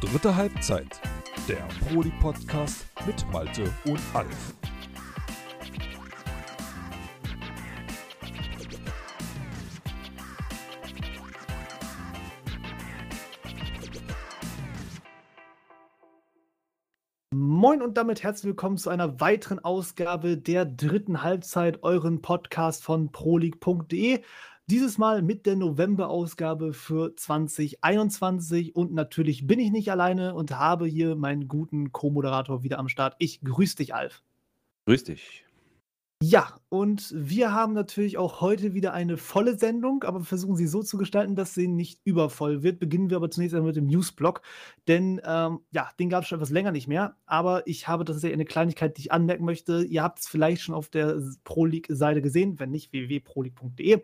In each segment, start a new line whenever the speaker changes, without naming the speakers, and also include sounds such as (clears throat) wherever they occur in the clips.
Dritte Halbzeit, der Proli-Podcast mit Malte und Alf.
Moin und damit herzlich willkommen zu einer weiteren Ausgabe der dritten Halbzeit, euren Podcast von proleague.de. Dieses Mal mit der November-Ausgabe für 2021 und natürlich bin ich nicht alleine und habe hier meinen guten Co-Moderator wieder am Start. Ich grüße dich, Alf.
Grüß dich.
Ja, und wir haben natürlich auch heute wieder eine volle Sendung, aber versuchen sie so zu gestalten, dass sie nicht übervoll wird. Beginnen wir aber zunächst einmal mit dem Newsblock, denn ähm, ja, den gab es schon etwas länger nicht mehr. Aber ich habe tatsächlich eine Kleinigkeit, die ich anmerken möchte. Ihr habt es vielleicht schon auf der ProLeague-Seite gesehen, wenn nicht, www.proleague.de.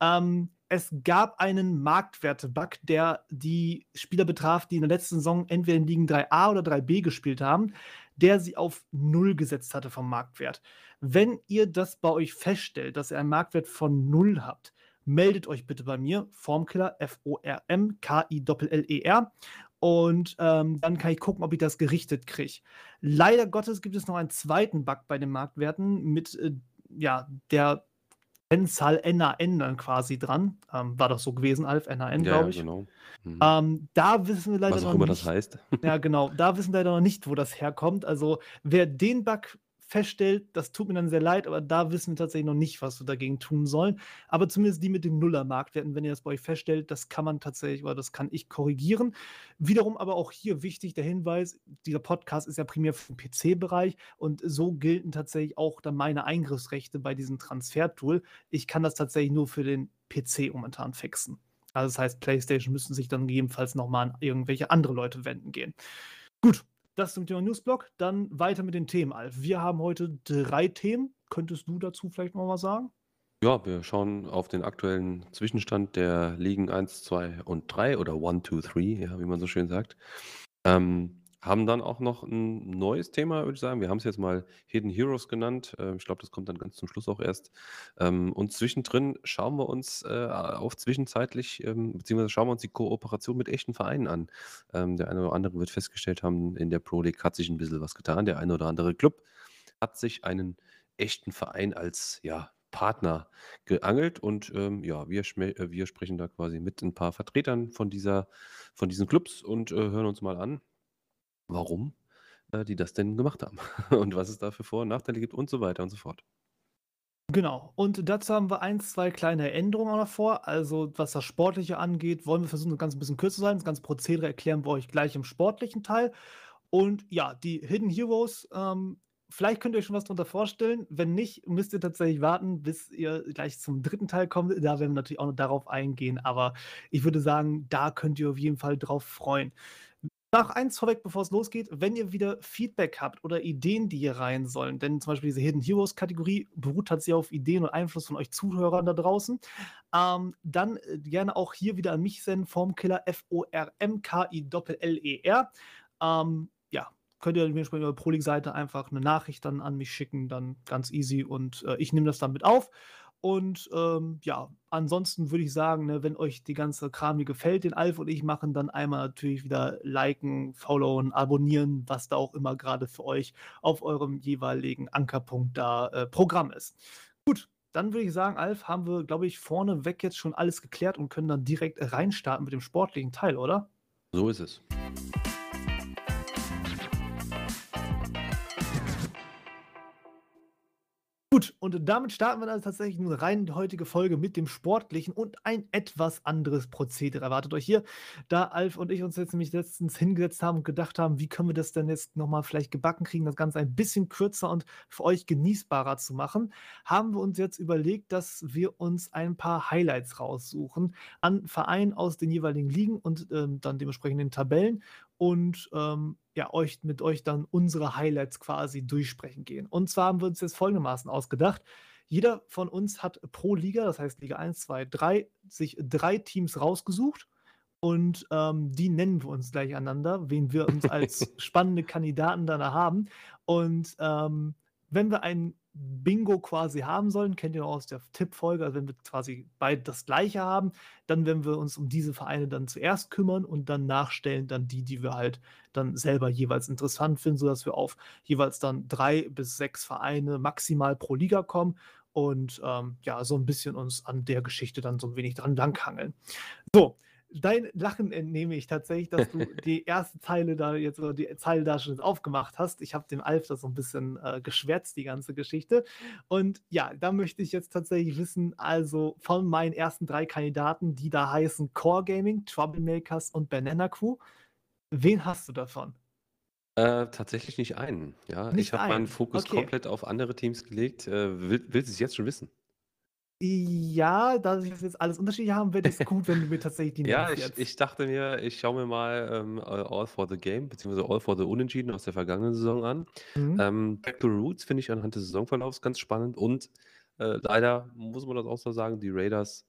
Ähm, es gab einen Marktwerte-Bug, der die Spieler betraf, die in der letzten Saison entweder in Ligen 3a oder 3b gespielt haben, der sie auf Null gesetzt hatte vom Marktwert. Wenn ihr das bei euch feststellt, dass ihr einen Marktwert von 0 habt, meldet euch bitte bei mir, Formkiller, F-O-R-M-K-I-L-L-E-R. Und ähm, dann kann ich gucken, ob ich das gerichtet kriege. Leider Gottes gibt es noch einen zweiten Bug bei den Marktwerten mit äh, ja, der Kennzahl NAN dann quasi dran. Ähm, war doch so gewesen, Alf, NAN,
Ja,
glaube ich.
genau. Mhm.
Ähm, da wissen wir leider
Was auch
noch
immer
nicht.
das heißt.
Ja, genau. Da wissen wir leider noch nicht, wo das herkommt. Also, wer den Bug feststellt, das tut mir dann sehr leid, aber da wissen wir tatsächlich noch nicht, was wir dagegen tun sollen. Aber zumindest die mit den Nuller-Marktwerten, wenn ihr das bei euch feststellt, das kann man tatsächlich oder das kann ich korrigieren. Wiederum aber auch hier wichtig der Hinweis, dieser Podcast ist ja primär für den PC-Bereich und so gelten tatsächlich auch dann meine Eingriffsrechte bei diesem Transfer-Tool. Ich kann das tatsächlich nur für den PC momentan fixen. Also das heißt, PlayStation müssten sich dann gegebenenfalls nochmal an irgendwelche andere Leute wenden gehen. Gut, das zum Thema Newsblog. Dann weiter mit den Themen, Alf. Wir haben heute drei Themen. Könntest du dazu vielleicht noch was sagen?
Ja, wir schauen auf den aktuellen Zwischenstand der Ligen 1, 2 und 3 oder 1, 2, 3, ja, wie man so schön sagt. Ähm, haben dann auch noch ein neues Thema, würde ich sagen. Wir haben es jetzt mal Hidden Heroes genannt. Ähm, ich glaube, das kommt dann ganz zum Schluss auch erst. Ähm, und zwischendrin schauen wir uns äh, auf zwischenzeitlich, ähm, beziehungsweise schauen wir uns die Kooperation mit echten Vereinen an. Ähm, der eine oder andere wird festgestellt haben, in der Pro League hat sich ein bisschen was getan. Der eine oder andere Club hat sich einen echten Verein als ja, Partner geangelt und ähm, ja, wir, äh, wir sprechen da quasi mit ein paar Vertretern von, dieser, von diesen Clubs und äh, hören uns mal an, warum äh, die das denn gemacht haben (laughs) und was es da für Vor- und Nachteile gibt und so weiter und so fort.
Genau. Und dazu haben wir ein, zwei kleine Änderungen auch noch vor. Also, was das Sportliche angeht, wollen wir versuchen, das Ganze ein bisschen kürzer zu sein. Das ganze Prozedere erklären wir euch gleich im sportlichen Teil. Und ja, die Hidden Heroes, ähm, vielleicht könnt ihr euch schon was darunter vorstellen. Wenn nicht, müsst ihr tatsächlich warten, bis ihr gleich zum dritten Teil kommt. Da werden wir natürlich auch noch darauf eingehen. Aber ich würde sagen, da könnt ihr auf jeden Fall drauf freuen. Nach eins vorweg, bevor es losgeht, wenn ihr wieder Feedback habt oder Ideen, die hier rein sollen, denn zum Beispiel diese Hidden Heroes Kategorie beruht tatsächlich auf Ideen und Einfluss von euch Zuhörern da draußen, ähm, dann äh, gerne auch hier wieder an mich senden, Formkiller F-O-R-M-K-I-L-L-E-R. Ähm, ja, könnt ihr dementsprechend über Prolig-Seite einfach eine Nachricht dann an mich schicken, dann ganz easy und äh, ich nehme das dann mit auf. Und ähm, ja, ansonsten würde ich sagen, ne, wenn euch die ganze Kram hier gefällt, den Alf und ich machen, dann einmal natürlich wieder liken, followen, abonnieren, was da auch immer gerade für euch auf eurem jeweiligen Ankerpunkt da äh, Programm ist. Gut, dann würde ich sagen, Alf, haben wir, glaube ich, vorneweg jetzt schon alles geklärt und können dann direkt reinstarten mit dem sportlichen Teil, oder?
So ist es.
Gut, und damit starten wir dann tatsächlich nun rein heutige Folge mit dem Sportlichen und ein etwas anderes Prozedere. Erwartet euch hier, da Alf und ich uns jetzt nämlich letztens hingesetzt haben und gedacht haben, wie können wir das denn jetzt nochmal vielleicht gebacken kriegen, das Ganze ein bisschen kürzer und für euch genießbarer zu machen, haben wir uns jetzt überlegt, dass wir uns ein paar Highlights raussuchen an Vereinen aus den jeweiligen Ligen und ähm, dann den Tabellen und ähm, ja, euch, mit euch dann unsere Highlights quasi durchsprechen gehen. Und zwar haben wir uns jetzt folgendermaßen ausgedacht. Jeder von uns hat pro Liga, das heißt Liga 1, 2, 3, sich drei Teams rausgesucht und ähm, die nennen wir uns gleich einander, wen wir uns als (laughs) spannende Kandidaten dann haben. Und ähm, wenn wir ein Bingo quasi haben sollen, kennt ihr auch aus der Tippfolge, also wenn wir quasi beide das Gleiche haben, dann werden wir uns um diese Vereine dann zuerst kümmern und dann nachstellen dann die, die wir halt dann selber jeweils interessant finden, sodass wir auf jeweils dann drei bis sechs Vereine maximal pro Liga kommen und ähm, ja, so ein bisschen uns an der Geschichte dann so ein wenig dran langhangeln. So, dein Lachen entnehme ich tatsächlich, dass du (laughs) die erste Zeile da jetzt oder die Zeile da schon aufgemacht hast. Ich habe dem Alf da so ein bisschen äh, geschwärzt, die ganze Geschichte. Und ja, da möchte ich jetzt tatsächlich wissen, also von meinen ersten drei Kandidaten, die da heißen Core Gaming, Troublemakers und Banana Crew, wen hast du davon?
Äh, tatsächlich nicht einen. Ja,
Nicht
ich habe meinen
einen.
Fokus
Okay.
komplett auf andere Teams gelegt. Äh, will, willst du es jetzt schon wissen?
Ja, da wir das jetzt alles unterschiedlich haben, wäre es gut, wenn du mir tatsächlich die (laughs)
Ja,
nennst
ich,
jetzt.
ich dachte mir, ich schaue mir mal ähm, äh, All for the Game, beziehungsweise All for the Unentschieden aus der vergangenen Saison an.
Mhm.
Ähm, Back to Roots finde ich anhand des Saisonverlaufs ganz spannend und äh, leider muss man das auch so sagen, die Raiders,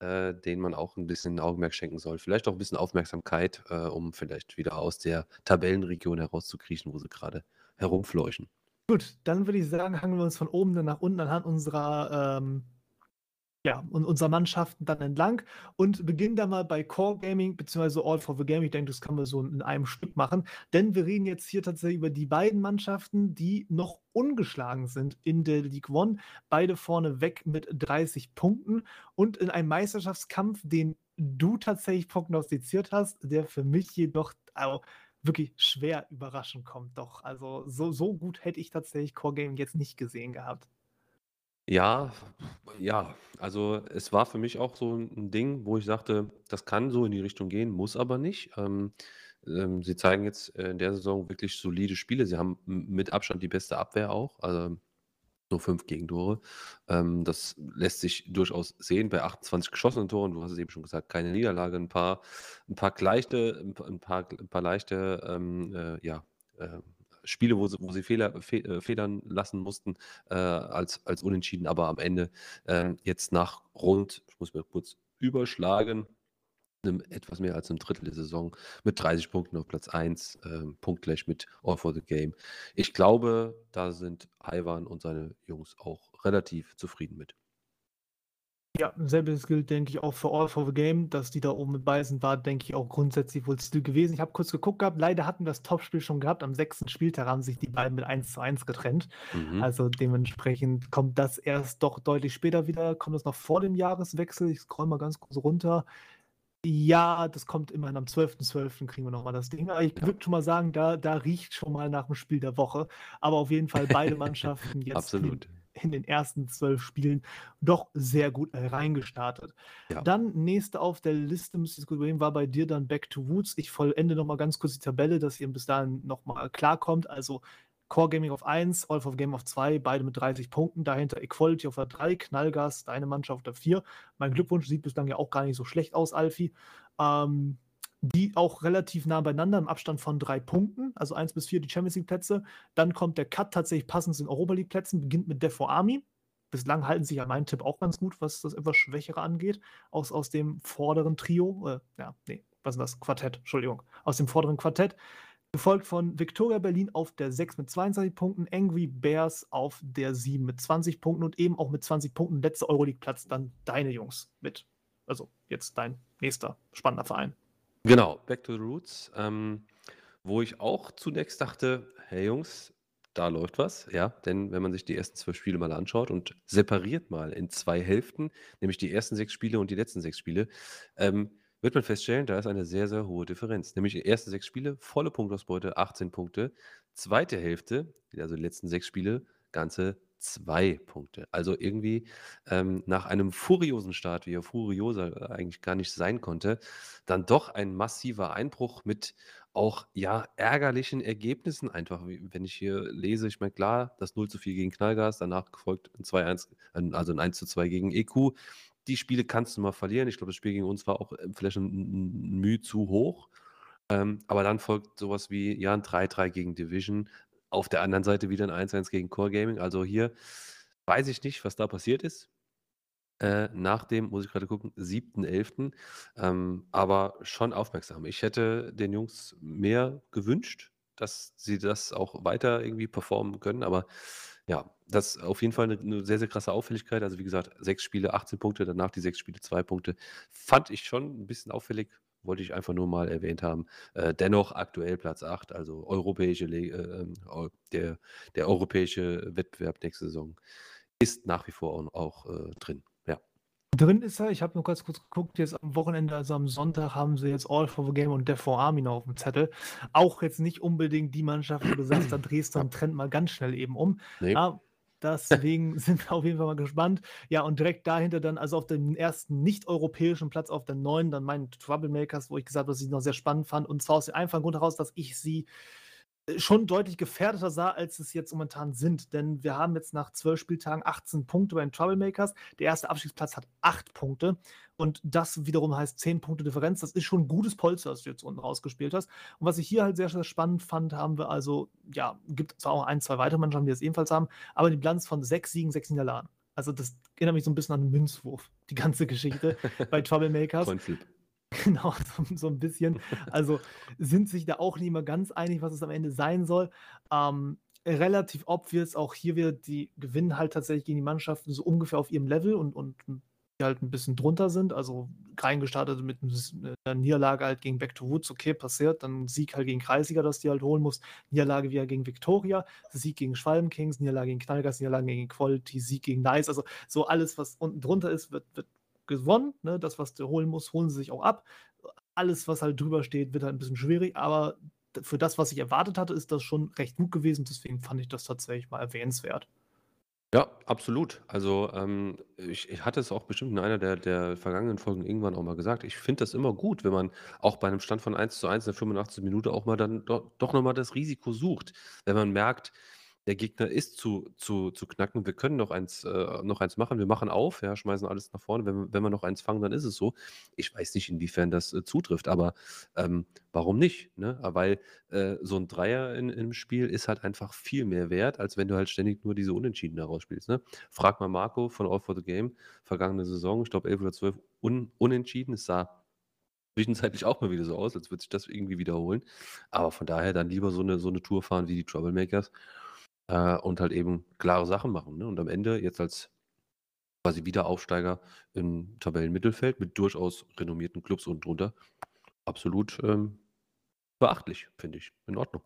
äh, denen man auch ein bisschen Augenmerk schenken soll. Vielleicht auch ein bisschen Aufmerksamkeit, äh, um vielleicht wieder aus der Tabellenregion herauszukriechen, wo sie gerade herumfleuchen.
Gut, dann würde ich sagen, hangeln wir uns von oben dann nach unten anhand unserer, ähm, ja, und unserer Mannschaften dann entlang und beginnen dann mal bei Core Gaming bzw. All for the Game. Ich denke, das können wir so in einem Stück machen, denn wir reden jetzt hier tatsächlich über die beiden Mannschaften, die noch ungeschlagen sind in der League One. Beide vorne weg mit 30 Punkten und in einem Meisterschaftskampf, den du tatsächlich prognostiziert hast, der für mich jedoch also, wirklich schwer überraschend kommt. Doch, also so, so gut hätte ich tatsächlich Core Gaming jetzt nicht gesehen gehabt.
Ja, ja, also es war für mich auch so ein Ding, wo ich sagte, das kann so in die Richtung gehen, muss aber nicht. Ähm, ähm, sie zeigen jetzt äh, in der Saison wirklich solide Spiele. Sie haben mit Abstand die beste Abwehr auch, also nur fünf Gegentore. Ähm, das lässt sich durchaus sehen bei 28 geschossenen Toren. Du hast es eben schon gesagt, keine Niederlage, ein paar, ein paar leichte, ein paar, ein paar, leichte, ähm, äh, ja, äh, Spiele, wo sie, wo sie Fehler, fe äh, federn lassen mussten äh, als, als Unentschieden, aber am Ende äh, jetzt nach rund, ich muss mir kurz überschlagen, einem, etwas mehr als einem Drittel der Saison mit 30 Punkten auf Platz 1, ähm, punktgleich mit All for the Game. Ich glaube, da sind Ivan und seine Jungs auch relativ zufrieden mit.
Ja, selbes gilt, denke ich, auch für All for the Game, dass die da oben mit bei sind, war, denke ich, auch grundsätzlich wohl Stil gewesen. Ich habe kurz geguckt gehabt, leider hatten wir das Topspiel schon gehabt. Am sechsten Spieltag haben sich die beiden mit 1 zu 1 getrennt.
Mhm.
Also dementsprechend kommt das erst doch deutlich später wieder. Kommt das noch vor dem Jahreswechsel? Ich scroll mal ganz kurz runter. Ja, das kommt immerhin am 12.12. kriegen wir nochmal das Ding. Aber ich
Ja.
würde schon mal sagen, da, da riecht schon mal nach dem Spiel der Woche. Aber auf jeden Fall beide (laughs) Mannschaften jetzt
Absolut.
In den ersten zwölf Spielen doch sehr gut äh, reingestartet.
Ja.
Dann nächste auf der Liste, müsste ich gut überlegen, war bei dir dann Back to Woods. Ich vollende nochmal ganz kurz die Tabelle, dass ihr bis dahin nochmal klarkommt. Also Core Gaming auf 1, All for Game auf 2, beide mit 30 Punkten. Dahinter Equality auf der 3, Knallgas, deine Mannschaft auf der 4. Mein Glückwunsch sieht bislang ja auch gar nicht so schlecht aus, Alfie. Ähm, die auch relativ nah beieinander im Abstand von drei Punkten, also 1 bis 4 die Champions League Plätze. Dann kommt der Cut tatsächlich passend zu den Europa League Plätzen, beginnt mit Defo Army. Bislang halten sich ja mein Tipp auch ganz gut, was das etwas Schwächere angeht, aus, aus dem vorderen Trio. Äh, ja, nee, was ist das? Quartett, Entschuldigung. Aus dem vorderen Quartett. Gefolgt von Victoria Berlin auf der 6 mit 22 Punkten, Angry Bears auf der 7 mit 20 Punkten und eben auch mit 20 Punkten letzter Euroleague-Platz dann deine Jungs mit. Also jetzt dein nächster spannender Verein.
Genau, Back to the Roots, ähm, wo ich auch zunächst dachte, hey Jungs, da läuft was, ja, denn wenn man sich die ersten zwölf Spiele mal anschaut und separiert mal in zwei Hälften, nämlich die ersten sechs Spiele und die letzten sechs Spiele, ähm, wird man feststellen, da ist eine sehr, sehr hohe Differenz. Nämlich die ersten sechs Spiele, volle Punktausbeute, 18 Punkte. Zweite Hälfte, also die letzten sechs Spiele, ganze zwei Punkte. Also irgendwie ähm, nach einem furiosen Start, wie er furioser eigentlich gar nicht sein konnte, dann doch ein massiver Einbruch mit auch ja ärgerlichen Ergebnissen einfach. Wenn ich hier lese, ich meine, klar, das 0 zu 4 gegen Knallgas, danach gefolgt ein 2-1, ein- also ein 1 zu 2 gegen EQ. Die Spiele kannst du mal verlieren. Ich glaube, das Spiel gegen uns war auch äh, vielleicht ein, ein Mühe zu hoch. Ähm, aber dann folgt sowas wie ja ein 3-3 gegen Division. Auf der anderen Seite wieder ein 1-1 gegen Core Gaming. Also hier weiß ich nicht, was da passiert ist. Äh, nach dem, muss ich gerade gucken, 7.11. Ähm, aber schon aufmerksam. Ich hätte den Jungs mehr gewünscht, dass sie das auch weiter irgendwie performen können. Aber Ja, das ist auf jeden Fall eine 'ne sehr, sehr krasse Auffälligkeit. Also, wie gesagt, 6 Spiele, 18 Punkte, danach die 6 Spiele, 2 Punkte. Fand ich schon ein bisschen auffällig, wollte ich einfach nur mal erwähnt haben. Äh, dennoch aktuell Platz 8, also europäische äh, ähm, der der europäische Wettbewerb nächste Saison ist nach wie vor auch auch, äh, drin. Ja.
Drin ist er, ich habe nur ganz kurz geguckt, jetzt am Wochenende, also am Sonntag haben sie jetzt All for the Game und Death for Army noch auf dem Zettel. Auch jetzt nicht unbedingt die Mannschaft, wo du sagst, da (clears throat) drehst du den Trend mal ganz schnell eben um.
Ne.
Ja, deswegen (laughs) sind wir auf jeden Fall mal gespannt. Ja, und direkt dahinter dann, also auf dem ersten nicht-europäischen Platz auf der 9, dann meine Troublemakers, wo ich gesagt habe, dass ich noch sehr spannend fand. Und zwar aus dem einfachen Grund heraus, dass ich sie schon deutlich gefährdeter sah, als es jetzt momentan sind. Denn wir haben jetzt nach 12 Spieltagen 18 Punkte bei den Troublemakers. Der erste Abstiegsplatz hat 8 Punkte. Und das wiederum heißt 10 Punkte Differenz. Das ist schon ein gutes Polster, das du jetzt unten rausgespielt hast. Und was ich hier halt sehr, sehr spannend fand, haben wir also, ja, gibt zwar auch ein, zwei weitere Mannschaften, die das ebenfalls haben, aber die Bilanz von 6 Siegen, 6 Niederlagen. Also das erinnert mich so ein bisschen an einen Münzwurf, die ganze Geschichte (laughs) bei Troublemakers.
Coinflip.
Genau, (laughs) so, so ein bisschen. Also sind sich da auch nicht immer ganz einig, was es am Ende sein soll. Ähm, relativ obvious, auch hier wieder, die gewinnen halt tatsächlich gegen die Mannschaften so ungefähr auf ihrem Level und, und die halt ein bisschen drunter sind. Also reingestartet mit einer Niederlage halt gegen Back to Woods, okay, passiert. Dann Sieg halt gegen Kreisiger, dass die halt holen muss. Niederlage wieder gegen Victoria, Sieg gegen Schwalben Kings, Niederlage gegen Knallgas, Niederlage gegen Quality, Sieg gegen Nice. Also so alles, was unten drunter ist, wird, wird gewonnen. Ne? Das, was du holen musst, holen sie sich auch ab. Alles, was halt drüber steht, wird halt ein bisschen schwierig, aber für das, was ich erwartet hatte, ist das schon recht gut gewesen. Deswegen fand ich das tatsächlich mal erwähnenswert.
Ja, absolut. Also, ähm, ich ich hatte es auch bestimmt in einer der der vergangenen Folgen irgendwann auch mal gesagt. Ich finde das immer gut, wenn man auch bei einem Stand von 1:1 in der 85. Minute auch mal dann do doch noch mal das Risiko sucht. Wenn man merkt, der Gegner ist zu zu zu knacken, wir können noch eins äh, noch eins machen. Wir machen auf, ja, schmeißen alles nach vorne. Wenn wenn wir noch eins fangen, dann ist es so. Ich weiß nicht, inwiefern das, äh, zutrifft, aber, ähm, warum nicht, ne? Weil, äh, so ein Dreier in im Spiel ist halt einfach viel mehr wert, als wenn du halt ständig nur diese Unentschieden da rausspielst, ne? Frag mal Marco von All for the Game, vergangene Saison, ich glaube 11 oder 12 Un Unentschieden. Es sah zwischenzeitlich auch mal wieder so aus, als würde sich das irgendwie wiederholen. Aber von daher dann lieber so eine so 'ne Tour fahren wie die Troublemakers, äh, und halt eben klare Sachen machen, ne? Und am Ende jetzt als quasi Wiederaufsteiger im Tabellenmittelfeld mit durchaus renommierten Clubs unten drunter absolut, ähm, beachtlich, finde ich. In Ordnung.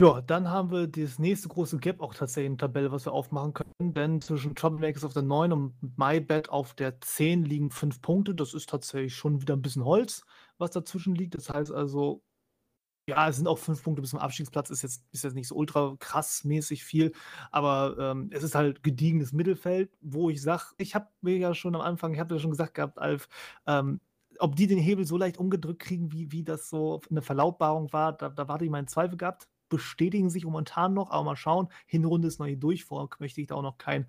Ja, dann haben wir das nächste große Gap auch tatsächlich in der Tabelle, was wir aufmachen können, denn zwischen Troublemakers auf der 9 und MyBet auf der 10 liegen 5 Punkte. Das ist tatsächlich schon wieder ein bisschen Holz, was dazwischen liegt. Das heißt also, ja, es sind auch 5 Punkte bis zum Abstiegsplatz, ist jetzt ist jetzt nicht so ultra krass mäßig viel, aber, ähm, es ist halt gediegenes Mittelfeld, wo ich sage ich habe mir ja schon am Anfang ich habe ja schon gesagt gehabt, Alf, ähm, ob die den Hebel so leicht umgedrückt kriegen, wie wie das so eine Verlautbarung war, da da hatte ich meinen Zweifel gehabt. Bestätigen sich momentan noch, aber mal schauen. Hinrunde ist noch nicht durch, vorher möchte ich da auch noch kein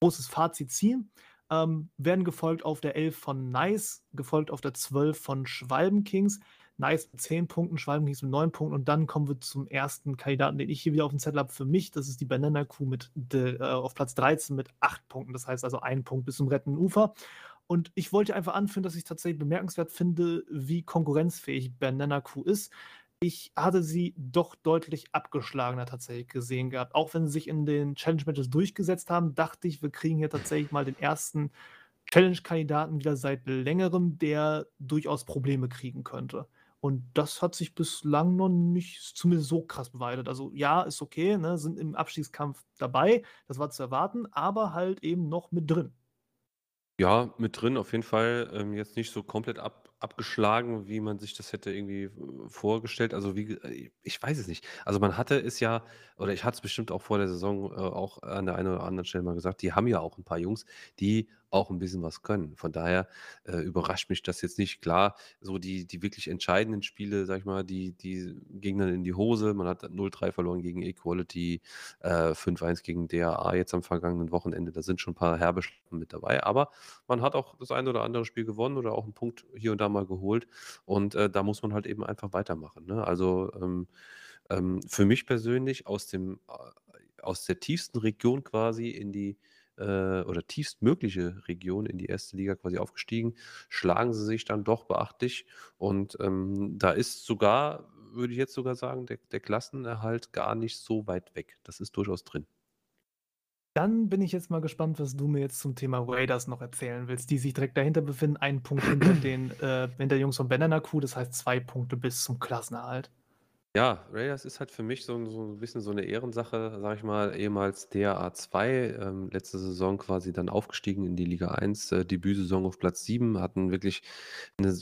großes Fazit ziehen. Ähm, werden gefolgt auf der 11 von Nice, gefolgt auf der 12 von Schwalben Kings. Nice mit 10 Punkten, Schwalben Kings mit 9 Punkten und dann kommen wir zum ersten Kandidaten, den ich hier wieder auf dem Zettel habe für mich. Das ist die Banana Crew mit äh, auf Platz 13 mit 8 Punkten. Das heißt also ein Punkt bis zum rettenden Ufer. Und ich wollte einfach anführen, dass ich tatsächlich bemerkenswert finde, wie konkurrenzfähig Banana Crew ist. Ich hatte sie doch deutlich abgeschlagener tatsächlich gesehen gehabt. Auch wenn sie sich in den Challenge-Matches durchgesetzt haben, dachte ich, wir kriegen hier tatsächlich mal den ersten Challenge-Kandidaten wieder seit längerem, der durchaus Probleme kriegen könnte. Und das hat sich bislang noch nicht zumindest so krass bewahrheitet. Also ja, ist okay, ne, sind im Abstiegskampf dabei, das war zu erwarten, aber halt eben noch mit drin.
Ja, mit drin auf jeden Fall, ähm, jetzt nicht so komplett ab abgeschlagen, wie man sich das hätte irgendwie, äh, vorgestellt. Also, wie äh, ich weiß es nicht. Also, man hatte es ja oder ich hatte es bestimmt auch vor der Saison, äh, auch an der einen oder anderen Stelle mal gesagt, die haben ja auch ein paar Jungs, die auch ein bisschen was können. Von daher, äh, überrascht mich das jetzt nicht. Klar, so die die wirklich entscheidenden Spiele, sage ich mal, die die gingen dann in die Hose. Man hat 0-3 verloren gegen Equality, äh, 5-1 gegen DAA jetzt am vergangenen Wochenende. Da sind schon ein paar herbe mit dabei, aber man hat auch das eine oder andere Spiel gewonnen oder auch einen Punkt hier und da mal geholt und, äh, da muss man halt eben einfach weitermachen, ne? Also, ähm, ähm, für mich persönlich aus dem äh, aus der tiefsten Region quasi in die äh, oder tiefstmögliche Region in die erste Liga quasi aufgestiegen, schlagen sie sich dann doch beachtlich und, ähm, da ist sogar, würde ich jetzt sogar sagen, der der Klassenerhalt gar nicht so weit weg. Das ist durchaus drin.
Dann bin ich jetzt mal gespannt, was du mir jetzt zum Thema Raiders noch erzählen willst, die sich direkt dahinter befinden, einen Punkt hinter (clears throat) den, äh, hinter Jungs von Banana Crew, das heißt zwei Punkte bis zum Klassenerhalt.
Ja, Raiders ist halt für mich so 'n so 'n bisschen so eine Ehrensache, sage ich mal, ehemals DRA 2, ähm, letzte Saison quasi dann aufgestiegen in die Liga 1, äh, Debütsaison auf Platz 7, hatten wirklich eine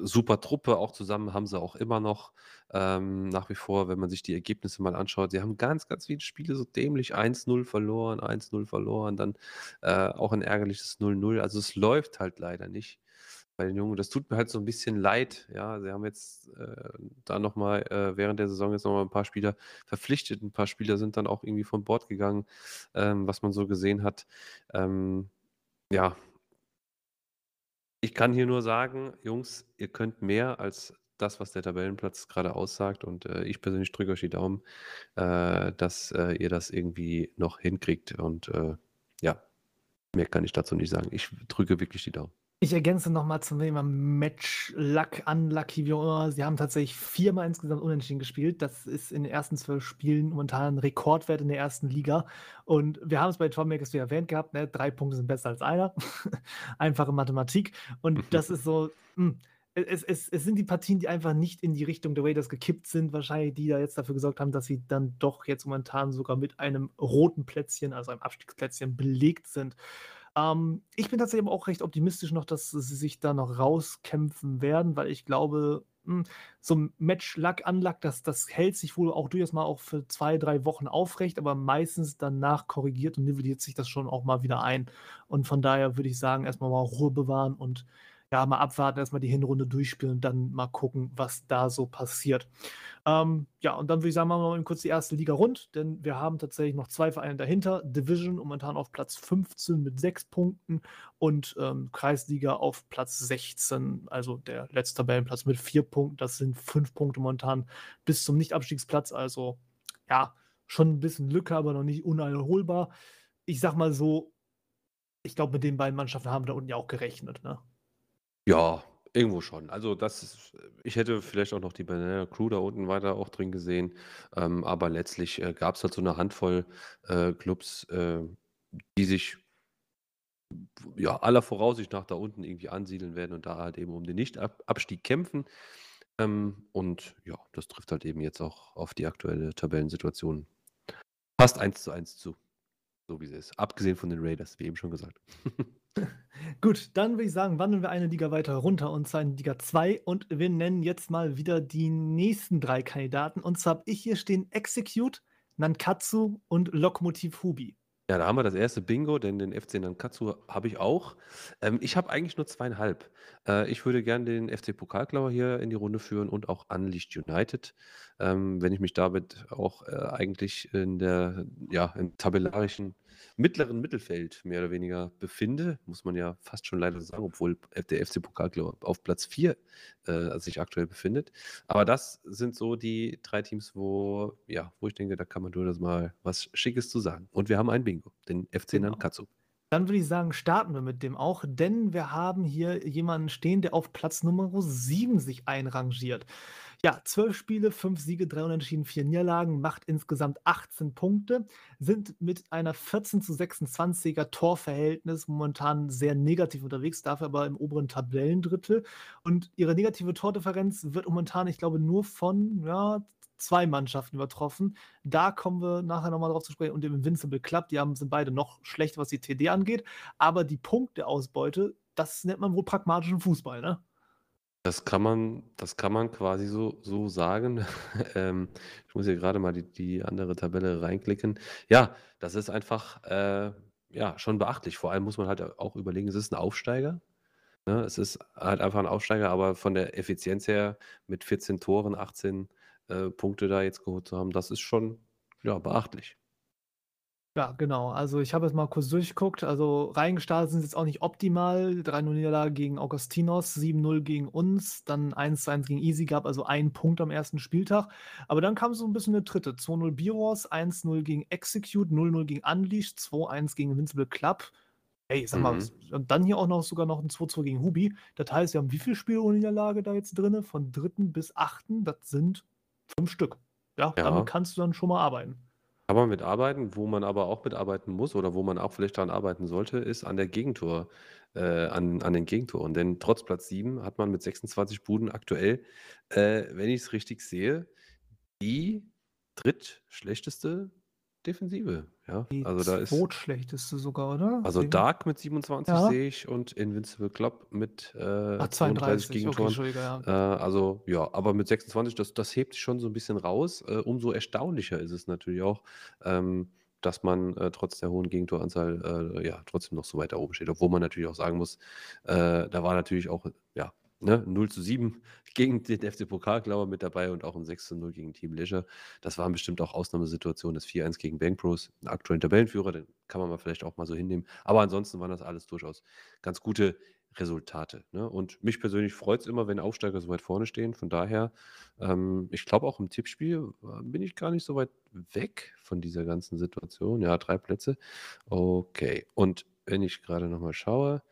super Truppe, auch zusammen haben sie auch immer noch, ähm, nach wie vor, wenn man sich die Ergebnisse mal anschaut. Sie haben ganz, ganz viele Spiele so dämlich 1-0 verloren, 1-0 verloren, dann, äh, auch ein ärgerliches 0-0. Also, es läuft halt leider nicht bei den Jungen. Das tut mir halt so ein bisschen leid. Ja, sie haben jetzt äh, da nochmal äh, während der Saison jetzt nochmal ein paar Spieler verpflichtet. Ein paar Spieler sind dann auch irgendwie von Bord gegangen, ähm, was man so gesehen hat. Ähm, ja. Ich kann hier nur sagen, Jungs, ihr könnt mehr als das, was der Tabellenplatz gerade aussagt. Und äh, ich persönlich drücke euch die Daumen, äh, dass äh, ihr das irgendwie noch hinkriegt. Und äh, ja, mehr kann ich dazu nicht sagen. Ich drücke wirklich die Daumen.
Ich ergänze nochmal zum Thema Match Luck, Unlucky, wie auch immer. Sie haben tatsächlich viermal insgesamt unentschieden gespielt. Das ist in den ersten zwölf Spielen momentan ein Rekordwert in der ersten Liga. Und wir haben es bei Trollmakers wie erwähnt gehabt, ne? drei Punkte sind besser als einer. (laughs) Einfache Mathematik. Und (laughs) das ist so, mh, hm, es, es, es sind die Partien, die einfach nicht in die Richtung der Raiders gekippt sind, wahrscheinlich, die da jetzt dafür gesorgt haben, dass sie dann doch jetzt momentan sogar mit einem roten Plätzchen, also einem Abstiegsplätzchen, belegt sind. Ähm, ich bin tatsächlich aber auch recht optimistisch noch, dass sie sich da noch rauskämpfen werden, weil ich glaube, hm, so ein Match Luck Unluck, das, das hält sich wohl auch durchaus mal auch für zwei, drei Wochen aufrecht, aber meistens danach korrigiert und nivelliert sich das schon auch mal wieder ein. Und von daher würde ich sagen, erstmal mal Ruhe bewahren und ja, mal abwarten, erstmal die Hinrunde durchspielen und dann mal gucken, was da so passiert. Ähm, ja, und dann würde ich sagen, machen wir mal kurz die erste Liga rund, denn wir haben tatsächlich noch zwei Vereine dahinter. Division momentan auf Platz 15 mit sechs Punkten und ähm, Kreisliga auf Platz 16, also der letzte Tabellenplatz mit vier Punkten. Das sind fünf Punkte momentan bis zum Nicht-Abstiegsplatz. Also ja, schon ein bisschen Lücke, aber noch nicht unerholbar. Ich sag mal so, ich glaube, mit den beiden Mannschaften haben wir da unten ja auch gerechnet. Ne?
Ja, irgendwo schon. Also das ist ich hätte vielleicht auch noch die Banana Crew da unten weiter auch drin gesehen, ähm, aber letztlich, äh, es halt so eine Handvoll, äh, Clubs, äh, die sich ja, aller Voraussicht nach da unten irgendwie ansiedeln werden und da halt eben um den Nicht-Abstieg kämpfen. Ähm, und ja, das trifft halt eben jetzt auch auf die aktuelle Tabellensituation Passt eins zu eins zu, so wie sie ist. Abgesehen von den Raiders, wie eben schon gesagt. (laughs)
Gut, dann würde ich sagen, wandeln wir eine Liga weiter runter und zwar in Liga 2 und wir nennen jetzt mal wieder die nächsten drei Kandidaten. Und zwar habe ich hier stehen Execute, Nankatsu und Lokomotiv Hubi.
Ja, da haben wir das erste Bingo, denn den FC Nankatsu habe ich auch. Ähm, ich habe eigentlich nur zweieinhalb. Äh, ich würde gerne den FC Pokalklauer hier in die Runde führen und auch Unleashed United. Ähm, wenn ich mich damit auch äh, eigentlich in der, ja, im tabellarischen mittleren Mittelfeld mehr oder weniger befinde, muss man ja fast schon leider sagen, obwohl der FC Pokalklauer auf Platz 4 äh, sich aktuell befindet. Aber das sind so die drei Teams, wo, ja, wo ich denke, da kann man durchaus mal was Schickes zu sagen. Und wir haben ein Bingo, den FC genau. Nankatsu.
Dann würde ich sagen, starten wir mit dem auch, denn wir haben hier jemanden stehen, der auf Platz Nummer 7 sich einrangiert. Ja, 12 Spiele, 5 Siege, 3 Unentschieden, 4 Niederlagen, macht insgesamt 18 Punkte, sind mit einer 14 zu 26er Torverhältnis momentan sehr negativ unterwegs, dafür aber im oberen Tabellendrittel. Und ihre negative Tordifferenz wird momentan, ich glaube, nur von ja, zwei Mannschaften übertroffen. Da kommen wir nachher nochmal drauf zu sprechen. Und im Invincible Club, die haben, sind beide noch schlecht, was die TD angeht. Aber die Punkteausbeute, das nennt man wohl pragmatischen Fußball, ne?
Das kann man, das kann man quasi so, so sagen. (laughs) ähm, ich muss hier gerade mal die, die andere Tabelle reinklicken. Ja, das ist einfach äh, ja, schon beachtlich. Vor allem muss man halt auch überlegen, es ist ein Aufsteiger. Ne? Es ist halt einfach ein Aufsteiger, aber von der Effizienz her mit 14 Toren, 18 äh, Punkte da jetzt geholt zu haben, das ist schon ja, beachtlich.
Ja, genau. Also ich habe jetzt mal kurz durchgeguckt. Also reingestartet sind jetzt auch nicht optimal. 3-0 Niederlage gegen Augustinos, 7-0 gegen uns, dann 1-1 gegen Easy gab, also einen Punkt am ersten Spieltag. Aber dann kam so ein bisschen eine dritte. 2-0 Biros, 1-0 gegen Execute, 0-0 gegen Unleashed, 2-1 gegen Invincible Club. Ey, sag mal, mhm. und dann hier auch noch sogar noch ein 2-2 gegen Hubi. Das heißt, wir haben wie viele Spiele ohne Niederlage da jetzt drin? Von dritten bis achten, das sind fünf Stück. Ja, ja, damit kannst du dann schon mal arbeiten.
Kann man mitarbeiten, wo man aber auch mitarbeiten muss oder wo man auch vielleicht daran arbeiten sollte, ist an der Gegentor, äh, an, an den Gegentoren. Denn trotz Platz 7 hat man mit 26 Buden aktuell, äh, wenn ich es richtig sehe, die drittschlechteste Defensive. Ja,
Die
also da ist.
zweitschlechteste sogar, oder?
Also
Wegen-
Dark mit 27
Ja.
sehe ich und Invincible Club mit äh,
Ah,
32
32, okay,
Gegentoren.
Entschuldige, ja.
Äh, also ja, aber mit 26, das, das hebt sich schon so ein bisschen raus. Äh, umso erstaunlicher ist es natürlich auch, ähm, dass man äh, trotz der hohen Gegentoranzahl äh, ja trotzdem noch so weit da oben steht. Obwohl man natürlich auch sagen muss, äh, da war natürlich auch ja, ne, 0 zu 7 (laughs) gegen den FC Pokalklauer mit dabei und auch ein 6 zu 0 gegen Team Leisure. Das waren bestimmt auch Ausnahmesituationen. Das 4-1 gegen Bank Bros, einen aktuellen Tabellenführer, den kann man mal vielleicht auch mal so hinnehmen. Aber ansonsten waren das alles durchaus ganz gute Resultate. Ne? Und mich persönlich freut es immer, wenn Aufsteiger so weit vorne stehen. Von daher, ähm, ich glaube auch im Tippspiel äh, bin ich gar nicht so weit weg von dieser ganzen Situation. Ja, drei Plätze. Okay. Und wenn ich gerade nochmal schaue,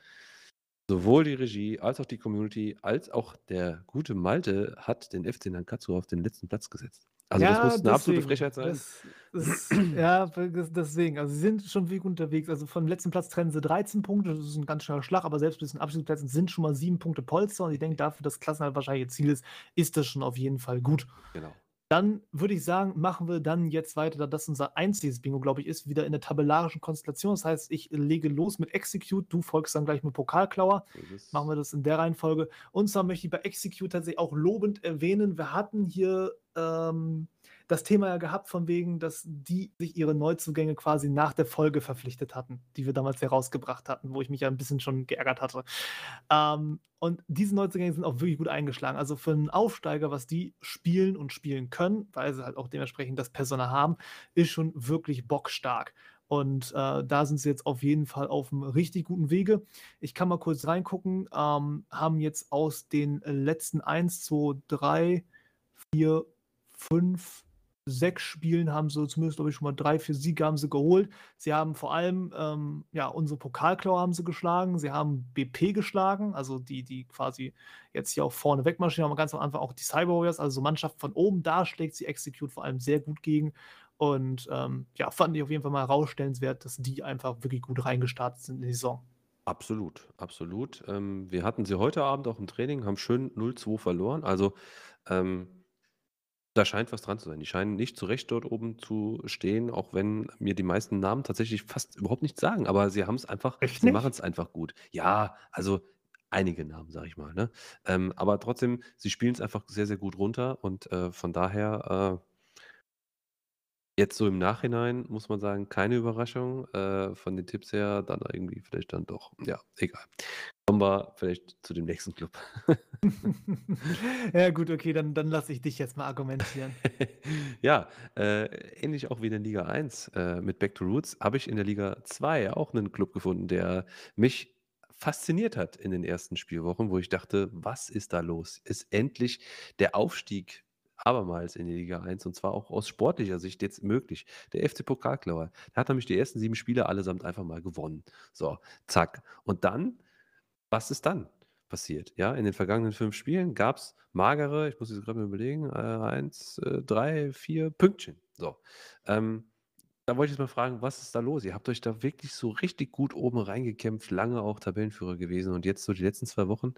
sowohl die Regie als auch die Community als auch der gute Malte hat den FC Nankatsu auf den letzten Platz gesetzt. Also das muss eine absolute. Frechheit sein.
Das, das, ja, deswegen. Also sie sind schon wirklich unterwegs. Also vom letzten Platz trennen sie 13 Punkte. Das ist ein ganz schneller Schlag, aber selbst bis den Abstiegsplätzen sind schon mal sieben Punkte Polster. Und ich denke, dafür, dass Klassenhalt wahrscheinlich ihr Ziel ist, ist das schon auf jeden Fall gut.
Genau.
Dann würde ich sagen, machen wir dann jetzt weiter, da das unser einziges Bingo, glaube ich, ist, wieder in der tabellarischen Konstellation. Das heißt, ich lege los mit Execute, du folgst dann gleich mit Pokalklauer. Machen wir das in der Reihenfolge. Und zwar möchte ich bei Execute tatsächlich auch lobend erwähnen, wir hatten hier ähm, das Thema ja gehabt, von wegen, dass die sich ihre Neuzugänge quasi nach der Folge verpflichtet hatten, die wir damals herausgebracht hatten, wo ich mich ja ein bisschen schon geärgert hatte. Ähm, und diese Neuzugänge sind auch wirklich gut eingeschlagen. Also für einen Aufsteiger, was die spielen und spielen können, weil sie halt auch dementsprechend das Personal haben, ist schon wirklich bockstark. Und äh, da sind sie jetzt auf jeden Fall auf einem richtig guten Wege. Ich kann mal kurz reingucken. Ähm, haben jetzt aus den letzten 1, 2, 3, 4, 5, 6 Spielen haben sie zumindest, glaube ich, schon mal drei, vier Siege haben sie geholt. Sie haben vor allem, ähm, ja, unsere Pokalklauer haben sie geschlagen. Sie haben BP geschlagen, also die, die quasi jetzt hier auch vorne wegmarschieren, haben ganz am Anfang auch die Cyber Warriors, also so Mannschaften von oben, da schlägt sie Execute vor allem sehr gut gegen. Und ähm, ja, fand ich auf jeden Fall mal herausstellenswert, dass die einfach wirklich gut reingestartet sind in die Saison.
Absolut, absolut. Ähm, wir hatten sie heute Abend auch im Training, haben schön 0-2 verloren. Also ähm, da scheint was dran zu sein. Die scheinen nicht zu Recht dort oben zu stehen, auch wenn mir die meisten Namen tatsächlich fast überhaupt nichts sagen. Aber sie haben es einfach,
Echt
sie
nicht?
machen es einfach gut. Ja, also einige Namen, sage ich mal. Ne? Ähm, aber trotzdem, sie spielen es einfach sehr, sehr gut runter und äh, von daher äh, Jetzt so im Nachhinein muss man sagen, keine Überraschung. Äh, von den Tipps her dann irgendwie vielleicht dann doch. Ja, egal. Kommen wir vielleicht zu dem nächsten Club. (laughs)
ja, gut, okay, dann, dann lasse ich dich jetzt mal argumentieren. (laughs)
ja, äh, ähnlich auch wie in der Liga 1 äh, mit Back to Roots habe ich in der Liga 2 auch einen Club gefunden, der mich fasziniert hat in den ersten Spielwochen, wo ich dachte, was ist da los? Ist endlich der Aufstieg abermals in die Liga 1 und zwar auch aus sportlicher Sicht jetzt möglich. Der FC Pokalklauer, der hat nämlich die ersten sieben Spiele allesamt einfach mal gewonnen. So, zack. Und dann, was ist dann passiert? Ja, in den vergangenen fünf Spielen gab es magere, ich muss jetzt gerade mal überlegen, äh, eins, äh, drei, vier Pünktchen. So. Ähm, da wollte ich jetzt mal fragen, was ist da los? Ihr habt euch da wirklich so richtig gut oben reingekämpft, lange auch Tabellenführer gewesen und jetzt so die letzten zwei Wochen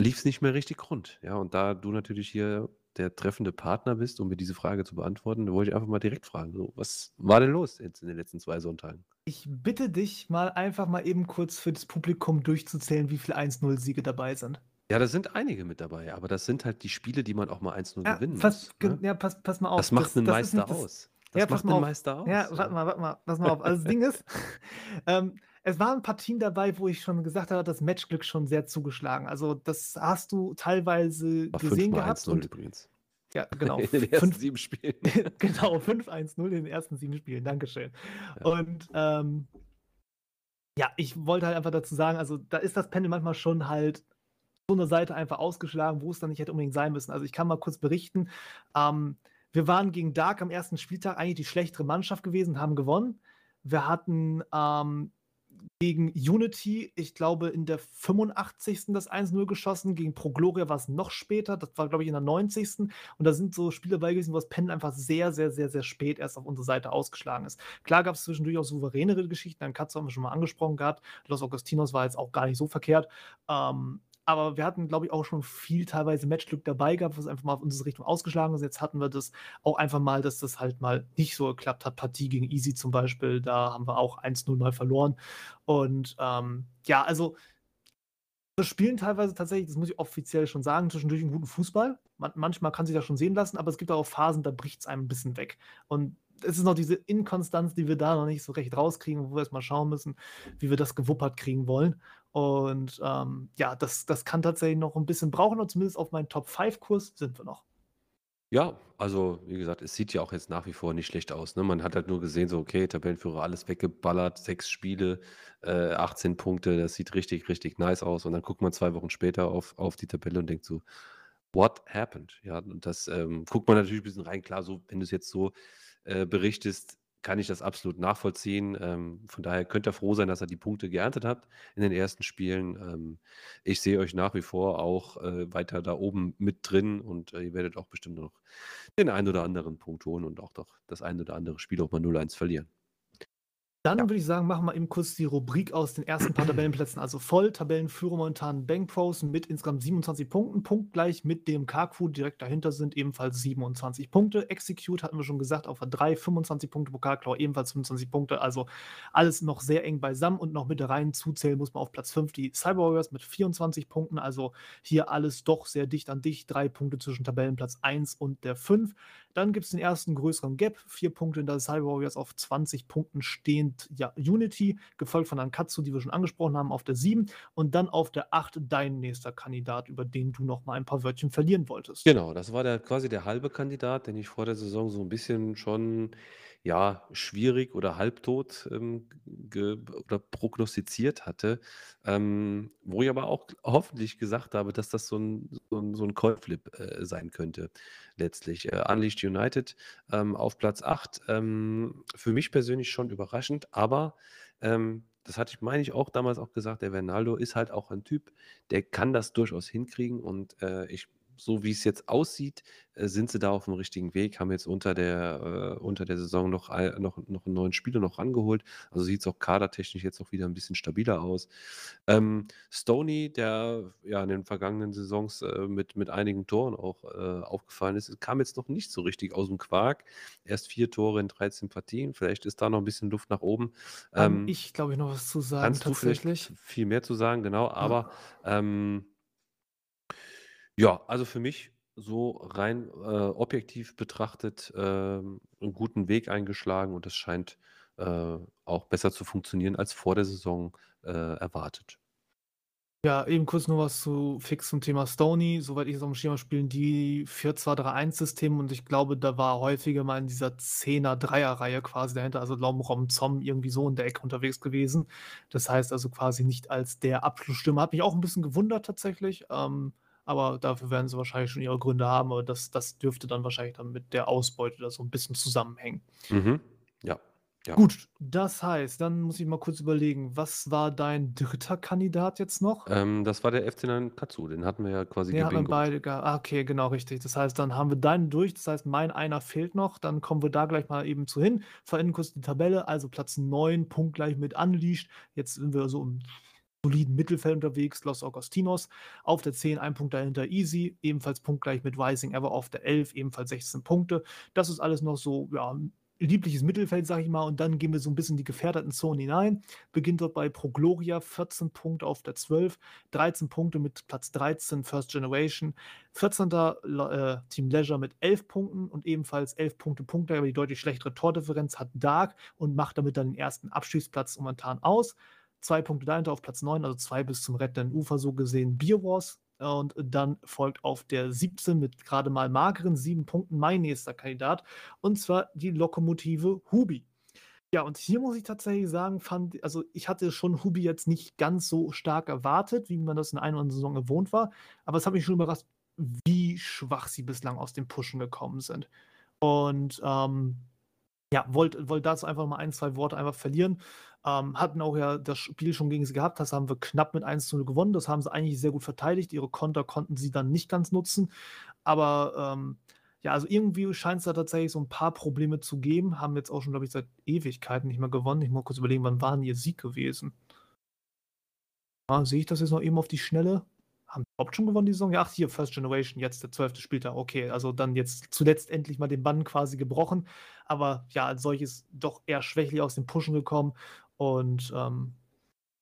lief es nicht mehr richtig rund. Ja, und da du natürlich hier der treffende Partner bist, um mir diese Frage zu beantworten, wollte ich einfach mal direkt fragen, so, was war denn los jetzt in den letzten zwei Sonntagen?
Ich bitte dich mal einfach mal eben kurz für das Publikum durchzuzählen, wie viele 1-0-Siege dabei sind.
Ja, da sind einige mit dabei, aber das sind halt die Spiele, die man auch mal 1-0
Ja,
gewinnen
pass,
muss. Ne?
ja pass, pass mal auf.
Das macht einen
ist
Meister
nicht das-
aus. Das
Ja,
macht einen
auf.
Meister aus.
Ja, warte mal, warte mal, pass mal auf. Also das Ding ist, (laughs) ähm, es waren Partien dabei, wo ich schon gesagt habe, das Matchglück schon sehr zugeschlagen. Also das hast du teilweise
War
gesehen gehabt.
1-0
Und,
übrigens.
ja, genau. (laughs)
In den ersten
fünf,
sieben Spielen. (laughs)
genau, 5-1-0 in den ersten sieben Spielen. Dankeschön.
Ja.
Und ähm, ja, ich wollte halt einfach dazu sagen, also da ist das Pendel manchmal schon halt so eine Seite einfach ausgeschlagen, wo es dann nicht hätte unbedingt sein müssen. Also ich kann mal kurz berichten. Ähm, wir waren gegen Dark am ersten Spieltag eigentlich die schlechtere Mannschaft gewesen, haben gewonnen. Wir hatten ähm, gegen Unity, ich glaube, in der 85. das 1-0 geschossen. Gegen Pro Gloria war es noch später. Das war, glaube ich, in der 90. Und da sind so Spiele bei gewesen, wo das Pen einfach sehr, sehr, sehr, sehr spät erst auf unsere Seite ausgeschlagen ist. Klar gab es zwischendurch auch souveränere Geschichten. Dann Katze haben wir schon mal angesprochen gehabt. Los Augustinos war jetzt auch gar nicht so verkehrt. Ähm, aber wir hatten, glaube ich, auch schon viel teilweise Matchglück dabei gehabt, was einfach mal auf unsere Richtung ausgeschlagen ist. Jetzt hatten wir das auch einfach mal, dass das halt mal nicht so geklappt hat. Partie gegen Easy zum Beispiel, da haben wir auch 1-0 mal verloren. Und ähm, ja, also wir spielen teilweise tatsächlich, das muss ich offiziell schon sagen, zwischendurch einen guten Fußball. Man, manchmal kann sich das schon sehen lassen, aber es gibt auch Phasen, da bricht es einem ein bisschen weg. Und es ist noch diese Inkonstanz, die wir da noch nicht so recht rauskriegen, wo wir erstmal schauen müssen, wie wir das gewuppert kriegen wollen. Und ähm, ja, das, das kann tatsächlich noch ein bisschen brauchen und zumindest auf meinen Top-5-Kurs sind wir noch.
Ja, also wie gesagt, es sieht ja auch jetzt nach wie vor nicht schlecht aus. Ne? Man hat halt nur gesehen, so okay, Tabellenführer alles weggeballert, sechs Spiele, äh, 18 Punkte, das sieht richtig, richtig nice aus. Und dann guckt man zwei Wochen später auf, auf die Tabelle und denkt so, what happened? Ja, und das ähm, guckt man natürlich ein bisschen rein. Klar, so, wenn du es jetzt so äh, berichtest, kann ich das absolut nachvollziehen. Ähm, von daher könnt ihr froh sein, dass ihr die Punkte geerntet habt in den ersten Spielen. Ähm, ich sehe euch nach wie vor auch äh, weiter da oben mit drin und äh, ihr werdet auch bestimmt noch den einen oder anderen Punkt holen und auch doch das ein oder andere Spiel auch mal 0-1 verlieren.
Dann ja. würde ich sagen, machen wir eben kurz die Rubrik aus den ersten paar Tabellenplätzen. Also voll Tabellenführer momentan Bank Pros mit insgesamt 27 Punkten, punktgleich mit dem Kaku. Direkt dahinter sind ebenfalls 27 Punkte. Execute hatten wir schon gesagt, auf der 3, 25 Punkte. Pokalklau ebenfalls 25 Punkte. Also alles noch sehr eng beisammen und noch mit rein zuzählen muss man auf Platz 5 die Cyber Warriors mit 24 Punkten. Also hier alles doch sehr dicht an dicht. Drei Punkte zwischen Tabellenplatz 1 und der 5. Dann gibt es den ersten größeren Gap. Vier Punkte in der Cyber Warriors auf 20 Punkten stehend ja, Unity, gefolgt von Ankatsu, die wir schon angesprochen haben, auf der 7. Und dann auf der 8 dein nächster Kandidat, über den du noch mal ein paar Wörtchen verlieren wolltest.
Genau, das war der, quasi der halbe Kandidat, den ich vor der Saison so ein bisschen schon ja, schwierig oder halbtot ähm, oder prognostiziert hatte, ähm, wo ich aber auch hoffentlich gesagt habe, dass das so ein, so ein, so ein Coilflip äh, sein könnte, letztlich. Äh, Unleashed United ähm, auf Platz 8, ähm, für mich persönlich schon überraschend, aber ähm, das hatte ich, meine ich, auch damals auch gesagt, der Bernaldo ist halt auch ein Typ, der kann das durchaus hinkriegen und äh, ich so wie es jetzt aussieht, äh, sind sie da auf dem richtigen Weg, haben jetzt unter der, äh, unter der Saison noch, noch, noch einen neuen Spieler noch rangeholt. Also sieht es auch kadertechnisch jetzt auch wieder ein bisschen stabiler aus. Ähm, Stoney, der ja in den vergangenen Saisons äh, mit, mit einigen Toren auch äh, aufgefallen ist, kam jetzt noch nicht so richtig aus dem Quark. Erst vier Tore in 13 Partien. Vielleicht ist da noch ein bisschen Luft nach oben.
Ähm, ich glaube ich noch was zu sagen.
Kannst tatsächlich. du vielleicht viel mehr zu sagen, genau. Aber ja. ähm, ja, also für mich so rein, äh, objektiv betrachtet, ähm, 'n guten Weg eingeschlagen und es scheint, äh, auch besser zu funktionieren als vor der Saison, äh, erwartet.
Ja, eben kurz nur was zu fix zum Thema Stoney. Soweit ich es auf dem Schirm spielen die 4-2-3-1-System und ich glaube, da war häufiger mal in dieser 10er-Dreier-Reihe quasi dahinter, also Lom, Rom, Zom irgendwie so in der Ecke unterwegs gewesen. Das heißt also quasi nicht als der Abschlussstürmer. Hat mich auch ein bisschen gewundert tatsächlich. Ähm aber dafür werden sie wahrscheinlich schon ihre Gründe haben, aber das, das dürfte dann wahrscheinlich dann mit der Ausbeute da so ein bisschen zusammenhängen.
Mhm. Ja. Ja.
Gut, das heißt, dann muss ich mal kurz überlegen, was war dein dritter Kandidat jetzt noch?
Ähm, das war der FC Katsu, den hatten wir ja quasi
Den hatten wir beide gehabt. Ah, okay, genau, richtig. Das heißt, dann haben wir deinen durch. Das heißt, mein einer fehlt noch. Dann kommen wir da gleich mal eben zu hin. Verenden kurz die Tabelle. Also Platz 9, punktgleich mit Unleashed. Jetzt sind wir so im soliden Mittelfeld unterwegs, Los Augustinos. Auf der 10 ein Punkt dahinter Easy, ebenfalls punktgleich mit Rising Ever auf der 11, ebenfalls 16 Punkte. Das ist alles noch so, ja, liebliches Mittelfeld, sag ich mal, und dann gehen wir so ein bisschen in die gefährdeten Zonen hinein. Beginnt dort bei Pro Gloria, 14 Punkte auf der 12, 13 Punkte mit Platz 13 First Generation, 14. Äh, Team Leisure mit 11 Punkten und ebenfalls 11 Punkte Punkte, aber die deutlich schlechtere Tordifferenz hat Dark und macht damit dann den ersten Abschießplatz momentan aus. Zwei Punkte dahinter auf Platz 9, also zwei bis zum rettenden Ufer so gesehen Beer Wars. Und dann folgt auf der 17 mit gerade mal mageren sieben Punkten mein nächster Kandidat. Und zwar die Lokomotive Hubi. Ja, und hier muss ich tatsächlich sagen, fand, also ich hatte schon Hubi jetzt nicht ganz so stark erwartet, wie man das in einer Saison gewohnt war. Aber es hat mich schon überrascht, wie schwach sie bislang aus dem Pushen gekommen sind. Und ähm, Ja, wollte wollt dazu einfach mal ein, zwei Worte einfach verlieren. Ähm, hatten auch ja das Spiel schon gegen sie gehabt, das haben wir knapp mit 1 zu 0 gewonnen. Das haben sie eigentlich sehr gut verteidigt. Ihre Konter konnten sie dann nicht ganz nutzen. Aber ähm, ja, also irgendwie scheint es da tatsächlich so ein paar Probleme zu geben. Haben jetzt auch schon, glaube ich, seit Ewigkeiten nicht mehr gewonnen. Ich muss kurz überlegen, wann war denn ihr Sieg gewesen? Ah, sehe ich das jetzt noch eben auf die Schnelle? Haben sie überhaupt schon gewonnen die Saison? Ja, ach, hier, First Generation, jetzt der zwölfte Spieltag. Okay, also dann jetzt zuletzt endlich mal den Bann quasi gebrochen. Aber ja, als solches doch eher schwächlich aus dem Pushen gekommen. Und ähm,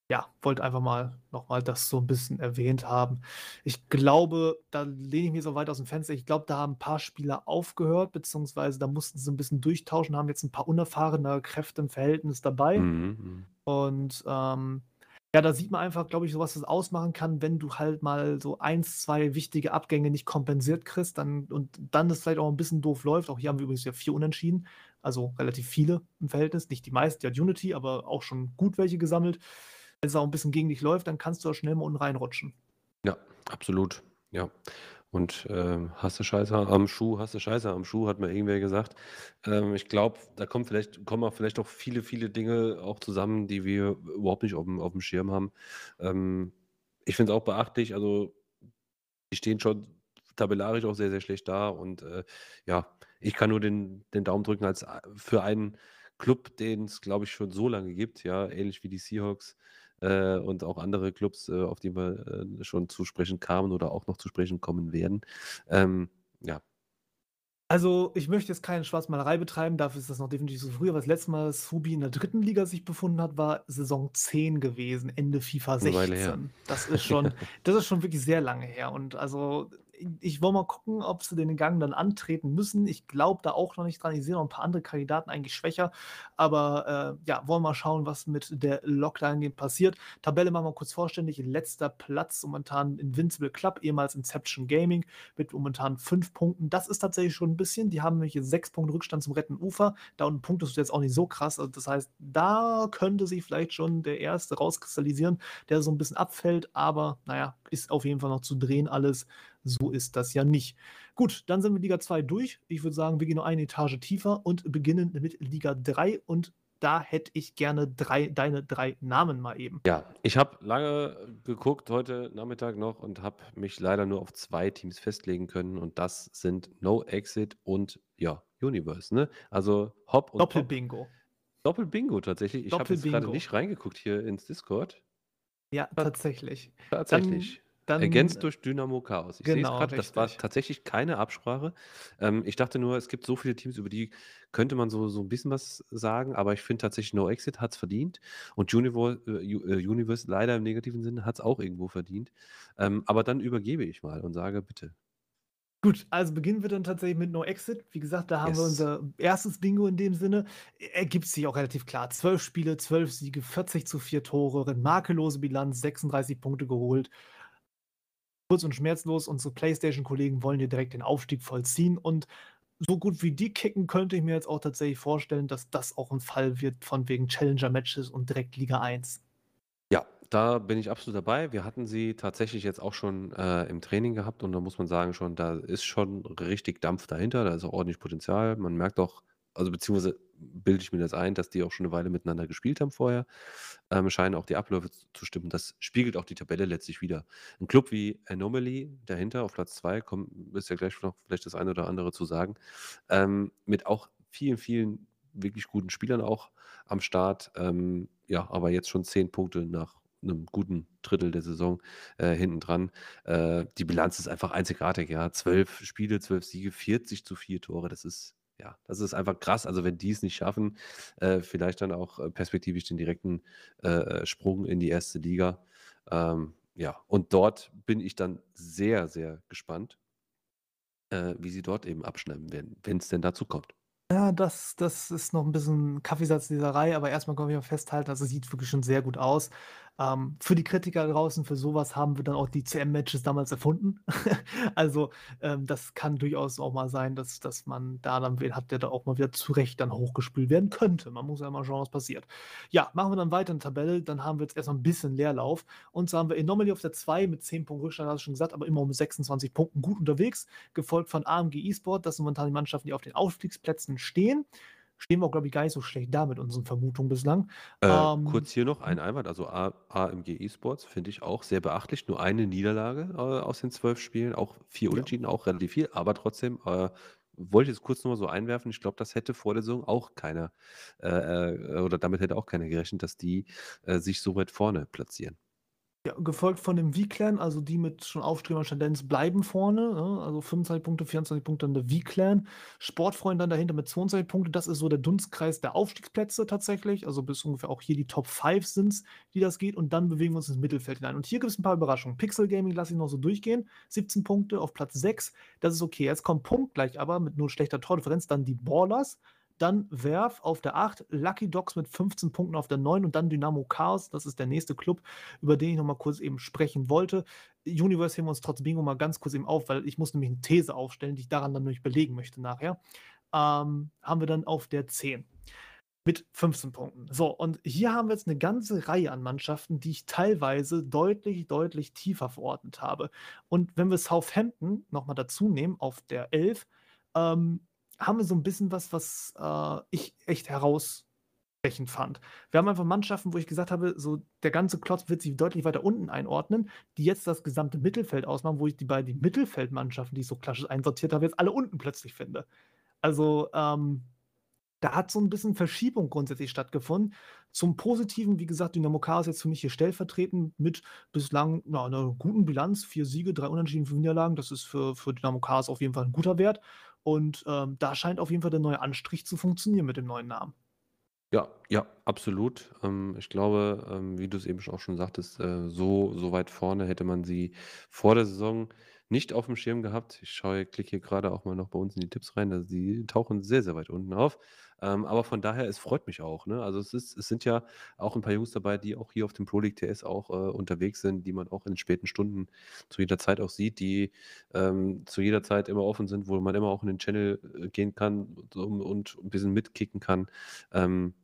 ja, wollte einfach mal nochmal das so ein bisschen erwähnt haben. Ich glaube, da lehne ich mich so weit aus dem Fenster. Ich glaube, da haben ein paar Spieler aufgehört, beziehungsweise da mussten sie ein bisschen durchtauschen, haben jetzt ein paar unerfahrene Kräfte im Verhältnis dabei.
Mhm, mhm.
Und ähm, ja, da sieht man einfach, glaube ich, so was das ausmachen kann, wenn du halt mal so eins, zwei wichtige Abgänge nicht kompensiert kriegst, dann und dann das vielleicht auch ein bisschen doof läuft. Auch hier haben wir übrigens ja vier Unentschieden, also relativ viele im Verhältnis. Nicht die meisten, die hat Unity, aber auch schon gut welche gesammelt. Wenn es auch ein bisschen gegen dich läuft, dann kannst du auch schnell mal unten reinrutschen.
Ja, absolut. Ja. Und ähm, hast du Scheiße am Schuh, hast du Scheiße am Schuh, hat mir irgendwer gesagt. Ähm, ich glaube, da kommen vielleicht, kommen auch vielleicht auch viele, viele Dinge auch zusammen, die wir überhaupt nicht auf dem, auf dem Schirm haben. Ähm, ich finde es auch beachtlich, also die stehen schon tabellarisch auch sehr, sehr schlecht da. Und äh, ja, ich kann nur den, den Daumen drücken als äh, für einen Club, den es, glaube ich, schon so lange gibt, ja, ähnlich wie die Seahawks äh, und auch andere Clubs, äh, auf die wir äh, schon zu sprechen kamen oder auch noch zu sprechen kommen werden. Ähm, ja.
Also, ich möchte jetzt keine Schwarzmalerei betreiben, dafür ist das noch definitiv zu früh. Aber das letzte Mal, dass Subi in der dritten Liga sich befunden hat, war Saison 10 gewesen, Ende FIFA
Eine Weile her.
16. Das ist schon, (laughs) das ist schon wirklich sehr lange her. Und also, ich wollte mal gucken, ob sie den Gang dann antreten müssen. Ich glaube da auch noch nicht dran. Ich sehe noch ein paar andere Kandidaten eigentlich schwächer. Aber äh, ja, wollen wir mal schauen, was mit der Lockline passiert. Tabelle machen wir kurz vorständig. Letzter Platz momentan Invincible Club, ehemals Inception Gaming, mit momentan fünf Punkten. Das ist tatsächlich schon ein bisschen. Die haben nämlich sechs Punkte Rückstand zum retten Ufer. Da unten punktest du jetzt auch nicht so krass. Also das heißt, da könnte sich vielleicht schon der erste rauskristallisieren, der so ein bisschen abfällt. Aber naja, ist auf jeden Fall noch zu drehen alles. So ist das ja nicht. Gut, dann sind wir Liga 2 durch. Ich würde sagen, wir gehen noch eine Etage tiefer und beginnen mit Liga 3 und da hätte ich gerne drei, deine drei Namen mal eben.
Ja, ich habe lange geguckt heute Nachmittag noch und habe mich leider nur auf zwei Teams festlegen können und das sind No Exit und ja, Universe. Ne? Also Hop und
Doppelbingo.
Doppelbingo tatsächlich. Ich habe jetzt gerade nicht reingeguckt hier ins Discord.
Ja, tatsächlich.
Tatsächlich.
Dann,
Ergänzt durch Dynamo Chaos. Ich sehe es
Genau,
gerade, das war tatsächlich keine Absprache. Ähm, ich dachte nur, es gibt so viele Teams, über die könnte man so, so ein bisschen was sagen, aber ich finde tatsächlich No Exit hat es verdient und Universe, äh, äh, Universe leider im negativen Sinne hat es auch irgendwo verdient. Ähm, aber dann übergebe ich mal und sage bitte.
Gut, also beginnen wir dann tatsächlich mit No Exit. Wie gesagt, da haben wir
Yes.
unser erstes Bingo in dem Sinne. Ergibt sich auch relativ klar. Zwölf Spiele, zwölf Siege, 40 zu 4 Tore, makellose Bilanz, 36 Punkte geholt. Kurz und schmerzlos, unsere PlayStation-Kollegen wollen hier direkt den Aufstieg vollziehen und so gut wie die kicken, könnte ich mir jetzt auch tatsächlich vorstellen, dass das auch ein Fall wird von wegen Challenger-Matches und direkt Liga 1.
Da bin ich absolut dabei. Wir hatten sie tatsächlich jetzt auch schon äh, im Training gehabt und da muss man sagen schon, da ist schon richtig Dampf dahinter, da ist auch ordentlich Potenzial. Man merkt auch, also beziehungsweise bilde ich mir das ein, dass die auch schon eine Weile miteinander gespielt haben vorher. Ähm, scheinen auch die Abläufe zu stimmen. Das spiegelt auch die Tabelle letztlich wieder. Ein Club wie Anomaly dahinter auf Platz 2, kommt, ist ja gleich noch vielleicht das eine oder andere zu sagen, ähm, mit auch vielen, vielen wirklich guten Spielern auch am Start. Ähm, ja, aber jetzt schon zehn Punkte nach einem guten Drittel der Saison äh, hinten dran. Äh, die Bilanz ist einfach einzigartig, ja. Zwölf Spiele, zwölf Siege, 40 zu vier Tore. Das ist, ja, das ist einfach krass. Also wenn die es nicht schaffen, äh, vielleicht dann auch äh, perspektivisch den direkten äh, Sprung in die erste Liga. Ähm, ja, und dort bin ich dann sehr, sehr gespannt, äh, wie sie dort eben abschneiden werden, wenn es denn dazu kommt.
Das das ist noch ein bisschen Kaffeesatzleserei, aber erstmal können wir festhalten, also, es sieht wirklich schon sehr gut aus. Ähm, für die Kritiker draußen, für sowas haben wir dann auch die CM-Matches damals erfunden. (laughs) Also, ähm, das kann durchaus auch mal sein, dass dass man da dann wen hat, der da auch mal wieder zu Recht dann hochgespült werden könnte. Man muss ja mal schauen, was passiert. Ja, machen wir dann weiter in der Tabelle, dann haben wir jetzt erst mal 'n bisschen Leerlauf. Und zwar haben wir Anomaly auf der 2 mit 10 Punkten Rückstand, hast du schon gesagt, aber immer mit 26 Punkten gut unterwegs, gefolgt von AMG E-Sport. Das sind momentan die Mannschaften, die auf den Aufstiegsplätzen stehen. Stehen wir auch, glaube ich, gar nicht so schlecht da mit unseren Vermutungen bislang.
Äh,
Ähm,
kurz hier noch ein Einwand. Also A AMG E-Sports finde ich auch sehr beachtlich. Nur eine Niederlage äh, aus den zwölf Spielen, auch vier
Ja.
Unentschieden, auch relativ viel. Aber trotzdem äh, wollte ich es kurz nochmal so einwerfen. Ich glaube, das hätte vor der Saison auch keiner, äh, äh, oder damit hätte auch keiner gerechnet, dass die äh, sich so weit vorne platzieren.
Ja, gefolgt von dem V-Clan, also die mit schon aufstrebender Tendenz bleiben vorne, ne? Also 25 Punkte, 24 Punkte dann der V-Clan. Sportfreund dann dahinter mit 22 Punkten. Das ist so der Dunstkreis der Aufstiegsplätze tatsächlich. Also bis ungefähr auch hier die Top 5 sind es, die das geht. Und dann bewegen wir uns ins Mittelfeld hinein. Und hier gibt es ein paar Überraschungen. Pixel Gaming lasse ich noch so durchgehen. 17 Punkte auf Platz 6. Das ist okay. Jetzt kommt punktgleich aber mit nur schlechter Tordifferenz dann die Ballers. Dann Werf auf der 8, Lucky Dogs mit 15 Punkten auf der 9 und dann Dynamo Chaos. Das ist der nächste Club, über den ich noch mal kurz eben sprechen wollte. Universe heben wir uns trotz Bingo mal ganz kurz eben auf, weil ich muss nämlich eine These aufstellen, die ich daran dann nämlich belegen möchte nachher. Ähm, haben wir dann auf der 10 mit 15 Punkten. So, und hier haben wir jetzt eine ganze Reihe an Mannschaften, die ich teilweise deutlich, deutlich tiefer verordnet habe. Und wenn wir Southampton nochmal dazu nehmen, auf der 11, ähm, haben wir so ein bisschen was, was äh, ich echt herausstechend fand. Wir haben einfach Mannschaften, wo ich gesagt habe, so der ganze Klotz wird sich deutlich weiter unten einordnen, die jetzt das gesamte Mittelfeld ausmachen, wo ich die beiden Mittelfeldmannschaften, die ich so klassisch einsortiert habe, jetzt alle unten plötzlich finde. Also, ähm, da hat so ein bisschen Verschiebung grundsätzlich stattgefunden. Zum Positiven, wie gesagt, Dynamo Chaos jetzt für mich hier stellvertretend mit bislang ja, 'ner guten Bilanz, 4 Siege, 3 Unentschieden, 5 Niederlagen. Das ist für für Dynamo Chaos auf jeden Fall ein guter Wert. Und, ähm, da scheint auf jeden Fall der neue Anstrich zu funktionieren mit dem neuen Namen.
Ja, ja, absolut. Ähm, ich glaube, ähm, wie du es eben auch schon sagtest, äh, so, so weit vorne hätte man sie vor der Saison nicht auf dem Schirm gehabt. Ich schaue, klicke hier gerade auch mal noch bei uns in die Tipps rein. Also tauchen sehr, sehr weit unten auf. Ähm, aber von daher, es freut mich auch. Ne? Also es ist, es sind ja auch ein paar Jungs dabei, die auch hier auf dem Pro League TS auch äh, unterwegs sind, die man auch in den späten Stunden zu jeder Zeit auch sieht, die ähm, zu jeder Zeit immer offen sind, wo man immer auch in den Channel äh, gehen kann und, und ein bisschen mitkicken kann. Ähm,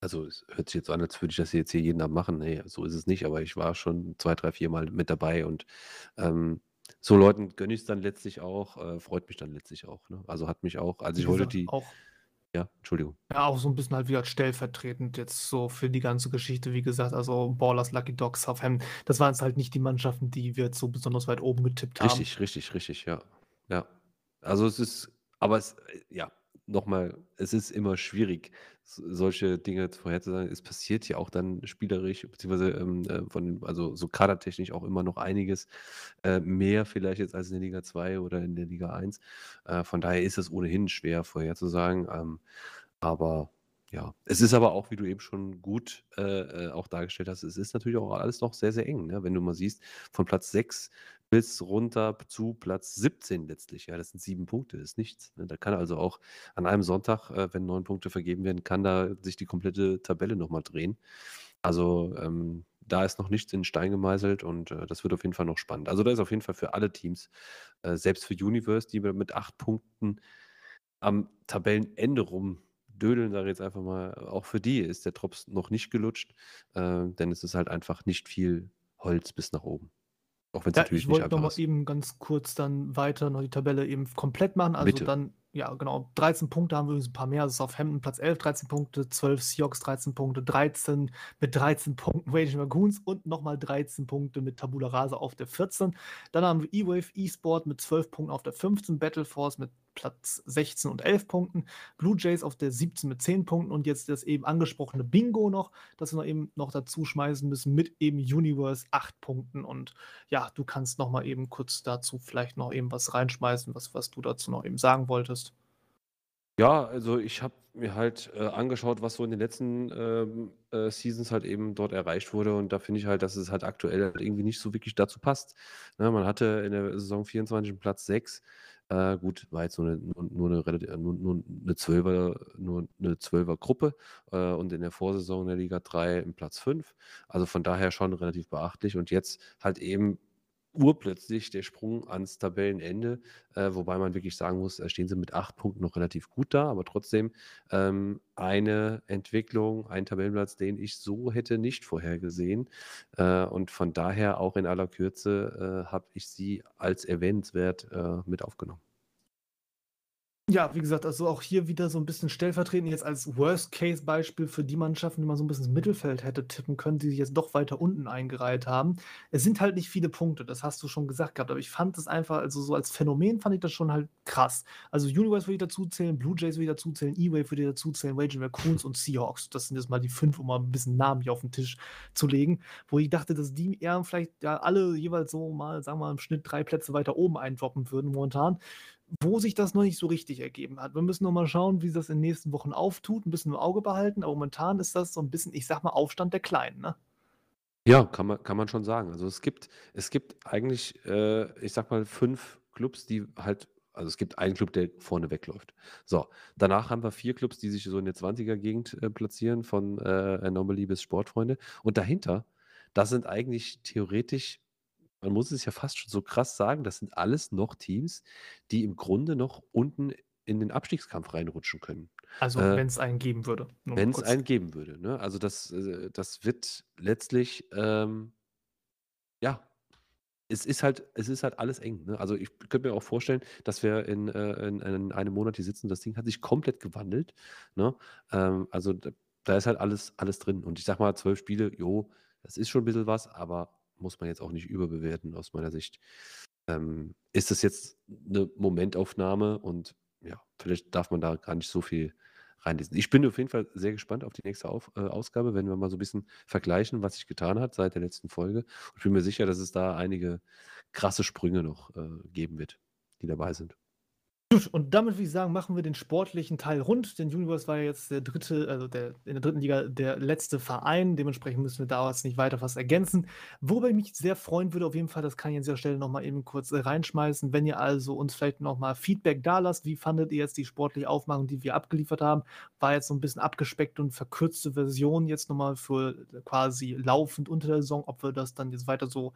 also es hört sich jetzt an, als würde ich das jetzt hier jeden Abend machen. Nee, so ist es nicht, aber ich war schon zwei, drei, vier Mal mit dabei und ähm, so Leuten gönne ich es dann letztlich auch, äh, freut mich dann letztlich auch. Ne? Also hat mich auch, also ich wollte die,
auch
ja, Entschuldigung.
ja, auch so ein bisschen halt wieder stellvertretend jetzt so für die ganze Geschichte, wie gesagt, also Ballers, Lucky Dogs, Southampton, das waren jetzt halt nicht die Mannschaften, die wir jetzt so besonders weit oben getippt haben.
Richtig, richtig, richtig, ja. Ja. Also es ist, aber es, ja, nochmal, es ist immer schwierig, solche Dinge vorherzusagen. Es passiert ja auch dann spielerisch, beziehungsweise ähm, äh, von, also so kadertechnisch auch immer noch einiges äh, mehr vielleicht jetzt als in der Liga 2 oder in der Liga 1. Äh, von daher ist es ohnehin schwer vorherzusagen. Ähm, aber ja, es ist aber auch, wie du eben schon gut äh, äh, auch dargestellt hast, es ist natürlich auch alles noch sehr, sehr eng. Ne? Wenn du mal siehst, von Platz 6 bis runter zu Platz 17 letztlich. Ja, das sind sieben Punkte, ist nichts. Ne? Da kann also auch an einem Sonntag, äh, wenn neun Punkte vergeben werden, kann da sich die komplette Tabelle nochmal drehen. Also ähm, da ist noch nichts in Stein gemeißelt und äh, das wird auf jeden Fall noch spannend. Also da ist auf jeden Fall für alle Teams, äh, selbst für Universe, die mit acht Punkten am Tabellenende rumdödeln, sage ich jetzt einfach mal, auch für die ist der Drops noch nicht gelutscht, äh, denn es ist halt einfach nicht viel Holz bis nach oben. Auch wenn es
Ja,
natürlich
ich
nicht
wollte
einfach
noch mal
ist.
eben ganz kurz dann weiter noch die Tabelle eben komplett machen. Also
Bitte.
dann, ja, genau, 13 Punkte haben wir übrigens ein paar mehr. Also Southampton Platz 11, 13 Punkte, 12 Seahawks, 13 Punkte, 13 mit 13 Punkten Raging Raccoons und nochmal 13 Punkte mit Tabula Rasa auf der 14. Dann haben wir E-Wave eSport mit 12 Punkten auf der 15, Battle Force mit Platz 16 und 11 Punkten, Blue Jays auf der 17 mit 10 Punkten und jetzt das eben angesprochene Bingo noch, das wir noch eben noch dazu schmeißen müssen mit eben Universe 8 Punkten und ja, du kannst noch mal eben kurz dazu vielleicht noch eben was reinschmeißen, was, was du dazu noch eben sagen wolltest.
Ja, also ich habe mir halt äh, angeschaut, was so in den letzten ähm, äh, Seasons halt eben dort erreicht wurde und da finde ich halt, dass es halt aktuell halt irgendwie nicht so wirklich dazu passt. Ne, man hatte in der Saison 24 einen Platz 6. Äh, gut, war jetzt nur eine, nur, eine, nur, eine 12er, nur eine 12er Gruppe äh, und in der Vorsaison der Liga 3 im Platz 5. Also von daher schon relativ beachtlich und jetzt halt eben urplötzlich der Sprung ans Tabellenende, äh, wobei man wirklich sagen muss, äh, stehen sie mit acht Punkten noch relativ gut da, aber trotzdem ähm, eine Entwicklung, ein Tabellenplatz, den ich so hätte nicht vorhergesehen. Äh, und von daher auch in aller Kürze äh, habe ich sie als erwähnenswert äh, mit aufgenommen.
Ja, wie gesagt, also auch hier wieder so ein bisschen stellvertretend jetzt als Worst-Case-Beispiel für die Mannschaften, die man so ein bisschen ins Mittelfeld hätte tippen können, die sich jetzt doch weiter unten eingereiht haben. Es sind halt nicht viele Punkte, das hast du schon gesagt gehabt, aber ich fand es einfach, also so als Phänomen fand ich das schon halt krass. Also Universe würde ich dazuzählen, Blue Jays würde ich dazuzählen, E-Wave würde ich dazuzählen, Raging Raccoons und Seahawks. Das sind jetzt mal die fünf, um mal ein bisschen Namen hier auf den Tisch zu legen, wo ich dachte, dass die eher vielleicht ja alle jeweils so mal, sagen wir mal, im Schnitt drei Plätze weiter oben eindroppen würden momentan wo sich das noch nicht so richtig ergeben hat. Wir müssen noch mal schauen, wie sich das in den nächsten Wochen auftut, ein bisschen im Auge behalten, aber momentan ist das so ein bisschen, ich sag mal, Aufstand der Kleinen, ne?
Ja, kann man, kann man schon sagen. Also es gibt, es gibt eigentlich, äh, ich sag mal, fünf Clubs, die halt, also es gibt einen Club, der vorne wegläuft. So, danach haben wir vier Clubs, die sich so in der 20er-Gegend äh, platzieren, von äh, Anomaly bis Sportfreunde. Und dahinter, das sind eigentlich theoretisch man muss es ja fast schon so krass sagen, das sind alles noch Teams, die im Grunde noch unten in den Abstiegskampf reinrutschen können.
Also,
Äh,
wenn es einen geben würde.
Wenn es einen geben würde. Ne? Also das, äh, das wird letztlich, ähm, ja, es ist halt, es ist halt alles eng. Ne? Also ich könnte mir auch vorstellen, dass wir in, äh, in, in einem Monat hier sitzen. Das Ding hat sich komplett gewandelt. Ne? Ähm, also da, da ist halt alles, alles drin. Und ich sag mal, zwölf Spiele, jo, das ist schon ein bisschen was, aber muss man jetzt auch nicht überbewerten aus meiner Sicht. Ähm, ist das jetzt eine Momentaufnahme und ja, vielleicht darf man da gar nicht so viel reinlesen. Ich bin auf jeden Fall sehr gespannt auf die nächste auf, äh, Ausgabe, wenn wir mal so ein bisschen vergleichen, was sich getan hat seit der letzten Folge. Und ich bin mir sicher, dass es da einige krasse Sprünge noch äh, geben wird, die dabei sind.
Gut, und damit würde ich sagen, machen wir den sportlichen Teil rund. Denn Universe war ja jetzt der dritte, also der, in der dritten Liga der letzte Verein. Dementsprechend müssen wir da jetzt nicht weiter was ergänzen. Worüber ich mich sehr freuen würde, auf jeden Fall, das kann ich an dieser Stelle nochmal eben kurz äh, reinschmeißen. Wenn ihr also uns vielleicht nochmal Feedback da lasst, wie fandet ihr jetzt die sportliche Aufmachung, die wir abgeliefert haben? War jetzt so ein bisschen abgespeckt und verkürzte Version jetzt nochmal für quasi laufend unter der Saison, ob wir das dann jetzt weiter so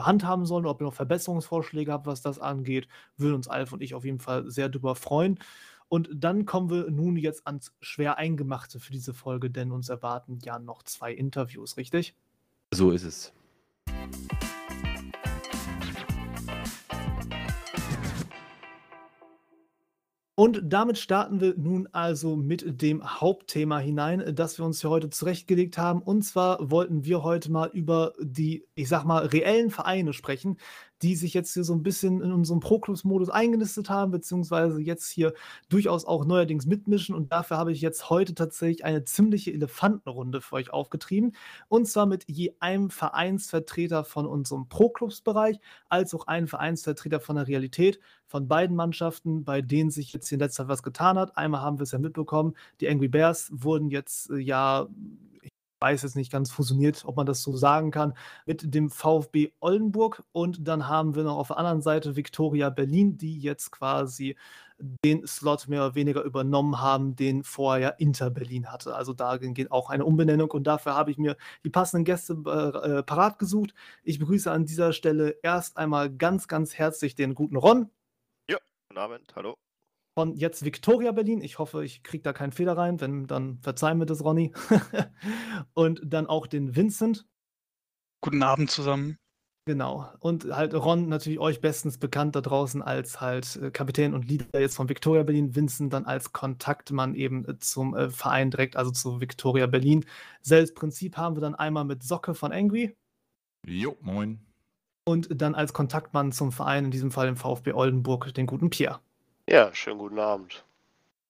handhaben sollen, ob ihr noch Verbesserungsvorschläge habt, was das angeht, würden uns Alf und ich auf jeden Fall sehr darüber freuen. Und dann kommen wir nun jetzt ans schwer Eingemachte für diese Folge, denn uns erwarten ja noch zwei Interviews, richtig?
So ist es.
Und damit starten wir nun also mit dem Hauptthema hinein, das wir uns für heute zurechtgelegt haben. Und zwar wollten wir heute mal über die, ich sag mal, reellen Vereine sprechen, die sich jetzt hier so ein bisschen in unserem Pro-Clubs-Modus eingenistet haben, beziehungsweise jetzt hier durchaus auch neuerdings mitmischen. Und dafür habe ich jetzt heute tatsächlich eine ziemliche Elefantenrunde für euch aufgetrieben. Und zwar mit je einem Vereinsvertreter von unserem Pro-Clubs-Bereich, als auch einem Vereinsvertreter von der Realität von beiden Mannschaften, bei denen sich jetzt in letzter Zeit was getan hat. Einmal haben wir es ja mitbekommen, die Angry Bears wurden jetzt äh, ja weiß jetzt nicht ganz fusioniert, ob man das so sagen kann, mit dem VfB Oldenburg. Und dann haben wir noch auf der anderen Seite Viktoria Berlin, die jetzt quasi den Slot mehr oder weniger übernommen haben, den vorher Inter Berlin hatte. Also da geht auch eine Umbenennung und dafür habe ich mir die passenden Gäste äh, äh, parat gesucht. Ich begrüße an dieser Stelle erst einmal ganz, ganz herzlich den guten Ron.
Ja, guten Abend, hallo
von jetzt Victoria Berlin. Ich hoffe, ich kriege da keinen Fehler rein. Wenn, dann verzeihen wir das, Ronny. (laughs) und dann auch den Vincent.
Guten Abend zusammen.
Genau. Und halt Ron, natürlich euch bestens bekannt da draußen als halt äh, Kapitän und Leader jetzt von Victoria Berlin. Vincent dann als Kontaktmann eben äh, zum äh, Verein direkt, also zu Victoria Berlin. Selbes Prinzip haben wir dann einmal mit Socke von Angry.
Jo, moin.
Und dann als Kontaktmann zum Verein, in diesem Fall im VfB Oldenburg, den guten Pierre.
Ja, schönen guten Abend.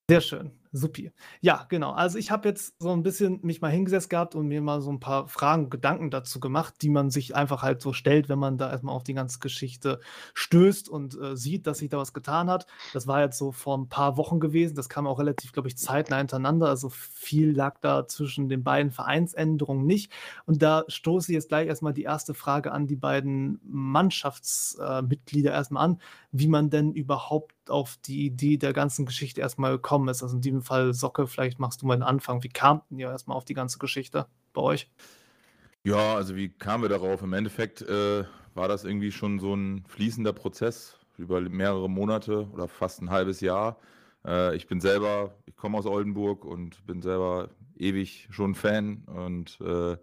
Sehr schön. Supi. Ja, genau. Also ich habe jetzt so ein bisschen mich mal hingesetzt gehabt und mir mal so ein paar Fragen, Gedanken dazu gemacht, die man sich einfach halt so stellt, wenn man da erstmal auf die ganze Geschichte stößt und äh, sieht, dass sich da was getan hat. Das war jetzt so vor ein paar Wochen gewesen. Das kam auch relativ, glaube ich, zeitnah hintereinander. Also viel lag da zwischen den beiden Vereinsänderungen nicht. Und da stoße ich jetzt gleich erstmal die erste Frage an die beiden Mannschaftsmitglieder äh, erstmal an, wie man denn überhaupt auf die Idee der ganzen Geschichte erstmal gekommen ist. Also in diesem Fall Socke, vielleicht machst du mal den Anfang. Wie kam denn ihr erstmal auf die ganze Geschichte bei euch?
Ja, also wie kamen wir darauf? Im Endeffekt äh, war das irgendwie schon so ein fließender Prozess über mehrere Monate oder fast ein halbes Jahr. Äh, ich bin selber, ich komme aus Oldenburg und bin selber ewig schon Fan und äh,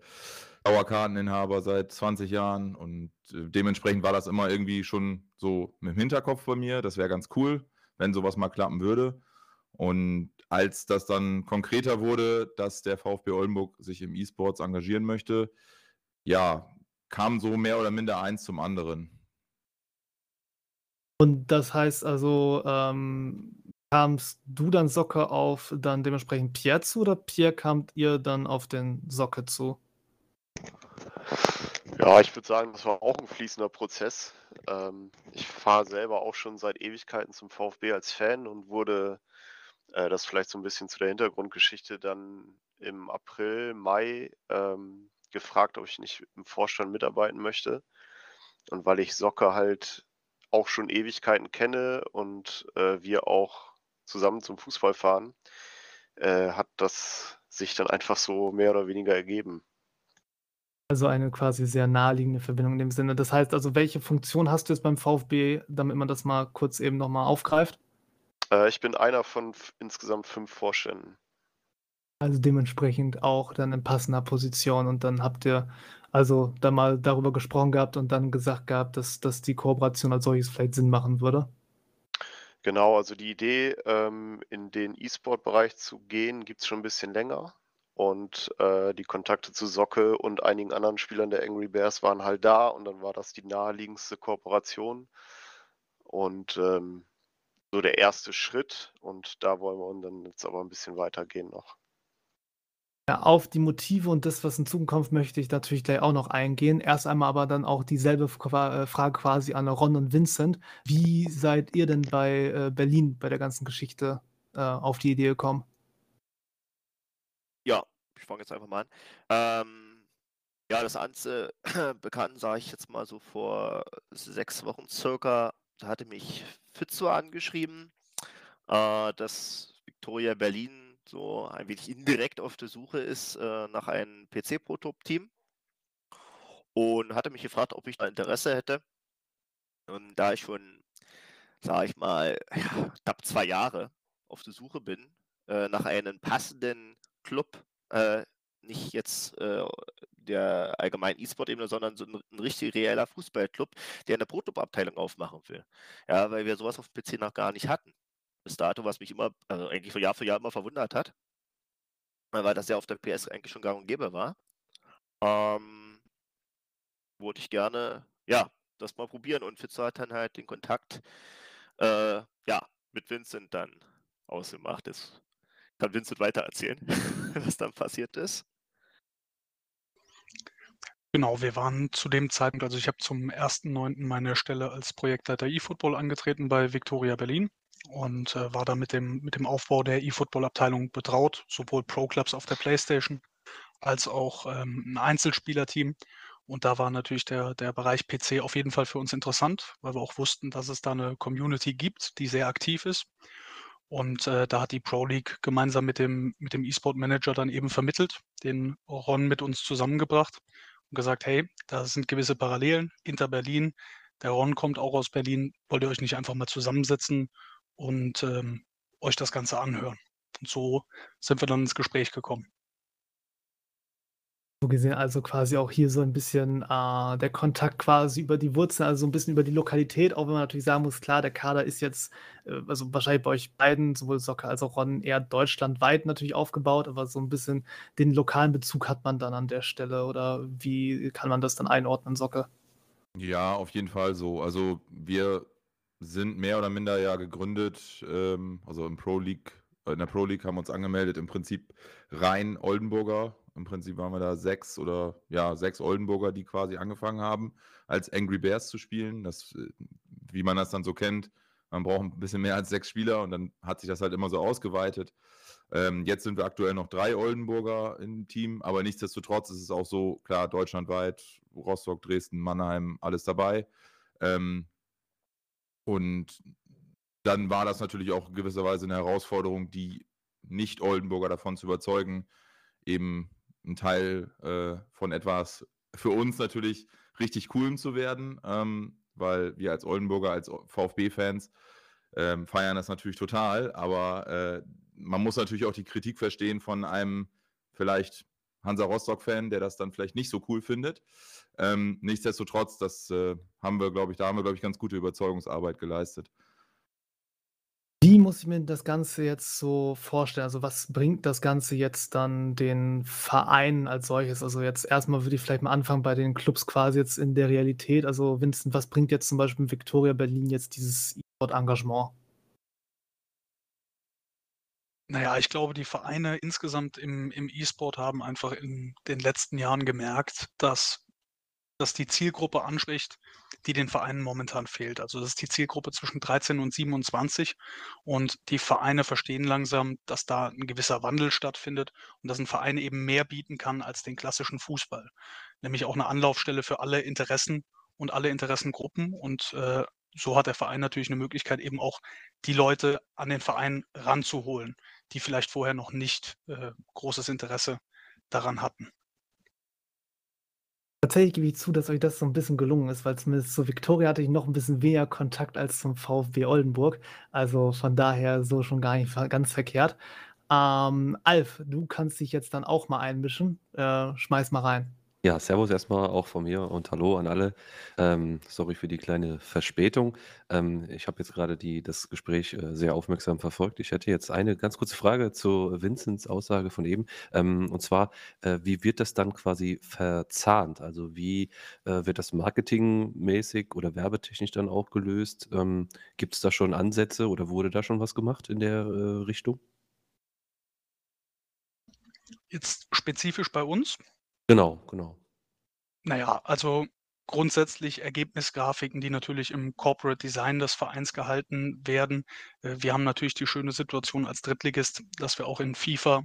Dauerkarteninhaber seit 20 Jahren und äh, dementsprechend war das immer irgendwie schon so im Hinterkopf bei mir. Das wäre ganz cool, wenn sowas mal klappen würde. Und als das dann konkreter wurde, dass der VfB Oldenburg sich im E-Sports engagieren möchte, ja, kam so mehr oder minder eins zum anderen.
Und das heißt also, ähm, kamst du dann Socke auf dann dementsprechend Pierre zu oder Pierre kamt ihr dann auf den Socke zu?
Ja, ich würde sagen, das war auch ein fließender Prozess. Ähm, ich fahre selber auch schon seit Ewigkeiten zum VfB als Fan und wurde äh, das vielleicht so ein bisschen zu der Hintergrundgeschichte dann im April, Mai ähm, gefragt, ob ich nicht im Vorstand mitarbeiten möchte. Und weil ich Socke halt auch schon Ewigkeiten kenne und äh, wir auch zusammen zum Fußball fahren, äh, hat das sich dann einfach so mehr oder weniger ergeben.
Also eine quasi sehr naheliegende Verbindung in dem Sinne. Das heißt also, welche Funktion hast du jetzt beim VfB, damit man das mal kurz eben nochmal aufgreift?
Äh, ich bin einer von insgesamt fünf Vorständen.
Also dementsprechend auch dann in passender Position und dann habt ihr also da mal darüber gesprochen gehabt und dann gesagt gehabt, dass, dass die Kooperation als solches vielleicht Sinn machen würde?
Genau, also die Idee, ähm, in den E-Sport-Bereich zu gehen, gibt es schon ein bisschen länger. Und äh, die Kontakte zu Socke und einigen anderen Spielern der Angry Bears waren halt da und dann war das die naheliegendste Kooperation. Und ähm, so der erste Schritt und da wollen wir dann jetzt aber ein bisschen weitergehen noch.
Ja, auf die Motive und das, was in Zukunft möchte ich natürlich gleich auch noch eingehen. Erst einmal aber dann auch dieselbe äh, Frage quasi an Ron und Vincent. Wie seid ihr denn bei äh, Berlin bei der ganzen Geschichte äh, auf die Idee gekommen?
Ja, ich fange jetzt einfach mal an. Ähm, ja, das Ganze (clears throat) bekannt, sage ich jetzt mal so vor sechs Wochen circa, da hatte mich Fitzo angeschrieben, äh, dass Victoria Berlin so ein wenig indirekt auf der Suche ist äh, nach einem PC-Protop-Team und hatte mich gefragt, ob ich da Interesse hätte. Und da ich schon, sage ich mal, (laughs) ja, knapp zwei Jahre auf der Suche bin äh, nach einem passenden Club, äh, nicht jetzt äh, der allgemeinen E-Sport-Ebene, sondern so ein, ein, richtig reeller Fußballclub, der eine Protop-Abteilung aufmachen will. Ja, weil wir sowas auf dem PC noch gar nicht hatten bis dato, was mich immer, also eigentlich von Jahr für Jahr immer verwundert hat, weil das ja auf der PS eigentlich schon gang und gäbe war. Ähm, wollte ich gerne, ja, das mal probieren und Fitzer hat dann halt den Kontakt, äh, ja, mit Vincent dann ausgemacht. Das kann Vincent weiter erzählen, (laughs) was dann passiert ist.
Genau, wir waren zu dem Zeitpunkt, also ich habe zum 1.9. meine Stelle als Projektleiter eFootball angetreten bei Victoria Berlin und äh, war da mit dem, mit dem Aufbau der eFootball-Abteilung betraut, sowohl Pro-Clubs auf der Playstation als auch ähm, ein Einzelspielerteam. Und da war natürlich der, der Bereich PC auf jeden Fall für uns interessant, weil wir auch wussten, dass es da eine Community gibt, die sehr aktiv ist. Und äh, da hat die Pro League gemeinsam mit dem, mit dem E-Sport Manager dann eben vermittelt, den Ron mit uns zusammengebracht und gesagt, hey, da sind gewisse Parallelen. Inter Berlin, der Ron kommt auch aus Berlin, wollt ihr euch nicht einfach mal zusammensetzen und ähm, euch das Ganze anhören. Und so sind wir dann ins Gespräch gekommen.
So gesehen, also quasi auch hier so ein bisschen äh, der Kontakt quasi über die Wurzeln, also so ein bisschen über die Lokalität, auch wenn man natürlich sagen muss, klar, der Kader ist jetzt, äh, also wahrscheinlich bei euch beiden, sowohl Soccer als auch Ron, eher deutschlandweit natürlich aufgebaut, aber so ein bisschen den lokalen Bezug hat man dann an der Stelle oder wie kann man das dann einordnen, Soccer?
Ja, auf jeden Fall so. Also wir sind mehr oder minder ja gegründet, ähm, also im Pro League, in der Pro League haben wir uns angemeldet, im Prinzip rein Oldenburger. Im Prinzip waren wir da sechs oder ja, sechs Oldenburger, die quasi angefangen haben, als Angry Bears zu spielen. Das, äh, wie man das dann so kennt, man braucht ein bisschen mehr als sechs Spieler und dann hat sich das halt immer so ausgeweitet. Ähm, jetzt sind wir aktuell noch drei Oldenburger im Team, aber nichtsdestotrotz ist es auch so, klar, deutschlandweit, Rostock, Dresden, Mannheim, alles dabei. Ähm, und dann war das natürlich auch gewisserweise eine Herausforderung, die Nicht-Oldenburger davon zu überzeugen, eben ein Teil äh, von etwas für uns natürlich richtig coolem zu werden, ähm, weil wir als Oldenburger, als VfB-Fans ähm, feiern das natürlich total, aber äh, man muss natürlich auch die Kritik verstehen von einem vielleicht Hansa Rostock-Fan, der das dann vielleicht nicht so cool findet. Ähm, nichtsdestotrotz, das äh, haben wir, glaube ich, da haben wir, glaube ich, ganz gute Überzeugungsarbeit geleistet.
Muss ich mir das Ganze jetzt so vorstellen? Also, was bringt das Ganze jetzt dann den Vereinen als solches? Also, jetzt erstmal würde ich vielleicht mal anfangen bei den Clubs quasi jetzt in der Realität. Also, Vincent, was bringt jetzt zum Beispiel Victoria Berlin jetzt dieses E-Sport-Engagement?
Naja, ich glaube, die Vereine insgesamt im im E-Sport haben einfach in den letzten Jahren gemerkt, dass das die Zielgruppe anspricht, die den Vereinen momentan fehlt. Also, das ist die Zielgruppe zwischen 13 und 27 und die Vereine verstehen langsam, dass da ein gewisser Wandel stattfindet und dass ein Verein eben mehr bieten kann als den klassischen Fußball. Nämlich auch eine Anlaufstelle für alle Interessen und alle Interessengruppen und, äh, so hat der Verein natürlich eine Möglichkeit, eben auch die Leute an den Verein ranzuholen, die vielleicht vorher noch nicht, äh, großes Interesse daran hatten.
Tatsächlich gebe ich zu, dass euch das so 'n bisschen gelungen ist, weil zumindest zu Viktoria hatte ich noch 'n bisschen weniger Kontakt als zum VfB Oldenburg. Also, von daher so schon gar nicht ganz verkehrt. Ähm, Alf, du kannst dich jetzt dann auch mal einmischen. Äh, schmeiß mal rein.
Ja, servus erstmal auch von mir und hallo an alle. Ähm, sorry für die kleine Verspätung. Ähm, ich habe jetzt gerade das Gespräch, äh, sehr aufmerksam verfolgt. Ich hätte jetzt eine ganz kurze Frage zu Vinzens Aussage von eben. Ähm, und zwar, äh, wie wird das dann quasi verzahnt? Also, wie, äh, wird das marketingmäßig oder werbetechnisch dann auch gelöst? Ähm, gibt's da schon Ansätze oder wurde da schon was gemacht in der, äh, Richtung?
Jetzt spezifisch bei uns?
Genau, genau.
Na ja, also grundsätzlich Ergebnisgrafiken, die natürlich im Corporate Design des Vereins gehalten werden. Äh, wir haben natürlich die schöne Situation als Drittligist, dass wir auch in FIFA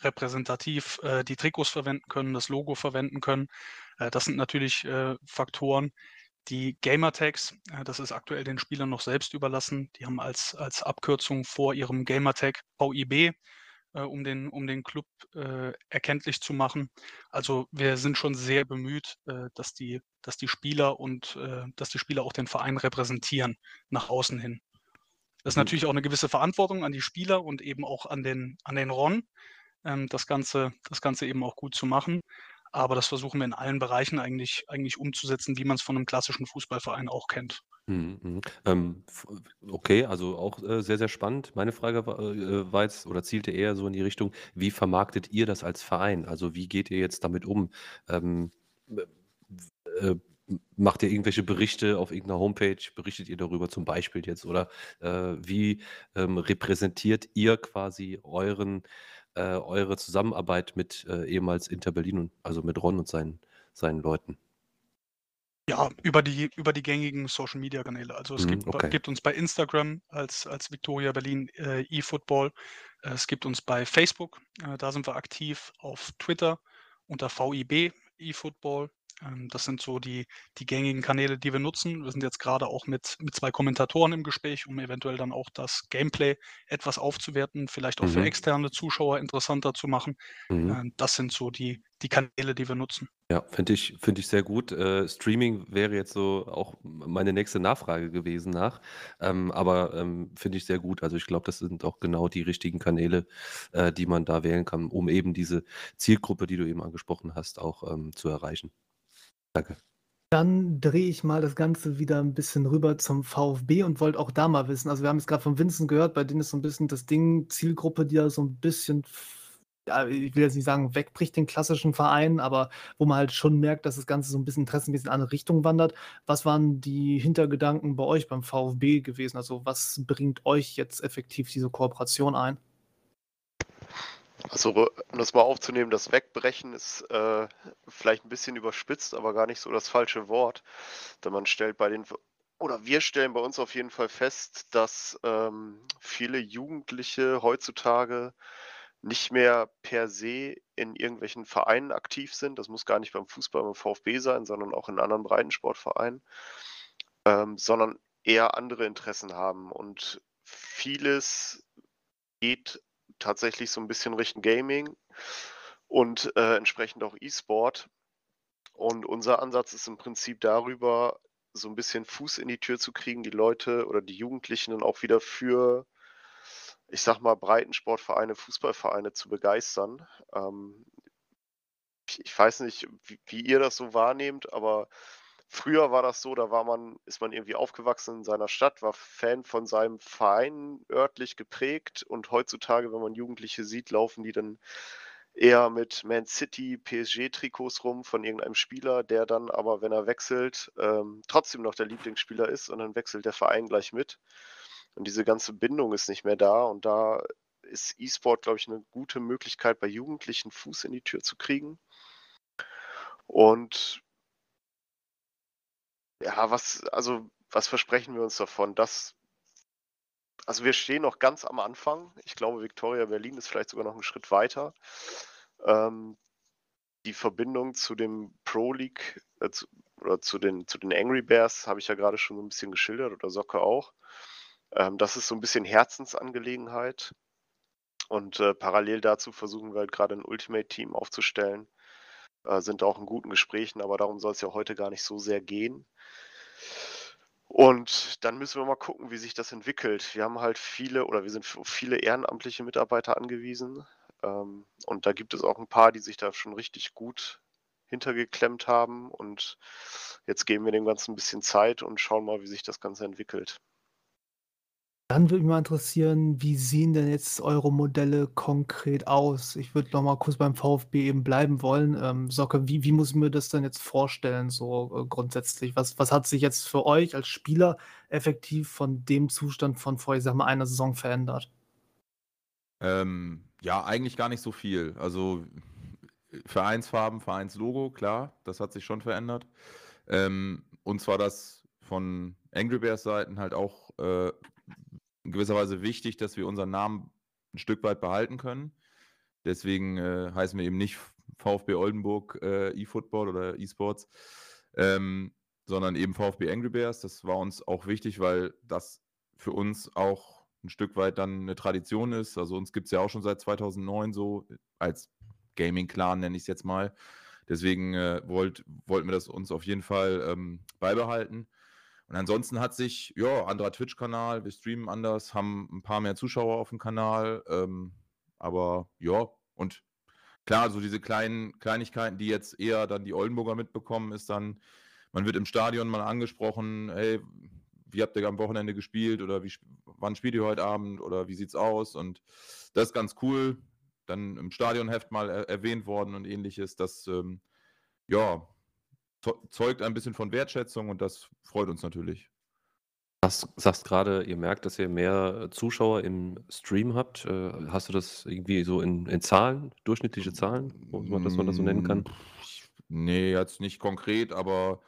repräsentativ, äh, die Trikots verwenden können, das Logo verwenden können. Äh, das sind natürlich, Faktoren. Die Gamertags, das ist aktuell den Spielern noch selbst überlassen. Die haben als als Abkürzung vor ihrem Gamertag VIB äh, um den um den Club, äh, erkenntlich zu machen. Also, wir sind schon sehr bemüht, äh, dass die dass die Spieler und äh, dass die Spieler auch den Verein repräsentieren nach außen hin. Das ist
Mhm.
natürlich auch eine gewisse Verantwortung an die Spieler und eben auch an den an den RON, ähm, das Ganze das Ganze eben auch gut zu machen. Aber das versuchen wir in allen Bereichen eigentlich eigentlich umzusetzen, wie man es von einem klassischen Fußballverein auch kennt.
Mhm, mhm. Ähm, okay, also auch, äh, sehr, sehr spannend. Meine Frage war äh, war jetzt oder zielte eher so in die Richtung, wie vermarktet ihr das als Verein? Also, wie geht ihr jetzt damit um? Ähm, äh, macht ihr irgendwelche Berichte auf irgend 'ner Homepage? Berichtet ihr darüber zum Beispiel jetzt? Oder, äh, wie, ähm, repräsentiert ihr quasi euren äh, eure Zusammenarbeit mit, äh, ehemals Inter Berlin und also, mit Ron und seinen seinen Leuten?
Ja, über die über die gängigen Social-Media-Kanäle. Also, es
Mhm,
gibt
okay.
gibt uns bei Instagram als als Viktoria Berlin, äh, eFootball. Äh, es gibt uns bei Facebook, äh, da sind wir aktiv, auf Twitter unter VIB eFootball. Ähm, das sind so die die gängigen Kanäle, die wir nutzen. Wir sind jetzt grade auch mit mit 2 Kommentatoren im Gespräch, um eventuell dann auch das Gameplay etwas aufzuwerten, vielleicht auch für
Mhm.
externe Zuschauer interessanter zu machen.
Mhm.
Ähm, das sind so die die Kanäle, die wir nutzen.
Ja, finde ich finde ich sehr gut. Äh, Streaming wäre jetzt so auch meine nächste Nachfrage gewesen nach. Ähm, aber, ähm, finde ich sehr gut. Also, ich glaube, das sind auch genau die richtigen Kanäle, äh, die man da wählen kann, um eben diese Zielgruppe, die du eben angesprochen hast, auch, ähm, zu erreichen. Danke.
Dann drehe ich mal das Ganze wieder 'n bisschen rüber zum VfB und wollte auch da mal wissen also, wir haben jetzt grad von Vincent gehört, bei denen ist so 'n bisschen das Ding Zielgruppe, die da so 'n bisschen ja, ich will jetzt nicht sagen, wegbricht den klassischen Verein, aber wo man halt schon merkt, dass das Ganze so 'n bisschen interessenmäßig in 'ne andere Richtung wandert. Was waren die Hintergedanken bei euch beim VfB gewesen? Also, was bringt euch jetzt effektiv diese Kooperation ein?
Also, um das mal aufzunehmen, das Wegbrechen ist, äh, vielleicht 'n bisschen überspitzt, aber gar nicht so das falsche Wort. Denn man stellt bei den oder wir stellen bei uns auf jeden Fall fest, dass, ähm, viele Jugendliche heutzutage nicht mehr per se in irgendwelchen Vereinen aktiv sind. Das muss gar nicht beim Fußball, beim VfB sein, sondern auch in anderen Breitensportvereinen, ähm, sondern eher andere Interessen haben. Und vieles geht tatsächlich so 'n bisschen Richtung Gaming und, äh, entsprechend auch E-Sport. Und unser Ansatz ist im Prinzip darüber, so 'n bisschen Fuß in die Tür zu kriegen, die Leute oder die Jugendlichen dann auch wieder für, ich sage mal, Breitensportvereine, Fußballvereine zu begeistern. Ähm, ich ich weiß nicht, wie wie ihr das so wahrnehmt, aber früher war das so, da war man, ist man irgendwie aufgewachsen in seiner Stadt, war Fan von seinem Verein örtlich geprägt und heutzutage, wenn man Jugendliche sieht, laufen die dann eher mit Man City, PSG-Trikots rum von irgendeinem Spieler, der dann aber, wenn er wechselt, ähm, trotzdem noch der Lieblingsspieler ist und dann wechselt der Verein gleich mit. Und diese ganze Bindung ist nicht mehr da und da ist E-Sport, glaube ich, eine gute Möglichkeit, bei Jugendlichen Fuß in die Tür zu kriegen. Und ja, was, also, was versprechen wir uns davon? Das, also wir stehen noch ganz am Anfang. Ich glaube, Victoria Berlin ist vielleicht sogar noch einen Schritt weiter. Ähm, die Verbindung zu dem Pro League äh, zu, oder zu den, zu den Angry Bears habe ich ja gerade schon so ein bisschen geschildert oder Soccer auch. Ähm, das ist so ein bisschen Herzensangelegenheit. Und äh, parallel dazu versuchen wir halt gerade ein Ultimate-Team aufzustellen. Äh, sind auch in guten Gesprächen, aber darum soll es ja heute gar nicht so sehr gehen. Und dann müssen wir mal gucken, wie sich das entwickelt. Wir haben halt viele oder wir sind viele ehrenamtliche Mitarbeiter angewiesen. Ähm, und da gibt es auch ein paar, die sich da schon richtig gut hintergeklemmt haben. Und jetzt geben wir dem Ganzen ein bisschen Zeit und schauen mal, wie sich das Ganze entwickelt.
Dann würde mich mal interessieren, wie sehen denn jetzt eure Modelle konkret aus? Ich würde noch mal kurz beim VfB eben bleiben wollen. Ähm, Socke, wie, wie muss ich mir das denn jetzt vorstellen, so äh, grundsätzlich? Was, was hat sich jetzt für euch als Spieler effektiv von dem Zustand von vor, ich sag mal, einer Saison verändert?
Ähm, ja, eigentlich gar nicht so viel. Also Vereinsfarben, Vereinslogo, klar, das hat sich schon verändert. Ähm, und zwar das von Angry Bears Seiten halt auch äh, in gewisser Weise wichtig, dass wir unseren Namen ein Stück weit behalten können. Deswegen äh, heißen wir eben nicht VfB Oldenburg äh, eFootball oder eSports, ähm, sondern eben VfB Angry Bears. Das war uns auch wichtig, weil das für uns auch ein Stück weit dann eine Tradition ist. Also uns gibt es ja auch schon seit 2009 so als Gaming-Clan, nenne ich es jetzt mal. Deswegen äh, wollt, wollten wir das uns auf jeden Fall ähm, beibehalten. Und ansonsten hat sich, ja, anderer Twitch-Kanal, wir streamen anders, haben ein paar mehr Zuschauer auf dem Kanal. Ähm, aber ja, und klar, so diese kleinen Kleinigkeiten, die jetzt eher dann die Oldenburger mitbekommen, ist dann, man wird im Stadion mal angesprochen, hey, wie habt ihr am Wochenende gespielt oder wie, wann spielt ihr heute Abend oder wie sieht's aus? Und das ist ganz cool. Dann im Stadionheft mal er erwähnt worden und ähnliches. Das, ähm, ja, zeugt ein bisschen von Wertschätzung und das freut uns natürlich.
Du sagst gerade, ihr merkt, dass ihr mehr Zuschauer im Stream habt. Äh, hast du das irgendwie so in, in Zahlen, durchschnittliche Zahlen, dass man das so nennen kann?
Nee, jetzt nicht konkret, aber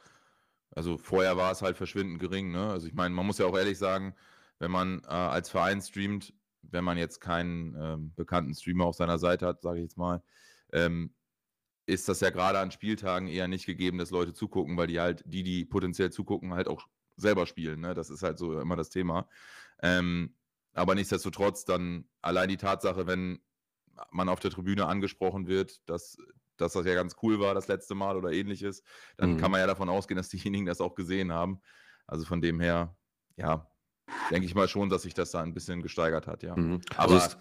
also vorher war es halt verschwindend gering. Ne? Also ich meine, man muss ja auch ehrlich sagen, wenn man äh, als Verein streamt, wenn man jetzt keinen ähm, bekannten Streamer auf seiner Seite hat, sage ich jetzt mal, ähm, ist das ja gerade an Spieltagen eher nicht gegeben, dass Leute zugucken, weil die halt, die, die potenziell zugucken, halt auch selber spielen. Ne? Das ist halt so immer das Thema. Ähm, aber nichtsdestotrotz dann allein die Tatsache, wenn man auf der Tribüne angesprochen wird, dass, dass das ja ganz cool war das letzte Mal oder ähnliches, dann mhm. kann man ja davon ausgehen, dass diejenigen das auch gesehen haben. Also von dem her, ja, denke ich mal schon, dass sich das da ein bisschen gesteigert hat, ja. Mhm. Aber also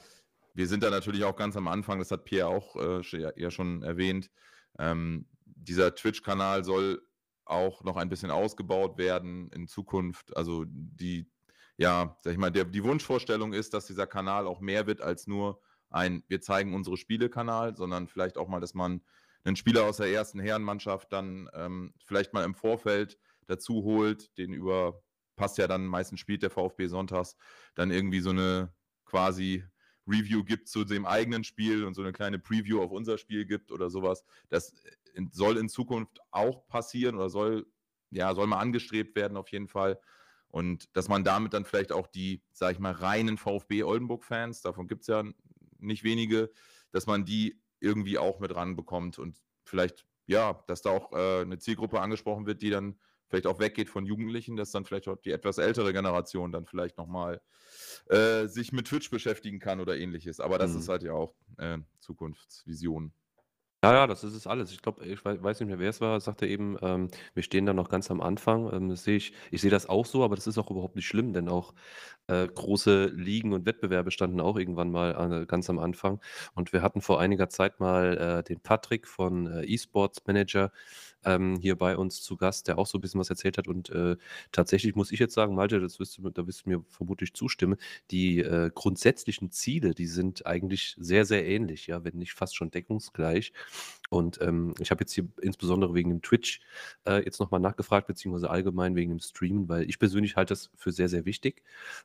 wir sind da natürlich auch ganz am Anfang, das hat Pierre auch äh, ja schon erwähnt. Ähm, dieser Twitch-Kanal soll auch noch ein bisschen ausgebaut werden in Zukunft. Also die, ja, sag ich mal, der, die Wunschvorstellung ist, dass dieser Kanal auch mehr wird als nur ein Wir zeigen unsere Spiele-Kanal, sondern vielleicht auch mal, dass man einen Spieler aus der ersten Herrenmannschaft dann ähm, vielleicht mal im Vorfeld dazu holt, den über, passt ja dann, meistens spielt der VfB sonntags, dann irgendwie so eine quasi Review gibt zu dem eigenen Spiel und so eine kleine Preview auf unser Spiel gibt oder sowas. Das soll in Zukunft auch passieren oder soll, ja, soll mal angestrebt werden auf jeden Fall. Und dass man damit dann vielleicht auch die, sag ich mal, reinen VfB Oldenburg-Fans, davon gibt es ja nicht wenige, dass man die irgendwie auch mit ranbekommt und vielleicht, ja, dass da auch äh, eine Zielgruppe angesprochen wird, die dann vielleicht auch weggeht von Jugendlichen, dass dann vielleicht auch die etwas ältere Generation dann vielleicht nochmal äh, sich mit Twitch beschäftigen kann oder ähnliches. Aber das mhm. ist halt ja auch äh, Zukunftsvision.
Ja, ja, das ist es alles. Ich glaube, ich weiß nicht mehr, wer es war, sagte eben, ähm, wir stehen da noch ganz am Anfang. Ähm, das sehe ich, ich sehe das auch so, aber das ist auch überhaupt nicht schlimm, denn auch äh, große Ligen und Wettbewerbe standen auch irgendwann mal an, ganz am Anfang. Und wir hatten vor einiger Zeit mal äh, den Patrick von äh, eSports Manager ähm, hier bei uns zu Gast, der auch so ein bisschen was erzählt hat. Und äh, tatsächlich muss ich jetzt sagen, Malte, das wirst du, da wirst du mir vermutlich zustimmen, die äh, grundsätzlichen Ziele, die sind eigentlich sehr, sehr ähnlich, ja, wenn nicht fast schon deckungsgleich. Und ähm, ich habe jetzt hier insbesondere wegen dem Twitch äh, jetzt nochmal nachgefragt, beziehungsweise allgemein wegen dem Streamen, weil ich persönlich halte das für sehr, sehr wichtig.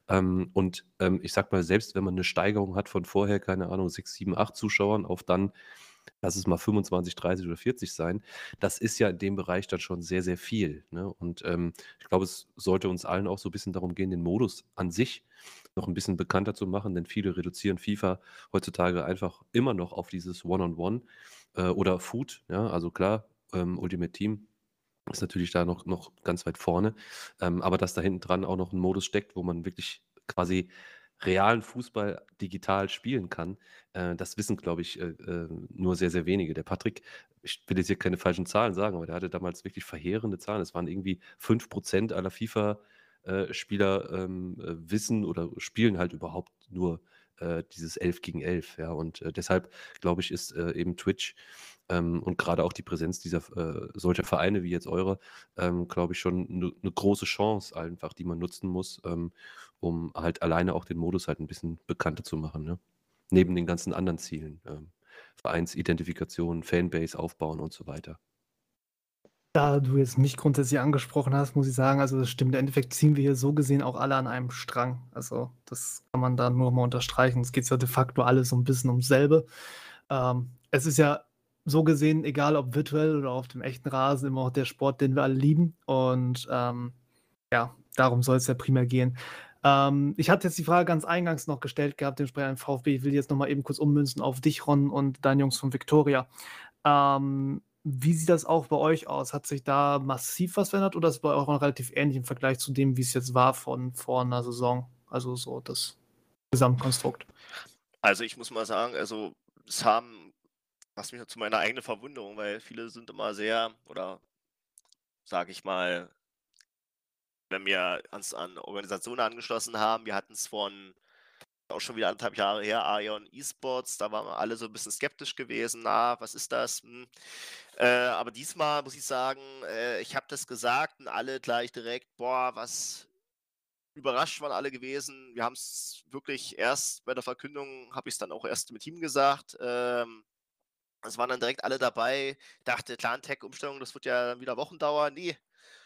Ähm, und ähm, ich sag mal, selbst wenn man eine Steigerung hat von vorher, keine Ahnung, 6, 7, 8 Zuschauern auf dann lass es mal 25, 30 oder 40 sein, das ist ja in dem Bereich dann schon sehr, sehr viel. Ne? Und ähm, ich glaube, es sollte uns allen auch so ein bisschen darum gehen, den Modus an sich noch ein bisschen bekannter zu machen, denn viele reduzieren FIFA heutzutage einfach immer noch auf dieses One-on-One äh, oder Food. Ja? Also klar, ähm, Ultimate Team ist natürlich da noch, noch ganz weit vorne, ähm, aber dass da hinten dran auch noch ein Modus steckt, wo man wirklich quasi realen Fußball digital spielen kann, äh, das wissen, glaube ich, äh, äh, nur sehr, sehr wenige. Der Patrick, ich will jetzt hier keine falschen Zahlen sagen, aber der hatte damals wirklich verheerende Zahlen. Es waren irgendwie 5% aller FIFA-Spieler äh, ähm, äh, wissen oder spielen halt überhaupt nur äh, dieses 11 gegen 11. Ja? Und deshalb, glaube ich, ist eben Twitch ähm, und gerade auch die Präsenz dieser äh, solcher Vereine wie jetzt eure, ähm, glaube ich, schon eine ne große Chance einfach, die man nutzen muss, ähm, um halt alleine auch den Modus halt ein bisschen bekannter zu machen, ne? Neben den ganzen anderen Zielen, ähm, Vereinsidentifikation, Fanbase aufbauen und so weiter.
Da du jetzt mich grundsätzlich angesprochen hast, muss ich sagen, also das stimmt. Im Endeffekt ziehen wir hier so gesehen auch alle an einem Strang. Also das kann man da nur mal unterstreichen. Es geht ja de facto alles so ein bisschen ums selbe. Ähm, es ist ja so gesehen, egal ob virtuell oder auf dem echten Rasen, immer auch der Sport, den wir alle lieben. Und ähm, ja, darum soll es ja primär gehen. Ähm, ich hatte jetzt die Frage ganz eingangs noch gestellt gehabt, dem Sprecher VfB. Ich will jetzt nochmal eben kurz ummünzen auf dich, Ron, und deine Jungs von Victoria. Ähm, wie sieht das auch bei euch aus? Hat sich da massiv was verändert oder ist es bei euch relativ ähnlich im Vergleich zu dem, wie es jetzt war von vor einer Saison? Also so das Gesamtkonstrukt.
Also ich muss mal sagen, also es haben was mich zu meiner eigenen Verwunderung, weil viele sind immer sehr, oder sage ich mal, wenn wir uns an Organisationen angeschlossen haben, wir hatten es von auch schon wieder anderthalb Jahre her, Ion Esports, da waren wir alle so ein bisschen skeptisch gewesen, na, was ist das? Hm. Äh, aber diesmal muss ich sagen, äh, ich habe das gesagt und alle gleich direkt, boah, was überrascht waren alle gewesen. Wir haben es wirklich erst bei der Verkündung, habe ich es dann auch erst mit ihm gesagt, ähm, es waren dann direkt alle dabei. Dachte, Clan-Tech-Umstellung, das wird ja wieder Wochen dauern. Nee,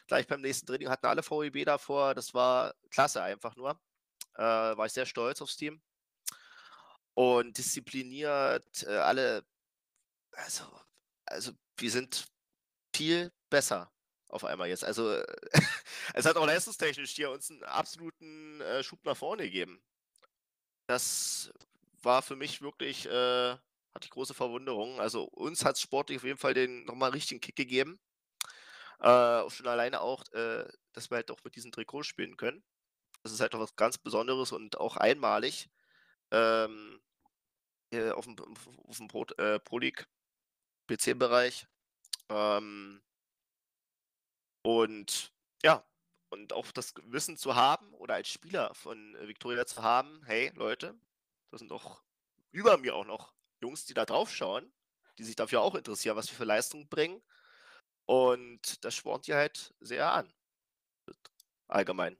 gleich beim nächsten Training hatten alle VEB davor. Das war klasse einfach nur. Äh, war ich sehr stolz aufs Team. Und diszipliniert, äh, alle, also, also wir sind viel besser auf einmal jetzt. Also (laughs) es hat auch leistungstechnisch hier uns einen absoluten äh, Schub nach vorne gegeben. Das war für mich wirklich äh, hatte ich große Verwunderung. Also uns hat es sportlich auf jeden Fall den nochmal richtigen Kick gegeben. Äh, schon alleine auch, äh, dass wir halt auch mit diesem Trikot spielen können. Das ist halt auch was ganz Besonderes und auch einmalig ähm, auf dem, auf dem Pro, äh, Pro League PC-Bereich. Ähm, und ja, und auch das Wissen zu haben oder als Spieler von Victoria zu haben, hey Leute, das sind doch über mir auch noch Jungs, die da drauf schauen, die sich dafür auch interessieren, was wir für Leistungen bringen. Und das spornt die halt sehr an. Allgemein.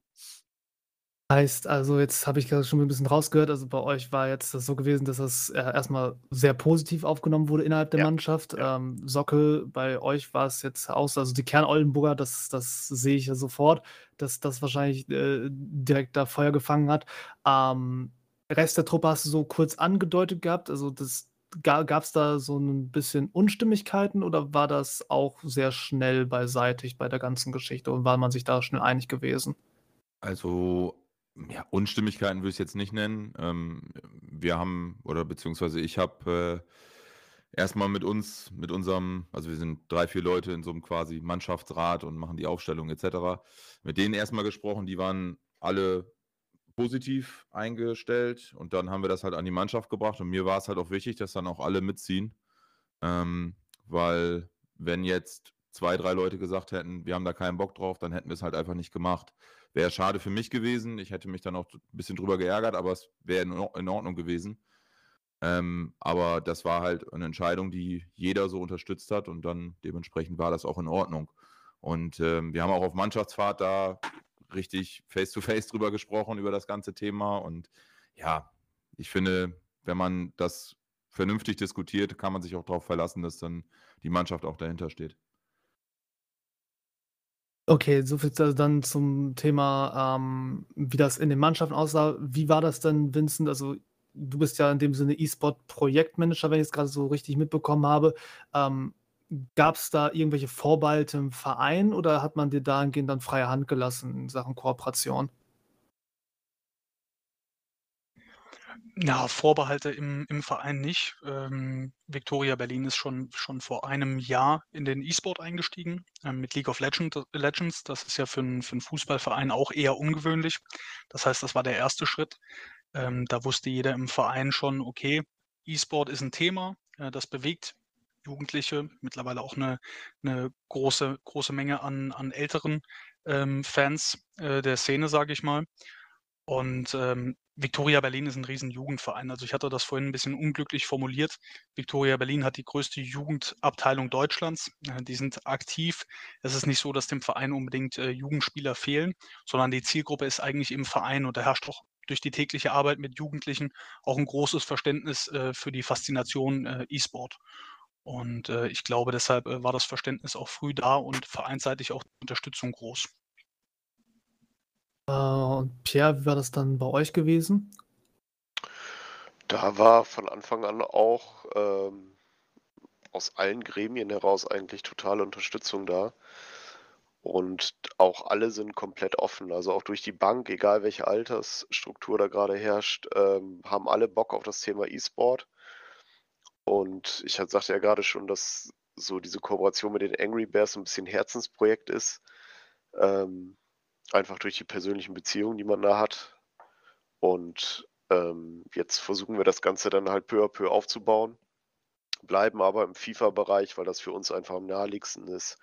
Heißt, also jetzt habe ich gerade schon ein bisschen rausgehört, also bei euch war jetzt das so gewesen, dass das äh, erstmal sehr positiv aufgenommen wurde innerhalb der
Ja,
Mannschaft.
ja.
Ähm, Sockel, bei euch war es jetzt aus, also die Kern-Oldenburger, das, das sehe ich ja sofort, dass das wahrscheinlich äh, direkt da Feuer gefangen hat. Ähm, Rest der Truppe hast du so kurz angedeutet gehabt, also das Gab es da so ein bisschen Unstimmigkeiten oder war das auch sehr schnell beiseitig bei der ganzen Geschichte und war man sich da schnell einig gewesen?
Also, ja, Unstimmigkeiten würde ich jetzt nicht nennen. Ähm, wir haben, oder beziehungsweise ich habe äh, erstmal mit uns, mit unserem, also wir sind drei, vier Leute in so einem quasi Mannschaftsrat und machen die Aufstellung etc. Mit denen erstmal gesprochen, die waren alle positiv eingestellt und dann haben wir das halt an die Mannschaft gebracht und mir war es halt auch wichtig, dass dann auch alle mitziehen, ähm, weil wenn jetzt zwei, drei Leute gesagt hätten, wir haben da keinen Bock drauf, dann hätten wir es halt einfach nicht gemacht. Wäre schade für mich gewesen. Ich hätte mich dann auch ein bisschen drüber geärgert, aber es wäre in Ordnung gewesen. Ähm, aber das war halt eine Entscheidung, die jeder so unterstützt hat und dann dementsprechend war das auch in Ordnung. Und ähm, wir haben auch auf Mannschaftsfahrt da richtig face-to-face -face drüber gesprochen, über das ganze Thema. Und ja, ich finde, wenn man das vernünftig diskutiert, kann man sich auch darauf verlassen, dass dann die Mannschaft auch dahinter steht.
Okay, so viel dann zum Thema, ähm, wie das in den Mannschaften aussah. Wie war das denn, Vincent? Also du bist ja in dem Sinne E-Sport-Projektmanager, wenn ich es gerade so richtig mitbekommen habe. Ähm, Gab es da irgendwelche Vorbehalte im Verein oder hat man dir dahingehend dann freie Hand gelassen in Sachen Kooperation?
Ja, Vorbehalte im, im Verein nicht. Ähm, Victoria Berlin ist schon, schon vor einem Jahr in den E-Sport eingestiegen ähm, mit League of Legend, Legends. Das ist ja für, einen- für einen Fußballverein auch eher ungewöhnlich. Das heißt, das war der erste Schritt. Ähm, da wusste jeder im Verein schon, okay, E-Sport ist ein Thema, äh, das bewegt Jugendliche, mittlerweile auch eine, eine große, große Menge an, an älteren ähm, Fans äh, der Szene, sage ich mal. Und ähm, Victoria Berlin ist ein riesen Jugendverein. Also ich hatte das vorhin ein bisschen unglücklich formuliert. Victoria Berlin hat die größte Jugendabteilung Deutschlands. Äh, die sind aktiv. Es ist nicht so, dass dem Verein unbedingt äh, Jugendspieler fehlen, sondern die Zielgruppe ist eigentlich im Verein und da herrscht auch durch die tägliche Arbeit mit Jugendlichen auch ein großes Verständnis äh, für die Faszination äh, E-Sport. Und äh, ich glaube, deshalb äh, war das Verständnis auch früh da und vereinsseitig auch die Unterstützung groß.
Äh, und Pierre, wie war das dann bei euch gewesen?
Da war von Anfang an auch ähm, aus allen Gremien heraus eigentlich totale Unterstützung da. Und auch alle sind komplett offen. Also auch durch die Bank, egal welche Altersstruktur da gerade herrscht, ähm, haben alle Bock auf das Thema E-Sport. Und ich sagte ja gerade schon, dass so diese Kooperation mit den Angry Bears ein bisschen Herzensprojekt ist. Ähm, einfach durch die persönlichen Beziehungen, die man da hat. Und ähm, jetzt versuchen wir das Ganze dann halt peu à peu aufzubauen, bleiben aber im FIFA-Bereich, weil das für uns einfach am naheliegendsten ist.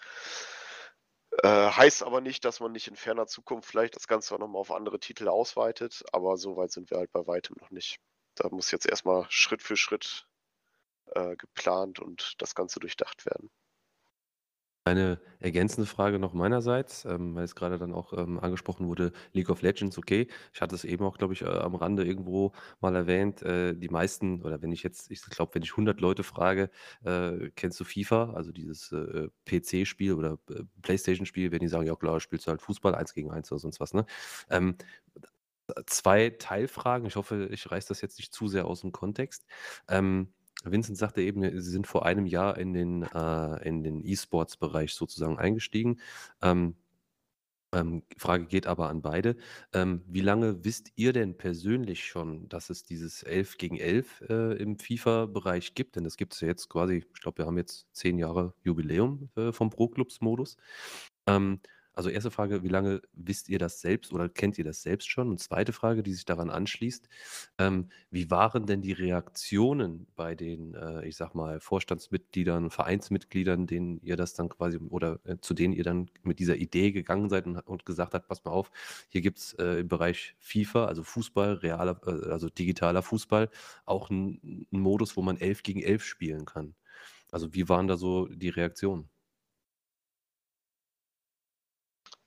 Äh, heißt aber nicht, dass man nicht in ferner Zukunft vielleicht das Ganze auch nochmal auf andere Titel ausweitet, aber so weit sind wir halt bei weitem noch nicht. Da muss jetzt erstmal Schritt für Schritt äh, geplant und das Ganze durchdacht werden.
Eine ergänzende Frage noch meinerseits, ähm, weil es gerade dann auch ähm, angesprochen wurde, League of Legends, okay. Ich hatte es eben auch, glaube ich, äh, am Rande irgendwo mal erwähnt. Äh, die meisten, oder wenn ich jetzt, ich glaube, wenn ich 100 Leute frage, äh, kennst du FIFA, also dieses äh, PC-Spiel oder äh, Playstation-Spiel, wenn die sagen, ja klar, spielst du halt Fußball, eins gegen eins oder sonst was, ne? Ähm, zwei Teilfragen, ich hoffe, ich reiße das jetzt nicht zu sehr aus dem Kontext. Ähm, Vincent sagte eben, Sie sind vor einem Jahr in den, äh, in den E-Sports-Bereich sozusagen eingestiegen. Ähm, ähm, Frage geht aber an beide. Ähm, wie lange wisst ihr denn persönlich schon, dass es dieses 11 gegen 11 äh, im FIFA-Bereich gibt? Denn das gibt es ja jetzt quasi, ich glaube, wir haben jetzt zehn Jahre Jubiläum äh, vom Pro-Clubs-Modus. Ähm, also erste Frage, wie lange wisst ihr das selbst oder kennt ihr das selbst schon? Und zweite Frage, die sich daran anschließt, ähm, wie waren denn die Reaktionen bei den, äh, ich sag mal, Vorstandsmitgliedern, Vereinsmitgliedern, denen ihr das dann quasi oder äh, zu denen ihr dann mit dieser Idee gegangen seid und, und gesagt habt, pass mal auf, hier gibt es äh, im Bereich FIFA, also Fußball, realer, äh, also digitaler Fußball, auch einen Modus, wo man 11 gegen 11 spielen kann. Also wie waren da so die Reaktionen?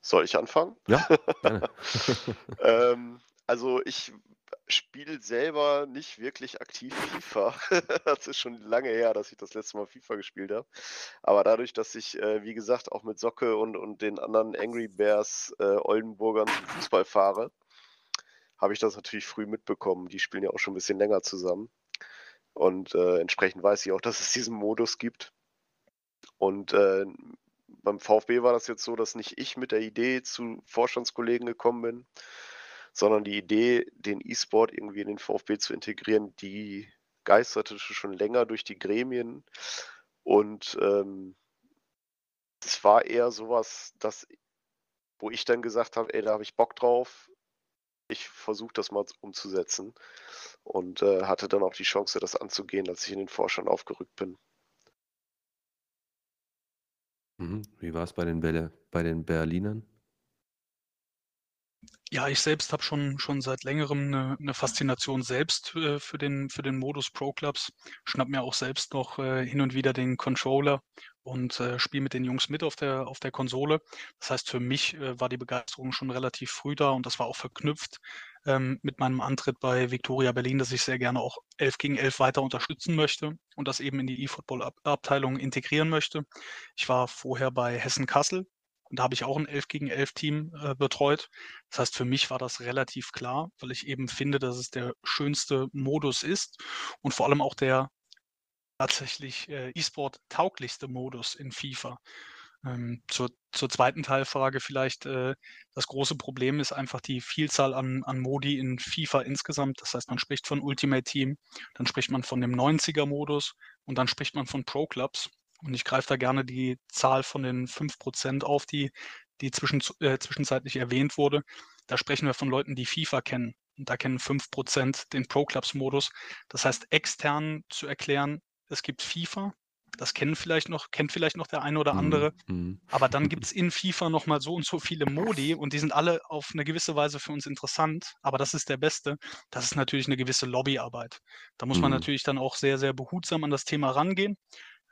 Soll ich anfangen?
Ja, (laughs)
ähm, also ich spiele selber nicht wirklich aktiv FIFA. (laughs) das ist schon lange her, dass ich das letzte Mal FIFA gespielt habe. Aber dadurch, dass ich, äh, wie gesagt, auch mit Socke und, und den anderen Angry Bears äh, Oldenburgern zum Fußball fahre, habe ich das natürlich früh mitbekommen. Die spielen ja auch schon ein bisschen länger zusammen. Und äh, entsprechend weiß ich auch, dass es diesen Modus gibt. Und äh, beim VfB war das jetzt so, dass nicht ich mit der Idee zu Vorstandskollegen gekommen bin, sondern die Idee, den E-Sport irgendwie in den VfB zu integrieren, die geisterte schon länger durch die Gremien. Und ähm, es war eher sowas, dass, wo ich dann gesagt habe, ey, da habe ich Bock drauf. Ich versuche das mal umzusetzen und äh, hatte dann auch die Chance, das anzugehen, als ich in den Vorstand aufgerückt bin.
Mhm. Wie war es bei den Bälle bei den Berlinern?
Ja, ich selbst habe schon schon seit Längerem eine 'ne Faszination selbst, äh, für den für den Modus Pro Clubs. Schnappe mir auch selbst noch, äh, hin und wieder den Controller und, äh, spiele mit den Jungs mit auf der auf der Konsole. Das heißt, für mich, äh, war die Begeisterung schon relativ früh da und das war auch verknüpft, ähm, mit meinem Antritt bei Viktoria Berlin, dass ich sehr gerne auch 11 gegen 11 weiter unterstützen möchte und das eben in die E-Football Abteilung integrieren möchte. Ich war vorher bei Hessen Kassel und da habe ich auch ein 11 gegen 11 Team äh, betreut. Das heißt, für mich war das relativ klar, weil ich eben finde, dass es der schönste Modus ist und vor allem auch der tatsächlich äh, E-Sport tauglichste Modus in FIFA. Ähm, zur, zur zweiten Teilfrage vielleicht, äh, das große Problem ist einfach die Vielzahl an, an Modi in FIFA insgesamt. Das heißt, man spricht von Ultimate Team, dann spricht man von dem 90er-Modus und dann spricht man von Pro Clubs. Und ich greife da gerne die Zahl von den 5% auf, die, die zwischen, äh, zwischenzeitlich erwähnt wurde. Da sprechen wir von Leuten, die FIFA kennen. Und da kennen 5% den Pro Clubs Modus. Das heißt, extern zu erklären, es gibt FIFA, das kennen vielleicht noch, kennt vielleicht noch der eine oder andere. Mhm. Aber dann (laughs) gibt es in FIFA nochmal so und so viele Modi und die sind alle auf eine gewisse Weise für uns interessant. Aber das ist der beste. Das ist natürlich eine gewisse Lobbyarbeit. Da muss man mhm. natürlich dann auch sehr, sehr behutsam an das Thema rangehen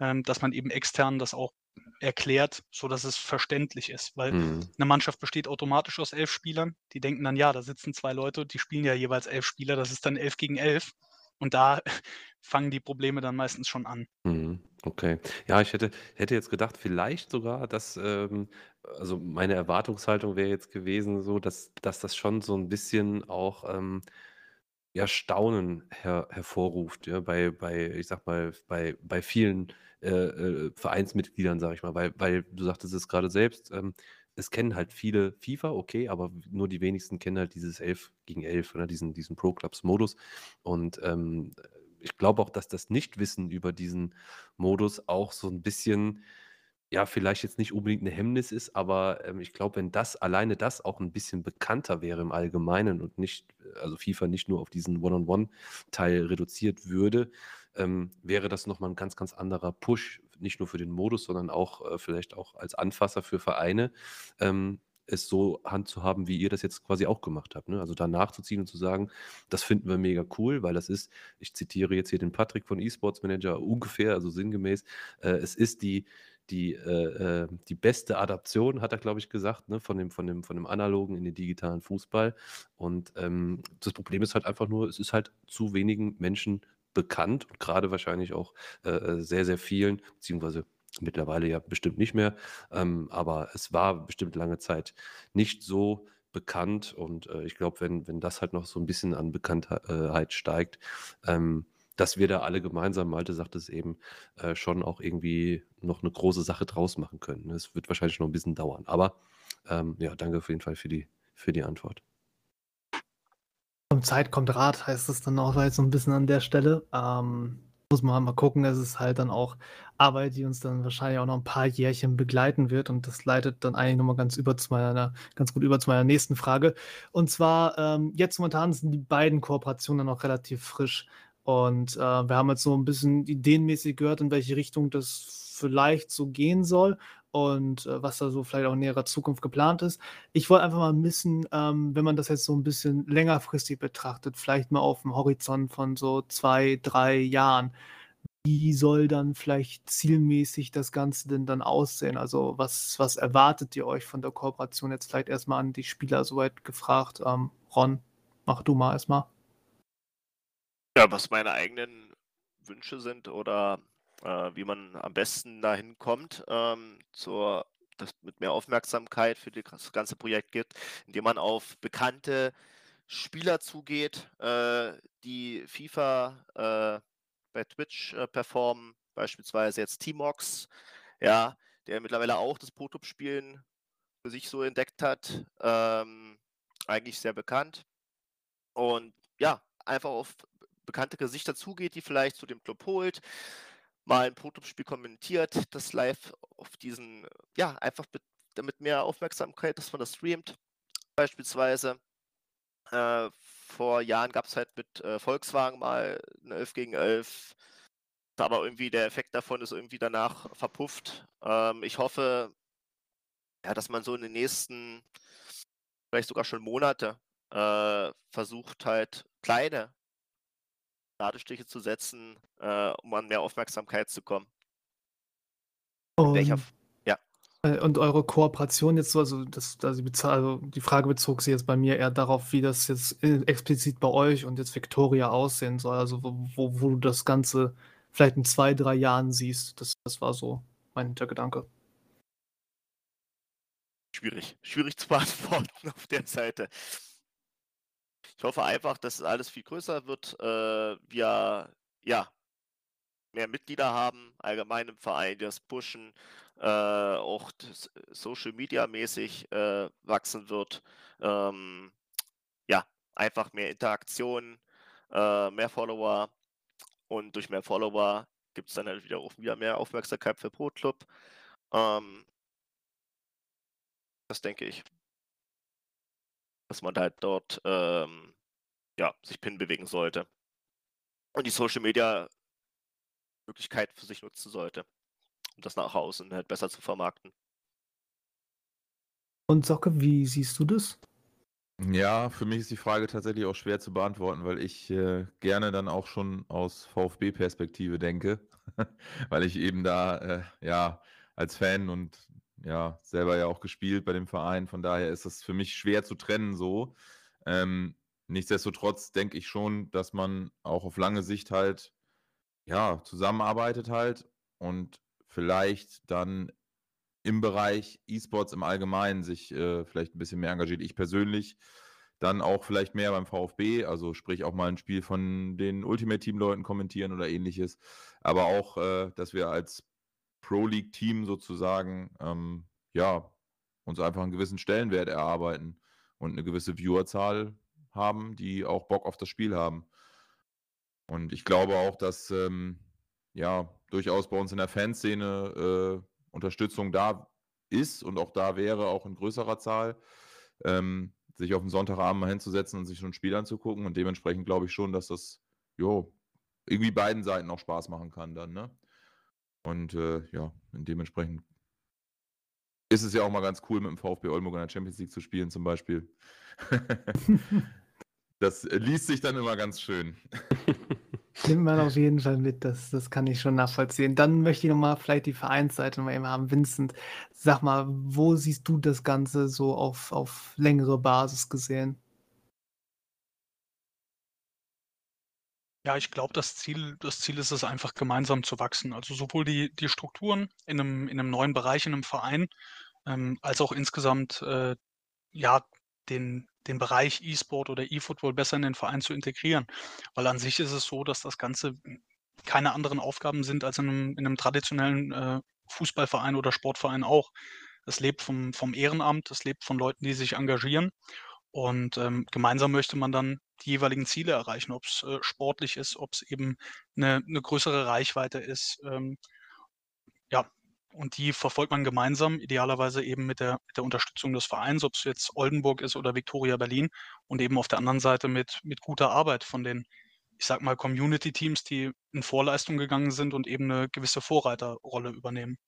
ähm, dass man eben extern das auch erklärt, so dass es verständlich ist. Weil mhm. eine Mannschaft besteht automatisch aus elf Spielern. Die denken dann, ja, da sitzen zwei Leute, die spielen ja jeweils elf Spieler, das ist dann elf gegen elf. Und da (laughs) fangen die Probleme dann meistens schon an.
Mhm. Okay. Ja, ich hätte, hätte jetzt gedacht, vielleicht sogar, dass, ähm, also meine Erwartungshaltung wäre jetzt gewesen, so, dass, dass das schon so ein bisschen auch ähm, ja, Staunen her hervorruft, ja, bei bei ich sag mal, bei bei vielen, äh, äh, Vereinsmitgliedern, sage ich mal, weil weil du sagtest es gerade selbst, ähm, es kennen halt viele FIFA, okay, aber nur die wenigsten kennen halt dieses 11 gegen 11, oder diesen diesen Pro Clubs Modus. Und, ähm, ich glaube auch, dass das Nichtwissen über diesen Modus auch so ein bisschen ja, vielleicht jetzt nicht unbedingt eine Hemmnis ist, aber, ähm, ich glaube, wenn das alleine das auch ein bisschen bekannter wäre im Allgemeinen und nicht also FIFA nicht nur auf diesen One-on-One-Teil reduziert würde, ähm, wäre das noch mal 'n ganz, ganz anderer Push, nicht nur für den Modus, sondern auch, äh, vielleicht auch als Anfasser für Vereine, ähm, es so handzuhaben, wie ihr das jetzt quasi auch gemacht habt, ne? Also, da nachzuziehen und zu sagen: „Das finden wir mega cool“, weil das ist ich zitiere jetzt hier den Patrick von eSports Manager ungefähr, also sinngemäß, äh, es ist die die, äh, äh, die beste Adaption, hat er, glaube ich, gesagt, ne, von dem, von dem, von dem analogen in den digitalen Fußball. Und ähm, das Problem ist halt einfach nur, es ist halt zu wenigen Menschen bekannt und gerade wahrscheinlich auch äh, äh, sehr, sehr vielen, beziehungsweise mittlerweile ja bestimmt nicht mehr, ähm, aber es war bestimmt lange Zeit nicht so bekannt und äh, ich glaube, wenn, wenn das halt noch so ein bisschen an Bekanntheit steigt, ähm, dass wir da alle gemeinsam, Malte sagt es eben, äh, schon auch irgendwie noch eine große Sache draus machen können. Es wird wahrscheinlich noch ein bisschen dauern. Aber ähm, ja, danke auf jeden Fall für die, für die Antwort.
Kommt Zeit, kommt Rat, heißt es dann auch so ein bisschen an der Stelle. Ähm, muss man mal gucken, es ist halt dann auch Arbeit, die uns dann wahrscheinlich auch noch ein paar Jährchen begleiten wird. Und das leitet dann eigentlich nochmal ganz über zu meiner, ganz gut über zu meiner nächsten Frage. Und zwar, ähm, jetzt momentan sind die beiden Kooperationen dann auch relativ frisch. Und äh, wir haben jetzt so ein bisschen ideenmäßig gehört, in welche Richtung das vielleicht so gehen soll und äh, was da so vielleicht auch in näherer Zukunft geplant ist. Ich wollte einfach mal wissen, ähm, wenn man das jetzt so ein bisschen längerfristig betrachtet, vielleicht mal auf dem Horizont von so zwei, drei Jahren, wie soll dann vielleicht zielmäßig das Ganze denn dann aussehen? Also was, was erwartet ihr euch von der Kooperation? Jetzt vielleicht erstmal an die Spieler soweit gefragt. Ähm, Ron, mach du mal erstmal.
Ja, was meine eigenen Wünsche sind oder äh, wie man am besten dahin kommt, ähm, zur, das mit mehr Aufmerksamkeit für das ganze Projekt gibt, indem man auf bekannte Spieler zugeht, äh, die FIFA äh, bei Twitch äh, performen, beispielsweise jetzt Timox, ja, der mittlerweile auch das Protop-Spielen für sich so entdeckt hat, ähm, eigentlich sehr bekannt. Und ja, einfach auf bekannte Gesichter zugeht, die vielleicht zu dem Club holt, mal ein Protospiel kommentiert, das live auf diesen, ja, einfach damit mehr Aufmerksamkeit, dass man das streamt. Beispielsweise äh, vor Jahren gab es halt mit äh, Volkswagen mal eine 11 gegen 11. Aber irgendwie der Effekt davon ist irgendwie danach verpufft. Ähm, ich hoffe, ja, dass man so in den nächsten vielleicht sogar schon Monate äh, versucht halt kleine Nadelstiche zu setzen, äh, um an mehr Aufmerksamkeit zu kommen. Welcher,
Und,
F- ja,
äh, und eure Kooperation jetzt so, also, das, also, die also die Frage bezog sich jetzt bei mir eher darauf, wie das jetzt äh, explizit bei euch und jetzt Victoria aussehen soll. Also wo, wo, wo du das Ganze vielleicht in zwei, drei Jahren siehst. Das, das war so mein Hintergedanke.
schwierig. Schwierig zu beantworten (laughs) auf der Seite. Ich hoffe einfach, dass es alles viel größer wird. Äh, wir ja mehr Mitglieder haben, allgemein im Verein, das pushen, äh, auch das Social Media mäßig äh, wachsen wird. Ähm, ja, einfach mehr Interaktion, äh, mehr Follower und durch mehr Follower gibt es dann halt wieder auch wieder mehr Aufmerksamkeit für Pro Club. Ähm, das denke ich, dass man halt dort ähm, ja, sich Pin bewegen sollte und die Social Media Möglichkeit für sich nutzen sollte, um das nach außen halt besser zu vermarkten.
Und Socke, wie siehst du das?
Ja, für mich ist die Frage tatsächlich auch schwer zu beantworten, weil ich äh, gerne dann auch schon aus VfB-Perspektive denke, (laughs) weil ich eben da äh, ja als Fan und ja selber ja auch gespielt bei dem Verein, von daher ist das für mich schwer zu trennen so. Ähm, nichtsdestotrotz denke ich schon, dass man auch auf lange Sicht halt ja zusammenarbeitet halt und vielleicht dann im Bereich E-Sports im Allgemeinen sich äh, vielleicht ein bisschen mehr engagiert. Ich persönlich dann auch vielleicht mehr beim VfB, also sprich auch mal ein Spiel von den Ultimate Team-Leuten kommentieren oder ähnliches. Aber auch, äh, dass wir als Pro League-Team sozusagen, ähm, ja, uns einfach einen gewissen Stellenwert erarbeiten und eine gewisse Viewerzahl haben, die auch Bock auf das Spiel haben. Und ich glaube auch, dass ähm, ja durchaus bei uns in der Fanszene äh, Unterstützung da ist und auch da wäre, auch in größerer Zahl, ähm, sich auf den Sonntagabend mal hinzusetzen und sich so ein Spiel anzugucken. Und dementsprechend glaube ich schon, dass das jo, irgendwie beiden Seiten auch Spaß machen kann dann. Ne? Und äh, ja, dementsprechend ist es ja auch mal ganz cool, mit dem VfB Oldenburg in der Champions League zu spielen zum Beispiel. (laughs) das liest sich dann immer ganz schön. (laughs)
Nimmt man auf jeden Fall mit, das, das kann ich schon nachvollziehen. Dann möchte ich nochmal vielleicht die Vereinsseite mal eben haben. Vincent, sag mal, wo siehst du das Ganze so auf, auf längere Basis gesehen?
Ja, ich glaube, das Ziel, das Ziel ist es einfach, gemeinsam zu wachsen. Also sowohl die, die Strukturen in einem, in einem neuen Bereich, in einem Verein, ähm, als auch insgesamt äh, ja, den, den Bereich E-Sport oder E-Football besser in den Verein zu integrieren. Weil an sich ist es so, dass das Ganze keine anderen Aufgaben sind als in einem, in einem traditionellen äh, Fußballverein oder Sportverein auch. Es lebt vom, vom Ehrenamt, es lebt von Leuten, die sich engagieren. Und ähm, gemeinsam möchte man dann die jeweiligen Ziele erreichen, ob es äh, sportlich ist, ob es eben eine, eine größere Reichweite ist. Ähm, ja, und die verfolgt man gemeinsam, idealerweise eben mit der, mit der Unterstützung des Vereins, ob es jetzt Oldenburg ist oder Viktoria Berlin und eben auf der anderen Seite mit, mit guter Arbeit von den, ich sag mal, Community-Teams, die in Vorleistung gegangen sind und eben eine gewisse Vorreiterrolle übernehmen.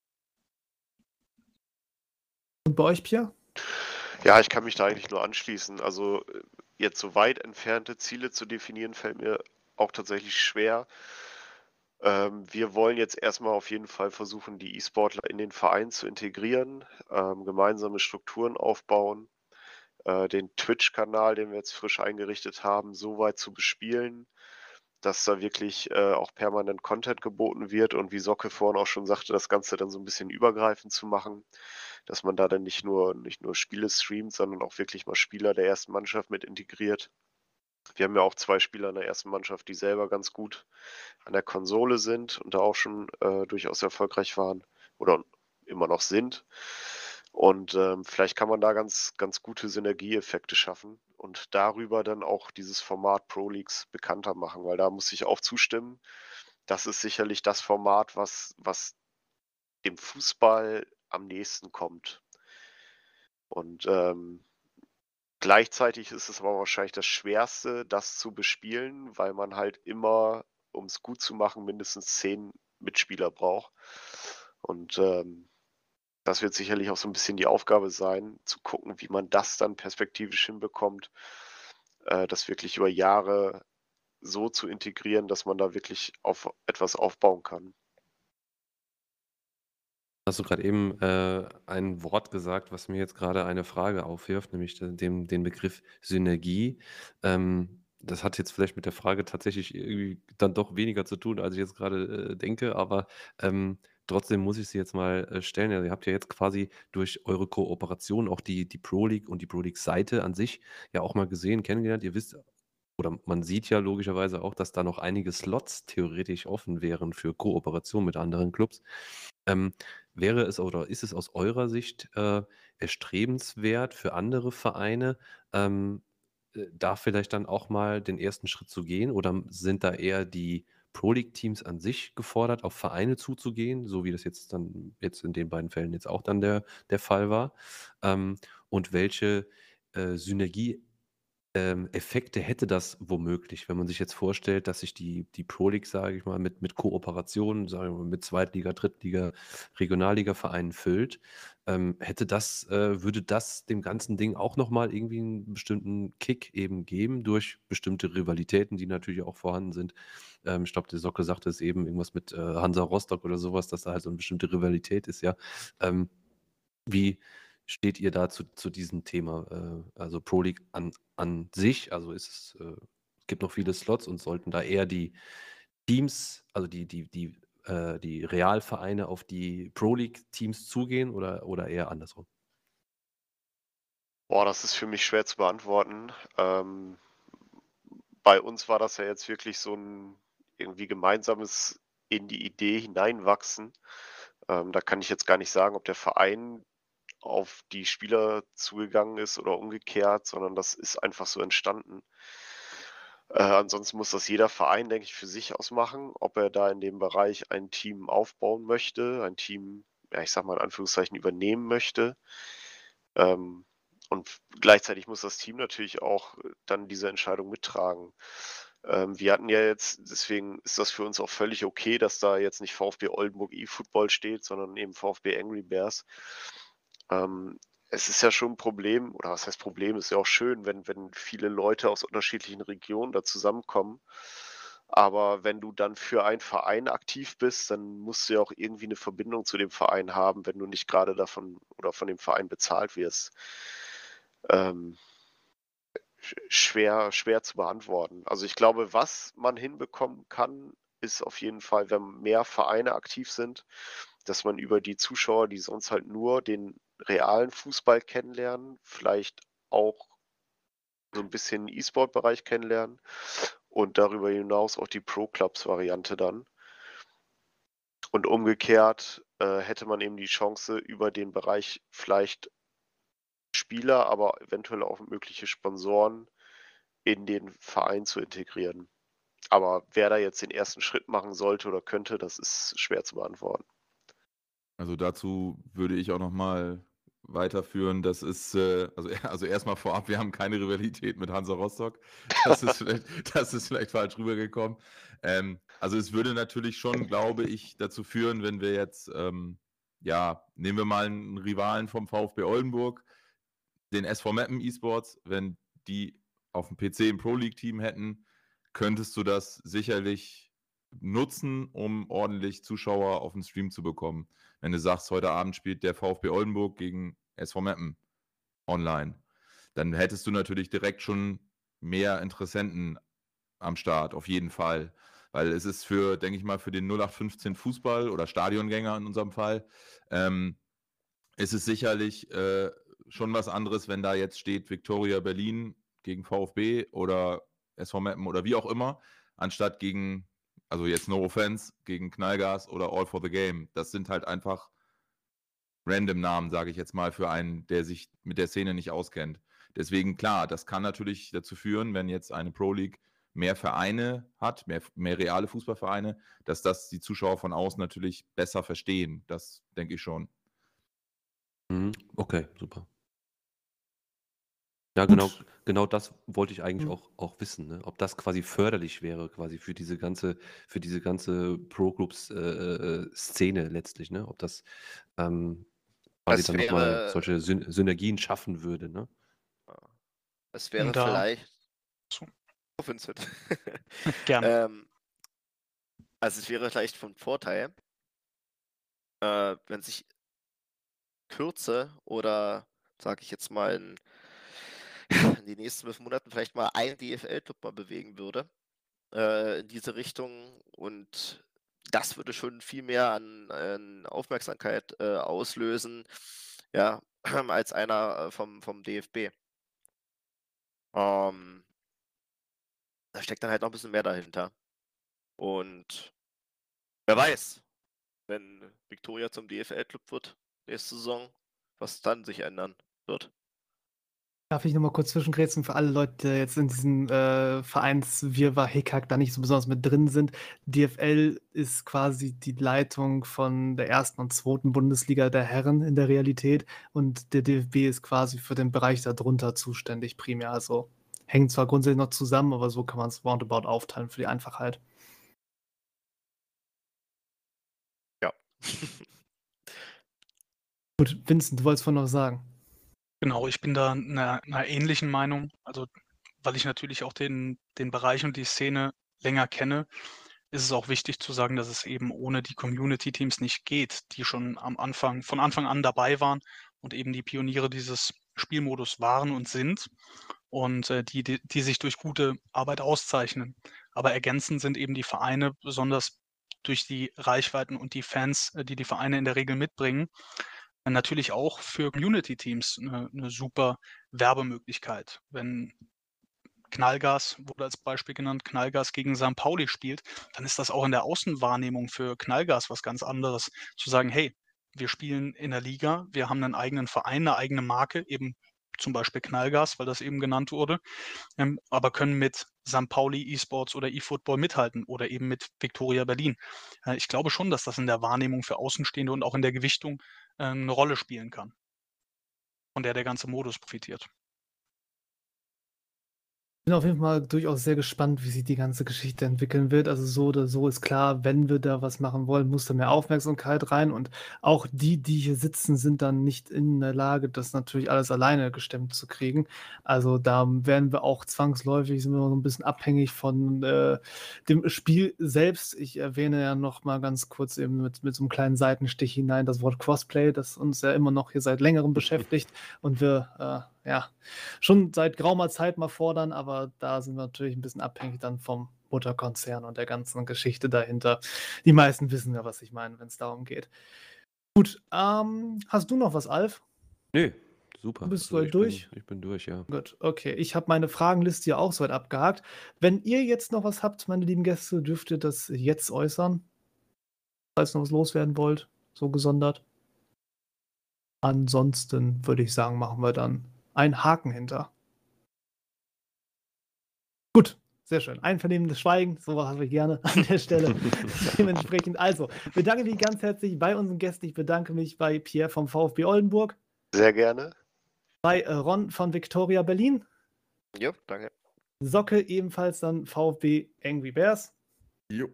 Und bei euch, Pierre?
Ja, ich kann mich da eigentlich nur anschließen. Also äh, jetzt so weit entfernte Ziele zu definieren, fällt mir auch tatsächlich schwer. Ähm, wir wollen jetzt erstmal auf jeden Fall versuchen, die E-Sportler in den Verein zu integrieren, ähm, gemeinsame Strukturen aufbauen, äh, den Twitch-Kanal, den wir jetzt frisch eingerichtet haben, so weit zu bespielen, dass da wirklich äh, auch permanent Content geboten wird und wie Socke vorhin auch schon sagte, das Ganze dann so ein bisschen übergreifend zu machen, dass man da dann nicht nur, nicht nur Spiele streamt, sondern auch wirklich mal Spieler der ersten Mannschaft mit integriert. Wir haben ja auch zwei Spieler in der ersten Mannschaft, die selber ganz gut an der Konsole sind und da auch schon äh, durchaus erfolgreich waren oder immer noch sind. Und ähm, vielleicht kann man da ganz, ganz gute Synergieeffekte schaffen und darüber dann auch dieses Format Pro Leagues bekannter machen, weil da muss ich auch zustimmen. Das ist sicherlich das Format, was, was dem Fußball am nächsten kommt. Und ähm, gleichzeitig ist es aber wahrscheinlich das Schwerste, das zu bespielen, weil man halt immer, um es gut zu machen, mindestens zehn Mitspieler braucht. Und ähm, das wird sicherlich auch so ein bisschen die Aufgabe sein, zu gucken, wie man das dann perspektivisch hinbekommt, äh, das wirklich über Jahre so zu integrieren, dass man da wirklich auf etwas aufbauen kann.
Hast du gerade eben äh, ein Wort gesagt, was mir jetzt gerade eine Frage aufwirft, nämlich den, den Begriff Synergie. Ähm, das hat jetzt vielleicht mit der Frage tatsächlich irgendwie dann doch weniger zu tun, als ich jetzt gerade äh, denke, aber ähm, trotzdem muss ich sie jetzt mal äh, stellen. Also ihr habt ja jetzt quasi durch eure Kooperation auch die, die Pro League und die Pro League-Seite an sich ja auch mal gesehen, kennengelernt. Ihr wisst, oder man sieht ja logischerweise auch, dass da noch einige Slots theoretisch offen wären für Kooperation mit anderen Clubs. Ähm, wäre es oder ist es aus eurer Sicht äh, erstrebenswert für andere Vereine, ähm, äh, da vielleicht dann auch mal den ersten Schritt zu gehen? Oder sind da eher die Pro League-Teams an sich gefordert, auf Vereine zuzugehen, so wie das jetzt dann jetzt in den beiden Fällen jetzt auch dann der, der Fall war? Ähm, und welche äh, Synergie ähm, Effekte hätte das womöglich, wenn man sich jetzt vorstellt, dass sich die, die Pro League, sage ich mal, mit, mit Kooperationen, sagen wir mal, mit Zweitliga, Drittliga, Regionalliga-Vereinen füllt, ähm, hätte das, äh, würde das dem ganzen Ding auch nochmal irgendwie einen bestimmten Kick eben geben durch bestimmte Rivalitäten, die natürlich auch vorhanden sind. Ähm, ich glaube, der Socke sagte es eben, irgendwas mit äh, Hansa Rostock oder sowas, dass da halt so eine bestimmte Rivalität ist, ja. Ähm, wie, steht ihr da zu, diesem Thema? Äh, also Pro League an, an sich, also ist es, äh, gibt noch viele Slots und sollten da eher die Teams, also die, die, die, äh, die Realvereine auf die Pro League-Teams zugehen oder, oder eher andersrum?
Boah, das ist für mich schwer zu beantworten. Ähm, bei uns war das ja jetzt wirklich so ein irgendwie gemeinsames in die Idee hineinwachsen. Ähm, da kann ich jetzt gar nicht sagen, ob der Verein auf die Spieler zugegangen ist oder umgekehrt, sondern das ist einfach so entstanden. Äh, ansonsten muss das jeder Verein, denke ich, für sich ausmachen, ob er da in dem Bereich ein Team aufbauen möchte, ein Team, ja, ich sag mal in Anführungszeichen, übernehmen möchte. Ähm, und gleichzeitig muss das Team natürlich auch dann diese Entscheidung mittragen. Ähm, wir hatten ja jetzt, deswegen ist das für uns auch völlig okay, dass da jetzt nicht VfB Oldenburg E-Football steht, sondern eben VfB Angry Bears. Ähm, es ist ja schon ein Problem, oder was heißt Problem, ist ja auch schön, wenn, wenn viele Leute aus unterschiedlichen Regionen da zusammenkommen. Aber wenn du dann für einen Verein aktiv bist, dann musst du ja auch irgendwie eine Verbindung zu dem Verein haben, wenn du nicht gerade davon oder von dem Verein bezahlt wirst. Ähm, schwer, schwer zu beantworten. Also ich glaube, was man hinbekommen kann, ist auf jeden Fall, wenn mehr Vereine aktiv sind, dass man über die Zuschauer, die sonst halt nur den realen Fußball kennenlernen, vielleicht auch so ein bisschen E-Sport-Bereich kennenlernen und darüber hinaus auch die Pro-Clubs-Variante dann. Und umgekehrt äh, hätte man eben die Chance, über den Bereich vielleicht Spieler, aber eventuell auch mögliche Sponsoren in den Verein zu integrieren. Aber wer da jetzt den ersten Schritt machen sollte oder könnte, das ist schwer zu beantworten.
Also dazu würde ich auch noch mal weiterführen. Das ist, äh, also, (laughs) also erstmal vorab, wir haben keine Rivalität mit Hansa Rostock. Das ist vielleicht, (laughs) das ist vielleicht falsch rübergekommen. Ähm, also es würde natürlich schon, glaube ich, dazu führen, wenn wir jetzt, ähm, ja, nehmen wir mal einen Rivalen vom VfB Oldenburg, den SV Mappen Esports, wenn die auf dem PC ein Pro League Team hätten, könntest du das sicherlich nutzen, um ordentlich Zuschauer auf den Stream zu bekommen wenn du sagst, heute Abend spielt der VfB Oldenburg gegen SV Meppen online, dann hättest du natürlich direkt schon mehr Interessenten am Start, auf jeden Fall. Weil es ist für, denke ich mal, für den 0815 Fußball oder Stadiongänger in unserem Fall, ähm, ist es sicherlich äh, schon was anderes, wenn da jetzt steht Victoria Berlin gegen VfB oder SV Meppen oder wie auch immer, anstatt gegen also jetzt No Offense gegen Knallgas oder All for the Game. Das sind halt einfach random Namen, sage ich jetzt mal, für einen, der sich mit der Szene nicht auskennt. Deswegen, klar, das kann natürlich dazu führen, wenn jetzt eine Pro League mehr Vereine hat, mehr, mehr reale Fußballvereine, dass das die Zuschauer von außen natürlich besser verstehen. Das denke ich schon.
Mhm. Okay, super. Ja, genau, genau das wollte ich eigentlich Mhm. auch, auch wissen, ne? Ob das quasi förderlich wäre, quasi für diese ganze, für diese ganze Pro-Clubs äh, äh, Szene letztlich, ne? Ob das, ähm, quasi
Das
dann nochmal
wäre-
solche Syn Synergien schaffen würde, ne?
Es wäre
da-
vielleicht.
So.
Oh, Vincent. (laughs)
Gerne. (laughs)
ähm, also es wäre vielleicht von Vorteil, äh, wenn sich Kürze oder sage ich jetzt mal in, (clears throat) in den nächsten zwölf Monaten vielleicht mal ein DFL-Club mal bewegen würde äh, in diese Richtung und das würde schon viel mehr an, an Aufmerksamkeit äh, auslösen, ja, (clears throat) als einer äh, vom, vom DFB. Ähm, da steckt dann halt noch ein bisschen mehr dahinter. Und wer weiß, wenn Victoria zum DFL-Club wird nächste Saison, was dann sich ändern wird.
Darf ich nochmal kurz zwischengrätschen für alle Leute, die jetzt in diesem äh, Vereinswirrwarr Hickhack da nicht so besonders mit drin sind? DFL ist quasi die Leitung von der ersten und zweiten Bundesliga der Herren in der Realität und der DFB ist quasi für den Bereich darunter zuständig primär. Also hängt zwar grundsätzlich noch zusammen, aber so kann man es roundabout aufteilen für die Einfachheit.
Ja.
Gut, Vincent, du wolltest vorhin noch sagen.
Genau, ich bin da einer, einer ähnlichen Meinung. Also, weil ich natürlich auch den, den Bereich und die Szene länger kenne, ist es auch wichtig zu sagen, dass es eben ohne die Community-Teams nicht geht, die schon am Anfang, von Anfang an dabei waren und eben die Pioniere dieses Spielmodus waren und sind und äh, die, die, die sich durch gute Arbeit auszeichnen. Aber ergänzend sind eben die Vereine, besonders durch die Reichweiten und die Fans, äh, die die Vereine in der Regel mitbringen, natürlich auch für Community-Teams eine, eine super Werbemöglichkeit. Wenn Knallgas wurde als Beispiel genannt, Knallgas gegen St. Pauli spielt, dann ist das auch in der Außenwahrnehmung für Knallgas was ganz anderes. Zu sagen, hey, wir spielen in der Liga, wir haben einen eigenen Verein, eine eigene Marke, eben zum Beispiel Knallgas, weil das eben genannt wurde, ähm, aber können mit St. Pauli E-Sports oder eFootball mithalten oder eben mit Victoria Berlin. Äh, ich glaube schon, dass das in der Wahrnehmung für Außenstehende und auch in der Gewichtung eine Rolle spielen kann, von der der ganze Modus profitiert.
Bin auf jeden Fall durchaus sehr gespannt, wie sich die ganze Geschichte entwickeln wird. Also so oder so ist klar, wenn wir da was machen wollen, muss da mehr Aufmerksamkeit rein. Und auch die, die hier sitzen, sind dann nicht in der Lage, das natürlich alles alleine gestemmt zu kriegen. Also da werden wir auch zwangsläufig, sind wir noch ein bisschen abhängig von äh, dem Spiel selbst. Ich erwähne ja noch mal ganz kurz eben mit, mit so einem kleinen Seitenstich hinein das Wort Crossplay, das uns ja immer noch hier seit längerem beschäftigt und wir äh, ja, schon seit geraumer Zeit mal fordern, aber da sind wir natürlich ein bisschen abhängig dann vom Mutterkonzern und der ganzen Geschichte dahinter. Die meisten wissen ja, was ich meine, wenn es darum geht. Gut, ähm, hast du noch was, Alf?
Nö, super.
Du bist
Also
soweit
ich
durch?
Bin, ich bin durch, ja.
Gut, okay. Ich habe meine Fragenliste ja auch soweit abgehakt. Wenn ihr jetzt noch was habt, meine lieben Gäste, dürft ihr das jetzt äußern. Falls ihr noch was loswerden wollt, so gesondert. Ansonsten würde ich sagen, machen wir dann einen Haken hinter. Gut, sehr schön. Einvernehmendes Schweigen, sowas habe ich gerne an der Stelle. (laughs) Dementsprechend, also, bedanke mich ganz herzlich bei unseren Gästen. Ich bedanke mich bei Pierre vom VfB Oldenburg,
Sehr gerne.
bei äh, Ron von Victoria Berlin,
Jo, danke.
Socke ebenfalls dann VfB Angry Bears
Jo.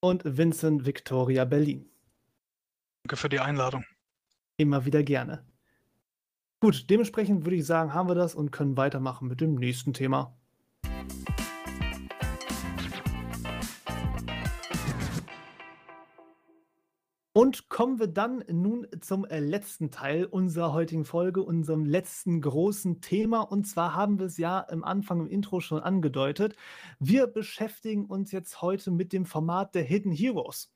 und Vincent Victoria Berlin.
Danke für die Einladung.
Immer wieder gerne. Gut, dementsprechend würde ich sagen, haben wir das und können weitermachen mit dem nächsten Thema. Und kommen wir dann nun zum äh, letzten Teil unserer heutigen Folge, unserem letzten großen Thema. Und zwar haben wir es ja im Anfang im Intro schon angedeutet. Wir beschäftigen uns jetzt heute mit dem Format der Hidden Heroes.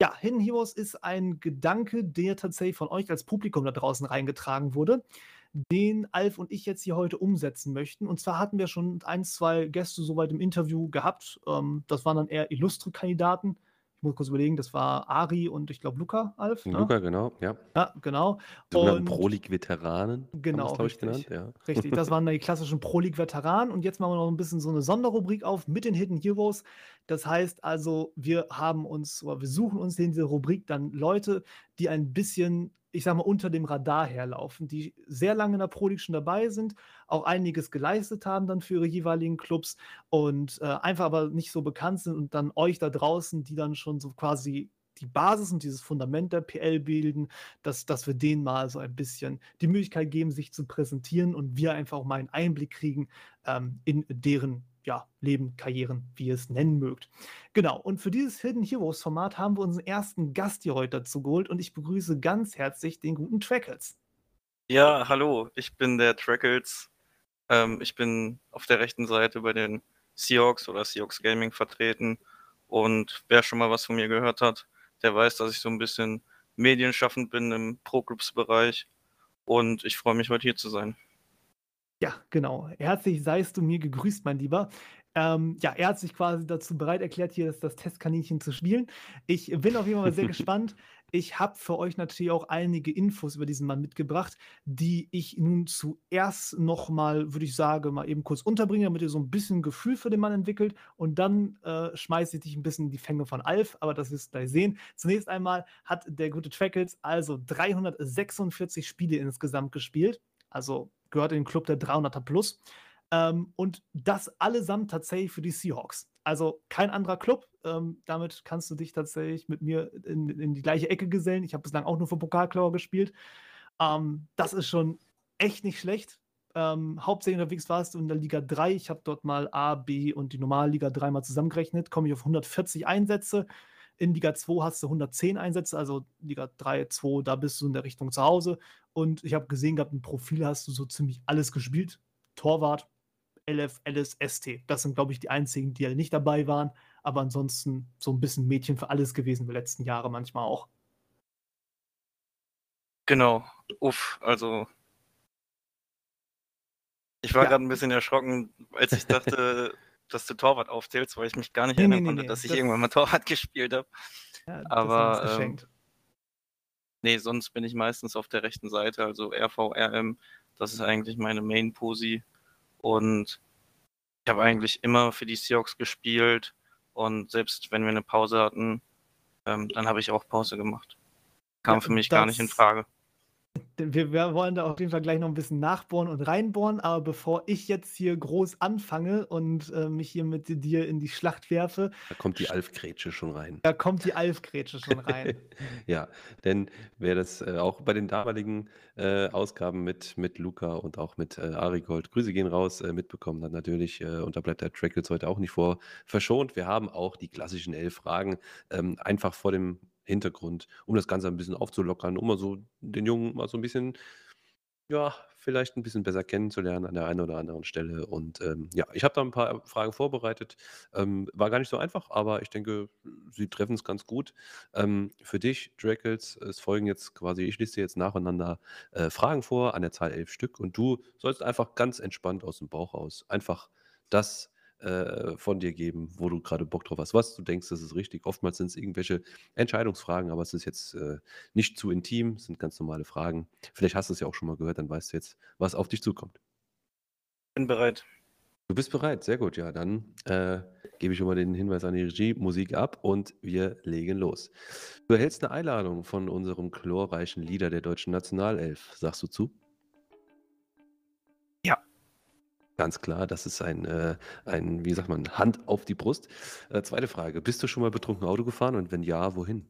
Ja, Hidden Heroes ist ein Gedanke, der tatsächlich von euch als Publikum da draußen reingetragen wurde, den Alf und ich jetzt hier heute umsetzen möchten. Und zwar hatten wir schon ein, zwei Gäste soweit im Interview gehabt. Ähm, das waren dann eher illustre Kandidaten. Muss kurz überlegen, das war Ari und ich glaube Luca, Alf. Ne?
Luca, genau, ja.
Ja, genau. Und-
Pro League-Veteranen.
Genau,
glaube ich, genannt, ja.
Richtig, das waren die klassischen Pro League Veteranen und jetzt machen wir noch ein bisschen so eine Sonderrubrik auf mit den Hidden Heroes. Das heißt also, wir haben uns oder wir suchen uns in dieser Rubrik dann Leute, die ein bisschen, ich sag mal, unter dem Radar herlaufen, die sehr lange in der Pro League schon dabei sind, auch einiges geleistet haben dann für ihre jeweiligen Clubs und äh, einfach aber nicht so bekannt sind und dann euch da draußen, die dann schon so quasi die Basis und dieses Fundament der PL bilden, dass, dass wir denen mal so ein bisschen die Möglichkeit geben, sich zu präsentieren und wir einfach auch mal einen Einblick kriegen ähm, in deren ja, Leben, Karrieren, wie ihr es nennen mögt. Genau, und für dieses Hidden Heroes Format haben wir unseren ersten Gast hier heute dazu geholt und ich begrüße ganz herzlich den guten Trackles.
Ja, hallo, ich bin der Trackles. Ähm, ich bin auf der rechten Seite bei den Seahawks oder Seahawks Gaming vertreten und wer schon mal was von mir gehört hat, der weiß, dass ich so ein bisschen medienschaffend bin im Pro-Groups-Bereich und ich freue mich, heute hier zu sein.
Ja, genau. Herzlich seist du mir gegrüßt, mein Lieber. Ähm, ja, er hat sich quasi dazu bereit erklärt, hier das, das Testkaninchen zu spielen. Ich bin auf jeden Fall sehr (laughs) gespannt. Ich habe für euch natürlich auch einige Infos über diesen Mann mitgebracht, die ich nun zuerst nochmal, würde ich sagen, mal eben kurz unterbringe, damit ihr so ein bisschen Gefühl für den Mann entwickelt. Und dann äh, schmeiße ich dich ein bisschen in die Fänge von Alf, aber das wirst du gleich sehen. Zunächst einmal hat der gute Trackles also 346 Spiele insgesamt gespielt. Also gehört in den Club der 300er Plus. Ähm, und das allesamt tatsächlich für die Seahawks. Also kein anderer Club. Ähm, damit kannst du dich tatsächlich mit mir in, in die gleiche Ecke gesellen. Ich habe bislang auch nur für Pokalklauer gespielt. Ähm, das ist schon echt nicht schlecht. Ähm, hauptsächlich unterwegs warst du in der Liga 3. Ich habe dort mal A, B und die normale Liga 3 mal zusammengerechnet. Komme ich auf 140 Einsätze. In Liga 2 hast du 110 Einsätze, also Liga 3, 2, da bist du in der Richtung zu Hause. Und ich habe gesehen gehabt, ein Profil hast du so ziemlich alles gespielt. Torwart, LF, LS, ST. Das sind, glaube ich, die einzigen, die ja nicht dabei waren. Aber ansonsten so ein bisschen Mädchen für alles gewesen die letzten Jahre manchmal auch.
Genau. Uff, also. Ich war ja. gerade ein bisschen erschrocken, als ich dachte, (laughs) dass du Torwart aufzählst, weil ich mich gar nicht nee, erinnern nee, konnte, nee, dass ich das irgendwann mal (laughs) Torwart gespielt habe. Ja, Aber ähm, nee, sonst bin ich meistens auf der rechten Seite, also RV, RM, das ist eigentlich meine Main-Posi. Und ich habe eigentlich immer für die Seahawks gespielt und selbst wenn wir eine Pause hatten, ähm, dann habe ich auch Pause gemacht. Kam ja, für mich gar nicht in Frage.
Wir, wir, wollen da auf jeden Fall gleich noch ein bisschen nachbohren und reinbohren, aber bevor ich jetzt hier groß anfange und äh, mich hier mit dir in die Schlacht werfe.
Da kommt die Alfgrätsche schon rein.
Da kommt die Alfgrätsche schon rein. (laughs)
ja, denn wer das äh, auch bei den damaligen äh, Ausgaben mit, mit Luca und auch mit äh, Arigold, Grüße gehen raus, äh, mitbekommen hat natürlich, äh, und da bleibt der Trackles heute auch nicht vor verschont. Wir haben auch die klassischen elf Fragen ähm, einfach vor dem Hintergrund, um das Ganze ein bisschen aufzulockern, um mal so den Jungen mal so ein bisschen, ja, vielleicht ein bisschen besser kennenzulernen an der einen oder anderen Stelle. Und ähm, ja, ich habe da ein paar Fragen vorbereitet. Ähm, war gar nicht so einfach, aber ich denke, sie treffen es ganz gut. Ähm, für dich, Drackles, es folgen jetzt quasi, ich dir jetzt nacheinander äh, Fragen vor, an der Zahl elf Stück. Und du sollst einfach ganz entspannt aus dem Bauch aus einfach das äh, von dir geben, wo du gerade Bock drauf hast, was du denkst, das ist richtig. Oftmals sind es irgendwelche Entscheidungsfragen, aber es ist jetzt äh, nicht zu intim, es sind ganz normale Fragen. Vielleicht hast du es ja auch schon mal gehört, dann weißt du jetzt, was auf dich zukommt.
Bin bereit.
Du bist bereit, sehr gut. Ja, dann äh, gebe ich schon mal den Hinweis an die Regie, Musik ab und wir legen los. Du erhältst eine Einladung von unserem chlorreichen Leader der deutschen Nationalelf. Sagst du zu? Ganz klar, das ist ein, äh, ein, wie sagt man, Hand auf die Brust. Äh, zweite Frage, bist du schon mal betrunken Auto gefahren und wenn ja, wohin?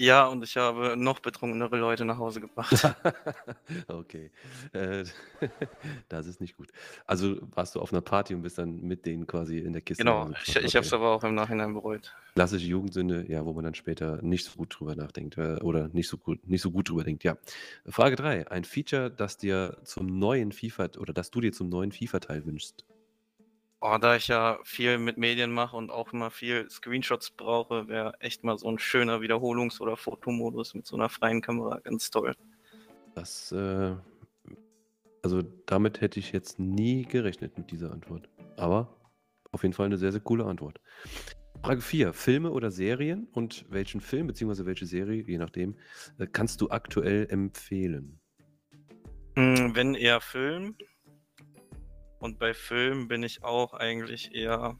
Ja, und ich habe noch betrunkenere Leute nach Hause gebracht. (laughs)
okay. Äh, (laughs) das ist nicht gut. Also warst du auf einer Party und bist dann mit denen quasi in der Kiste.
Genau, ich, ich habe es aber auch im Nachhinein bereut.
Klassische Jugendsünde, ja, wo man dann später nicht so gut drüber nachdenkt äh, oder nicht so gut, nicht so gut drüber denkt, ja. Frage 3. Ein Feature, das dir zum neuen FIFA oder das du dir zum neuen FIFA-Teil wünschst.
Oh, da ich ja viel mit Medien mache und auch immer viel Screenshots brauche, wäre echt mal so ein schöner Wiederholungs- oder Fotomodus mit so einer freien Kamera ganz toll.
Das, äh, also damit hätte ich jetzt nie gerechnet mit dieser Antwort. Aber auf jeden Fall eine sehr, sehr coole Antwort. Frage 4. Filme oder Serien und welchen Film bzw. welche Serie, je nachdem, äh, kannst du aktuell empfehlen?
Hm, wenn eher Film, und bei Filmen bin ich auch eigentlich eher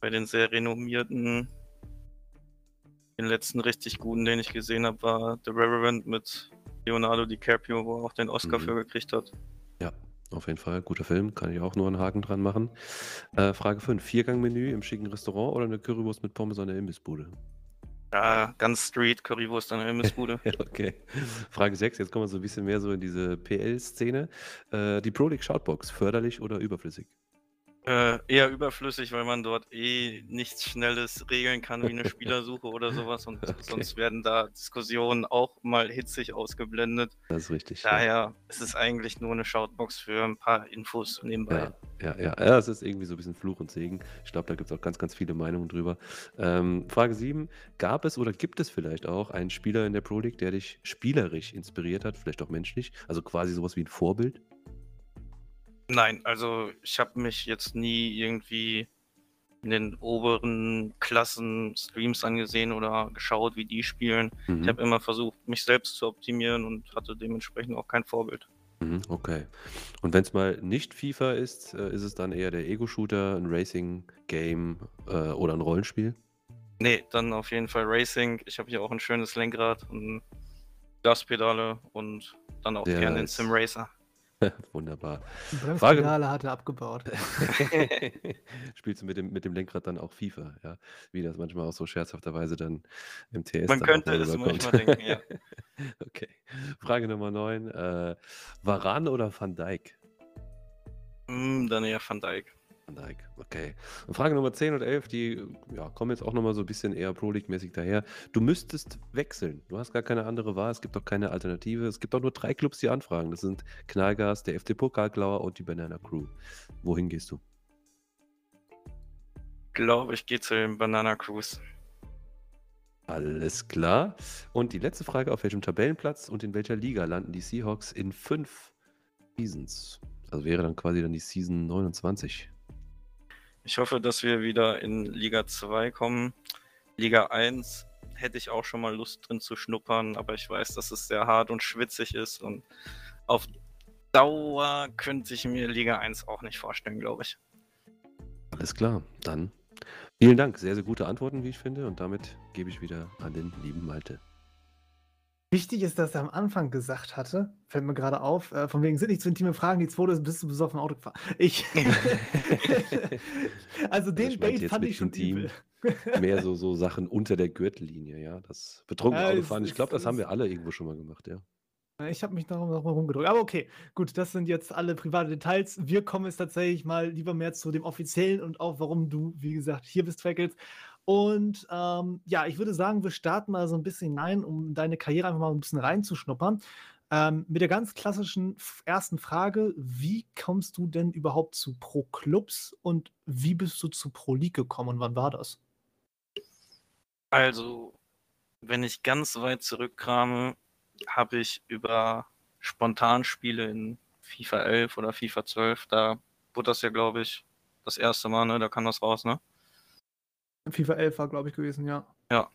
bei den sehr renommierten. Den letzten richtig guten, den ich gesehen habe, war The Reverend mit Leonardo DiCaprio, wo er auch den Oscar mhm. für gekriegt hat.
Ja, auf jeden Fall. Guter Film, kann ich auch nur einen Haken dran machen. Äh, Frage 5. Viergang-Menü im schicken Restaurant oder eine Currywurst mit Pommes an der Imbissbude?
Ja, ganz Street, Currywurst an der Imbissbude. (laughs)
okay. Frage 6, jetzt kommen wir so ein bisschen mehr so in diese PL-Szene. Äh, die Pro League Shoutbox, förderlich oder überflüssig?
Äh, eher überflüssig, weil man dort eh nichts Schnelles regeln kann wie eine (laughs) Spielersuche oder sowas und (laughs) okay. sonst werden da Diskussionen auch mal hitzig ausgeblendet.
Das ist richtig.
Daher ja. ist es eigentlich nur eine Shoutbox für ein paar Infos nebenbei.
Ja, ja, ja. ja es ist irgendwie so ein bisschen Fluch und Segen. Ich glaube, da gibt es auch ganz, ganz viele Meinungen drüber. Ähm, Frage 7. Gab es oder gibt es vielleicht auch einen Spieler in der Pro League, der dich spielerisch inspiriert hat, vielleicht auch menschlich? Also quasi sowas wie ein Vorbild?
Nein, also ich habe mich jetzt nie irgendwie in den oberen Klassen Streams angesehen oder geschaut, wie die spielen. Mhm. Ich habe immer versucht, mich selbst zu optimieren und hatte dementsprechend auch kein Vorbild.
Mhm, okay. Und wenn es mal nicht FIFA ist, äh, ist es dann eher der Ego-Shooter, ein Racing-Game äh, oder ein Rollenspiel?
Nee, dann auf jeden Fall Racing. Ich habe hier auch ein schönes Lenkrad und Gaspedale und dann auch ja, gerne den Sim Racer. (laughs)
Wunderbar.
Die Bremspedale hat er abgebaut. (laughs)
Spielst du mit dem, mit dem Lenkrad dann auch FIFA, ja? Wie das manchmal auch so scherzhafterweise dann im TS
Man könnte es manchmal denken, ja. (laughs)
okay. Frage Nummer 9. Äh, Varan oder Van Dijk?
Mm, dann eher Van Dijk.
Van Dijk, okay. Und Frage Nummer 10 und 11, die ja, kommen jetzt auch nochmal so ein bisschen eher Pro League-mäßig daher. Du müsstest wechseln. Du hast gar keine andere Wahl. Es gibt auch keine Alternative. Es gibt auch nur drei Clubs, die anfragen. Das sind Knallgas, der FD Pokalklauer und die Banana Crew. Wohin gehst du?
Ich glaube, ich gehe zu den Banana Crews.
Alles klar. Und die letzte Frage: Auf welchem Tabellenplatz und in welcher Liga landen die Seahawks in fünf Seasons? Also wäre dann quasi dann die Season 29.
Ich hoffe, dass wir wieder in Liga 2 kommen. Liga 1 hätte ich auch schon mal Lust drin zu schnuppern, aber ich weiß, dass es sehr hart und schwitzig ist und auf Dauer könnte ich mir Liga 1 auch nicht vorstellen, glaube ich.
Alles klar, dann vielen Dank. Sehr, sehr gute Antworten, wie ich finde. Und damit gebe ich wieder an den lieben Malte.
Wichtig ist, dass er am Anfang gesagt hatte, fällt mir gerade auf, äh, von wegen sind nicht zu intime Fragen, die zweite ist, bist du besoffen Auto gefahren. Ich. (laughs) also den also Bait fand ich schon intim.
übel. Mehr so, so Sachen unter der Gürtellinie, ja. Das betrunken ja, Autofahren. Ich glaube, das haben wir alle irgendwo schon mal gemacht, ja.
Ich habe mich da noch mal rumgedrückt. Aber okay, gut, das sind jetzt alle private Details. Wir kommen jetzt tatsächlich mal lieber mehr zu dem Offiziellen und auch, warum du, wie gesagt, hier bist, Freckles. Und ähm, ja, ich würde sagen, wir starten mal so ein bisschen hinein, um deine Karriere einfach mal ein bisschen reinzuschnuppern. Ähm, mit der ganz klassischen ersten Frage: Wie kommst du denn überhaupt zu Pro Clubs und wie bist du zu Pro League gekommen und wann war das?
Also, wenn ich ganz weit zurückkrame, habe ich über Spontanspiele in FIFA 11 oder FIFA 12, da wurde das ja, glaube ich, das erste Mal, ne? Da kam das raus, ne?
FIFA 11 war, glaube ich, gewesen, ja.
Ja.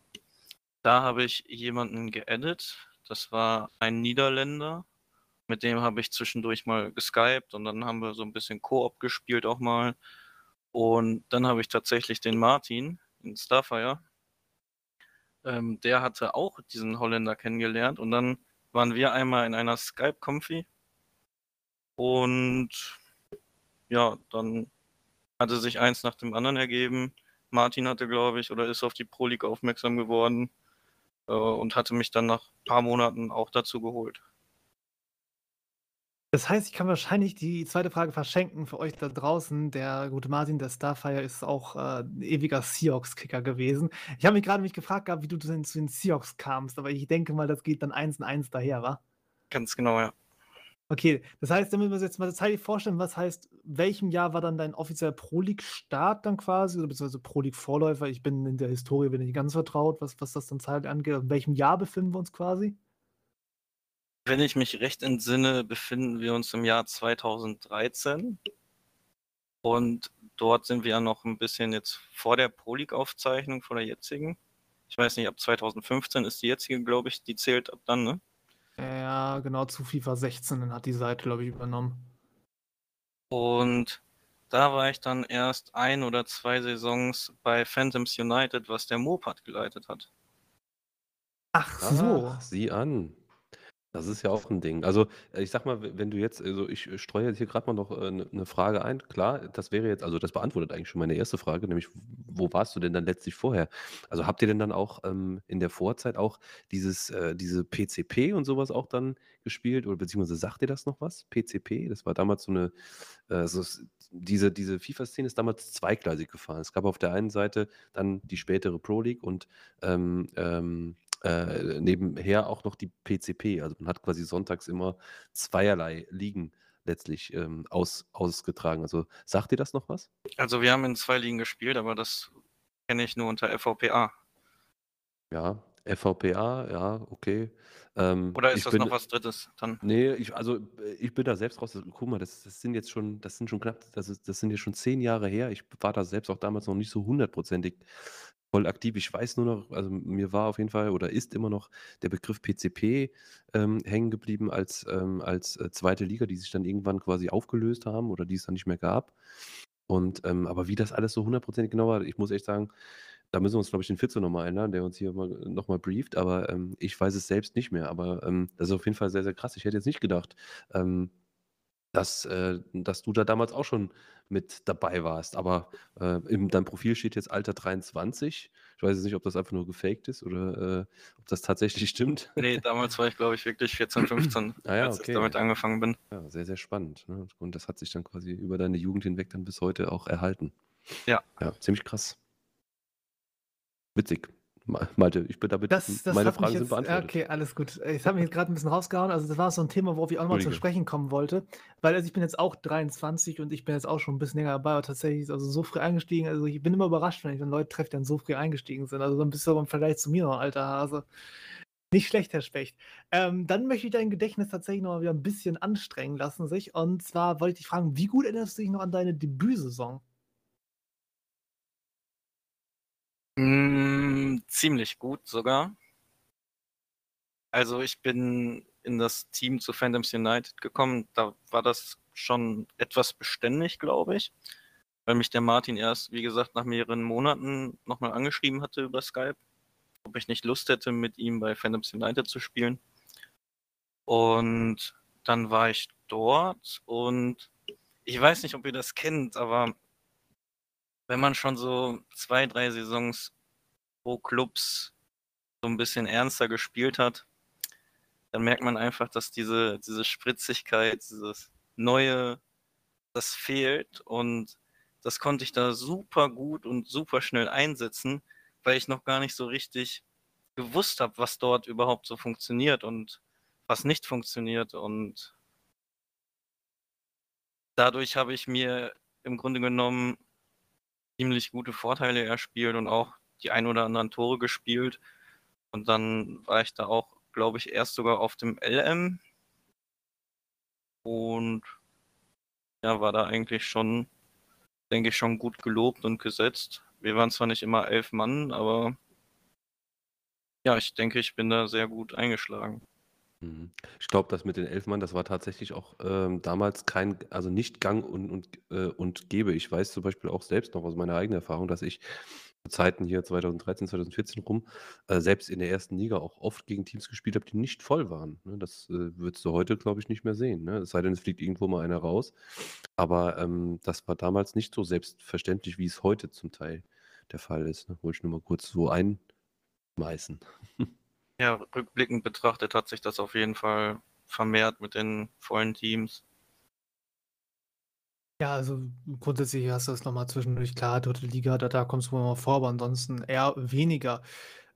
Da habe ich jemanden geedit. Das war ein Niederländer. Mit dem habe ich zwischendurch mal geskypt und dann haben wir so ein bisschen Koop gespielt auch mal. Und dann habe ich tatsächlich den Martin in Starfire. Ähm, der hatte auch diesen Holländer kennengelernt und dann waren wir einmal in einer Skype-Confi. Und ja, dann hatte sich eins nach dem anderen ergeben. Martin hatte, glaube ich, oder ist auf die Pro League aufmerksam geworden äh, und hatte mich dann nach ein paar Monaten auch dazu geholt.
Das heißt, ich kann wahrscheinlich die zweite Frage verschenken für euch da draußen. Der gute Martin, der Starfire, ist auch äh, ein ewiger Seahawks-Kicker gewesen. Ich habe mich gerade mich gefragt gehabt, wie du zu den, zu den Seahawks kamst, aber ich denke mal, das geht dann eins und eins daher, wa?
Ganz genau, ja.
Okay, das heißt, damit wir uns jetzt mal zeitlich vorstellen, was heißt, welchem Jahr war dann dein offizieller Pro League-Start dann quasi, oder beziehungsweise Pro League-Vorläufer? Ich bin in der Historie bin nicht ganz vertraut, was, was das dann zeitlich angeht. In welchem Jahr befinden wir uns quasi?
Wenn ich mich recht entsinne, befinden wir uns im Jahr 2013. Und dort sind wir ja noch ein bisschen jetzt vor der Pro League-Aufzeichnung, vor der jetzigen. Ich weiß nicht, ab 2015 ist die jetzige, glaube ich, die zählt ab dann, ne?
Ja, genau, zu FIFA 16 hat die Seite, glaube ich, übernommen.
Und da war ich dann erst ein oder zwei Saisons bei Phantoms United, was der Mopat geleitet hat.
Ach so. Ach, sieh an. Das ist ja auch ein Ding. Also, äh, ich sag mal, wenn du jetzt also, ich äh, streue jetzt hier gerade mal noch, äh, 'ne Frage ein. Klar, das wäre jetzt also, das beantwortet eigentlich schon meine erste Frage, nämlich wo warst du denn dann letztlich vorher? Also, habt ihr denn dann auch, ähm, in der Vorzeit auch dieses äh, diese PCP und sowas auch dann gespielt oder beziehungsweise sagt dir das noch was? PCP? Das war damals so eine äh, diese diese FIFA-Szene ist damals zweigleisig gefahren. Es gab auf der einen Seite dann die spätere Pro League und, ähm, ähm äh, nebenher auch noch die PCP. Also man hat quasi sonntags immer zweierlei Ligen letztlich ähm, aus, ausgetragen. Also sagt dir das noch was?
Also wir haben in zwei Ligen gespielt, aber das kenne ich nur unter FVPA.
Ja, FVPA, ja, okay.
Ähm, Oder ist das bin, noch was Drittes dann?
Nee, ich, also ich bin da selbst raus. Guck mal, das, das sind jetzt schon, das sind schon knapp, das, ist, das sind jetzt schon zehn Jahre her. Ich war da selbst auch damals noch nicht so hundertprozentig voll aktiv. Ich weiß nur noch, also mir war auf jeden Fall oder ist immer noch der Begriff PCP ähm, hängen geblieben als, ähm, als äh, zweite Liga, die sich dann irgendwann quasi aufgelöst haben oder die es dann nicht mehr gab. Und ähm, aber wie das alles so hundertprozentig genau war, ich muss echt sagen, da müssen wir uns, glaube ich, den Fitzo nochmal einladen, der uns hier nochmal brieft, aber ähm, ich weiß es selbst nicht mehr. Aber ähm, das ist auf jeden Fall sehr, sehr krass. Ich hätte jetzt nicht gedacht, ähm, dass, äh, dass du da damals auch schon mit dabei warst. Aber äh, in deinem Profil steht jetzt Alter 23. Ich weiß jetzt nicht, ob das einfach nur gefaked ist oder äh, ob das tatsächlich (laughs) stimmt.
Nee, damals war ich, glaube ich, wirklich 14, 15, (clears throat) ah, ja, als okay. ich damit angefangen bin.
Ja, sehr, sehr spannend. Ne? Und das hat sich dann quasi über deine Jugend hinweg dann bis heute auch erhalten.
Ja.
Ja, ziemlich krass. Witzig. Malte, ich bin damit,
das, das meine Fragen jetzt, sind beantwortet. Okay, alles gut. Ich habe mich jetzt gerade ein bisschen rausgehauen. Also das war so ein Thema, worauf ich auch nochmal zu sprechen kommen wollte. Weil also ich bin jetzt auch 23 und ich bin jetzt auch schon ein bisschen länger dabei, aber tatsächlich also so früh eingestiegen. Also ich bin immer überrascht, wenn ich dann Leute treffe, die dann so früh eingestiegen sind. Also so ein bisschen im Vergleich zu mir noch, alter Hase. Nicht schlecht, Herr Specht. Ähm, dann möchte ich dein Gedächtnis tatsächlich noch mal wieder ein bisschen anstrengen lassen sich. Und zwar wollte ich dich fragen, wie gut erinnerst du dich noch an deine Debütsaison?
Hm, ziemlich gut sogar. Also, ich bin in das Team zu Phantoms United gekommen. Da war das schon etwas beständig, glaube ich, weil mich der Martin erst, wie gesagt, nach mehreren Monaten nochmal angeschrieben hatte über Skype, ob ich nicht Lust hätte, mit ihm bei Phantoms United zu spielen. Und dann war ich dort und ich weiß nicht, ob ihr das kennt, aber wenn man schon so zwei, drei Saisons pro Clubs so ein bisschen ernster gespielt hat, dann merkt man einfach, dass diese, diese Spritzigkeit, dieses Neue, das fehlt. Und das konnte ich da super gut und super schnell einsetzen, weil ich noch gar nicht so richtig gewusst habe, was dort überhaupt so funktioniert und was nicht funktioniert. Und dadurch habe ich mir im Grunde genommen ziemlich gute Vorteile erspielt und auch die ein oder anderen Tore gespielt. Und dann war ich da auch, glaube ich, erst sogar auf dem LM. Und ja, war da eigentlich schon, denke ich, schon gut gelobt und gesetzt. Wir waren zwar nicht immer elf Mann, aber ja, ich denke, ich bin da sehr gut eingeschlagen.
Mhm. Ich glaube, das mit den elf Mann, das war tatsächlich auch ähm, damals kein, also nicht gang und, und, äh, und gäbe. Ich weiß zum Beispiel auch selbst noch aus meiner eigenen Erfahrung, dass ich zu Zeiten hier 2013, 2014 rum, äh, selbst in der ersten Liga auch oft gegen Teams gespielt habe, die nicht voll waren. Ne? Das äh, würdest du heute, glaube ich, nicht mehr sehen. Ne? Es sei denn, es fliegt irgendwo mal einer raus. Aber ähm, das war damals nicht so selbstverständlich, wie es heute zum Teil der Fall ist. Ne? Wollte ich nur mal kurz so einmeißen. (laughs)
Ja, rückblickend betrachtet hat sich das auf jeden Fall vermehrt mit den vollen Teams.
Ja, also grundsätzlich hast du das nochmal zwischendurch klar, dritte Liga, da, da kommst du mal vor, aber ansonsten eher weniger.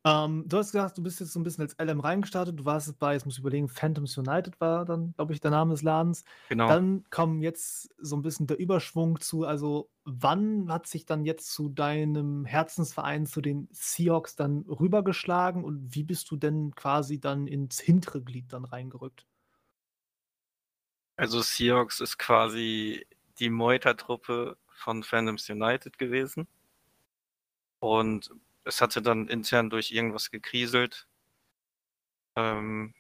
Ähm, du hast gesagt, du bist jetzt so ein bisschen als LM reingestartet. Du warst bei, jetzt muss ich überlegen, Phantoms United war dann, glaube ich, der Name des Ladens.
Genau.
Dann kommt jetzt so ein bisschen der Überschwung zu, also wann hat sich dann jetzt zu deinem Herzensverein, zu den Seahawks dann rübergeschlagen und wie bist du denn quasi dann ins hintere Glied dann reingerückt?
Also Seahawks ist quasi die Meutertruppe von Phantoms United gewesen. Und es hatte dann intern durch irgendwas gekriselt. Ähm,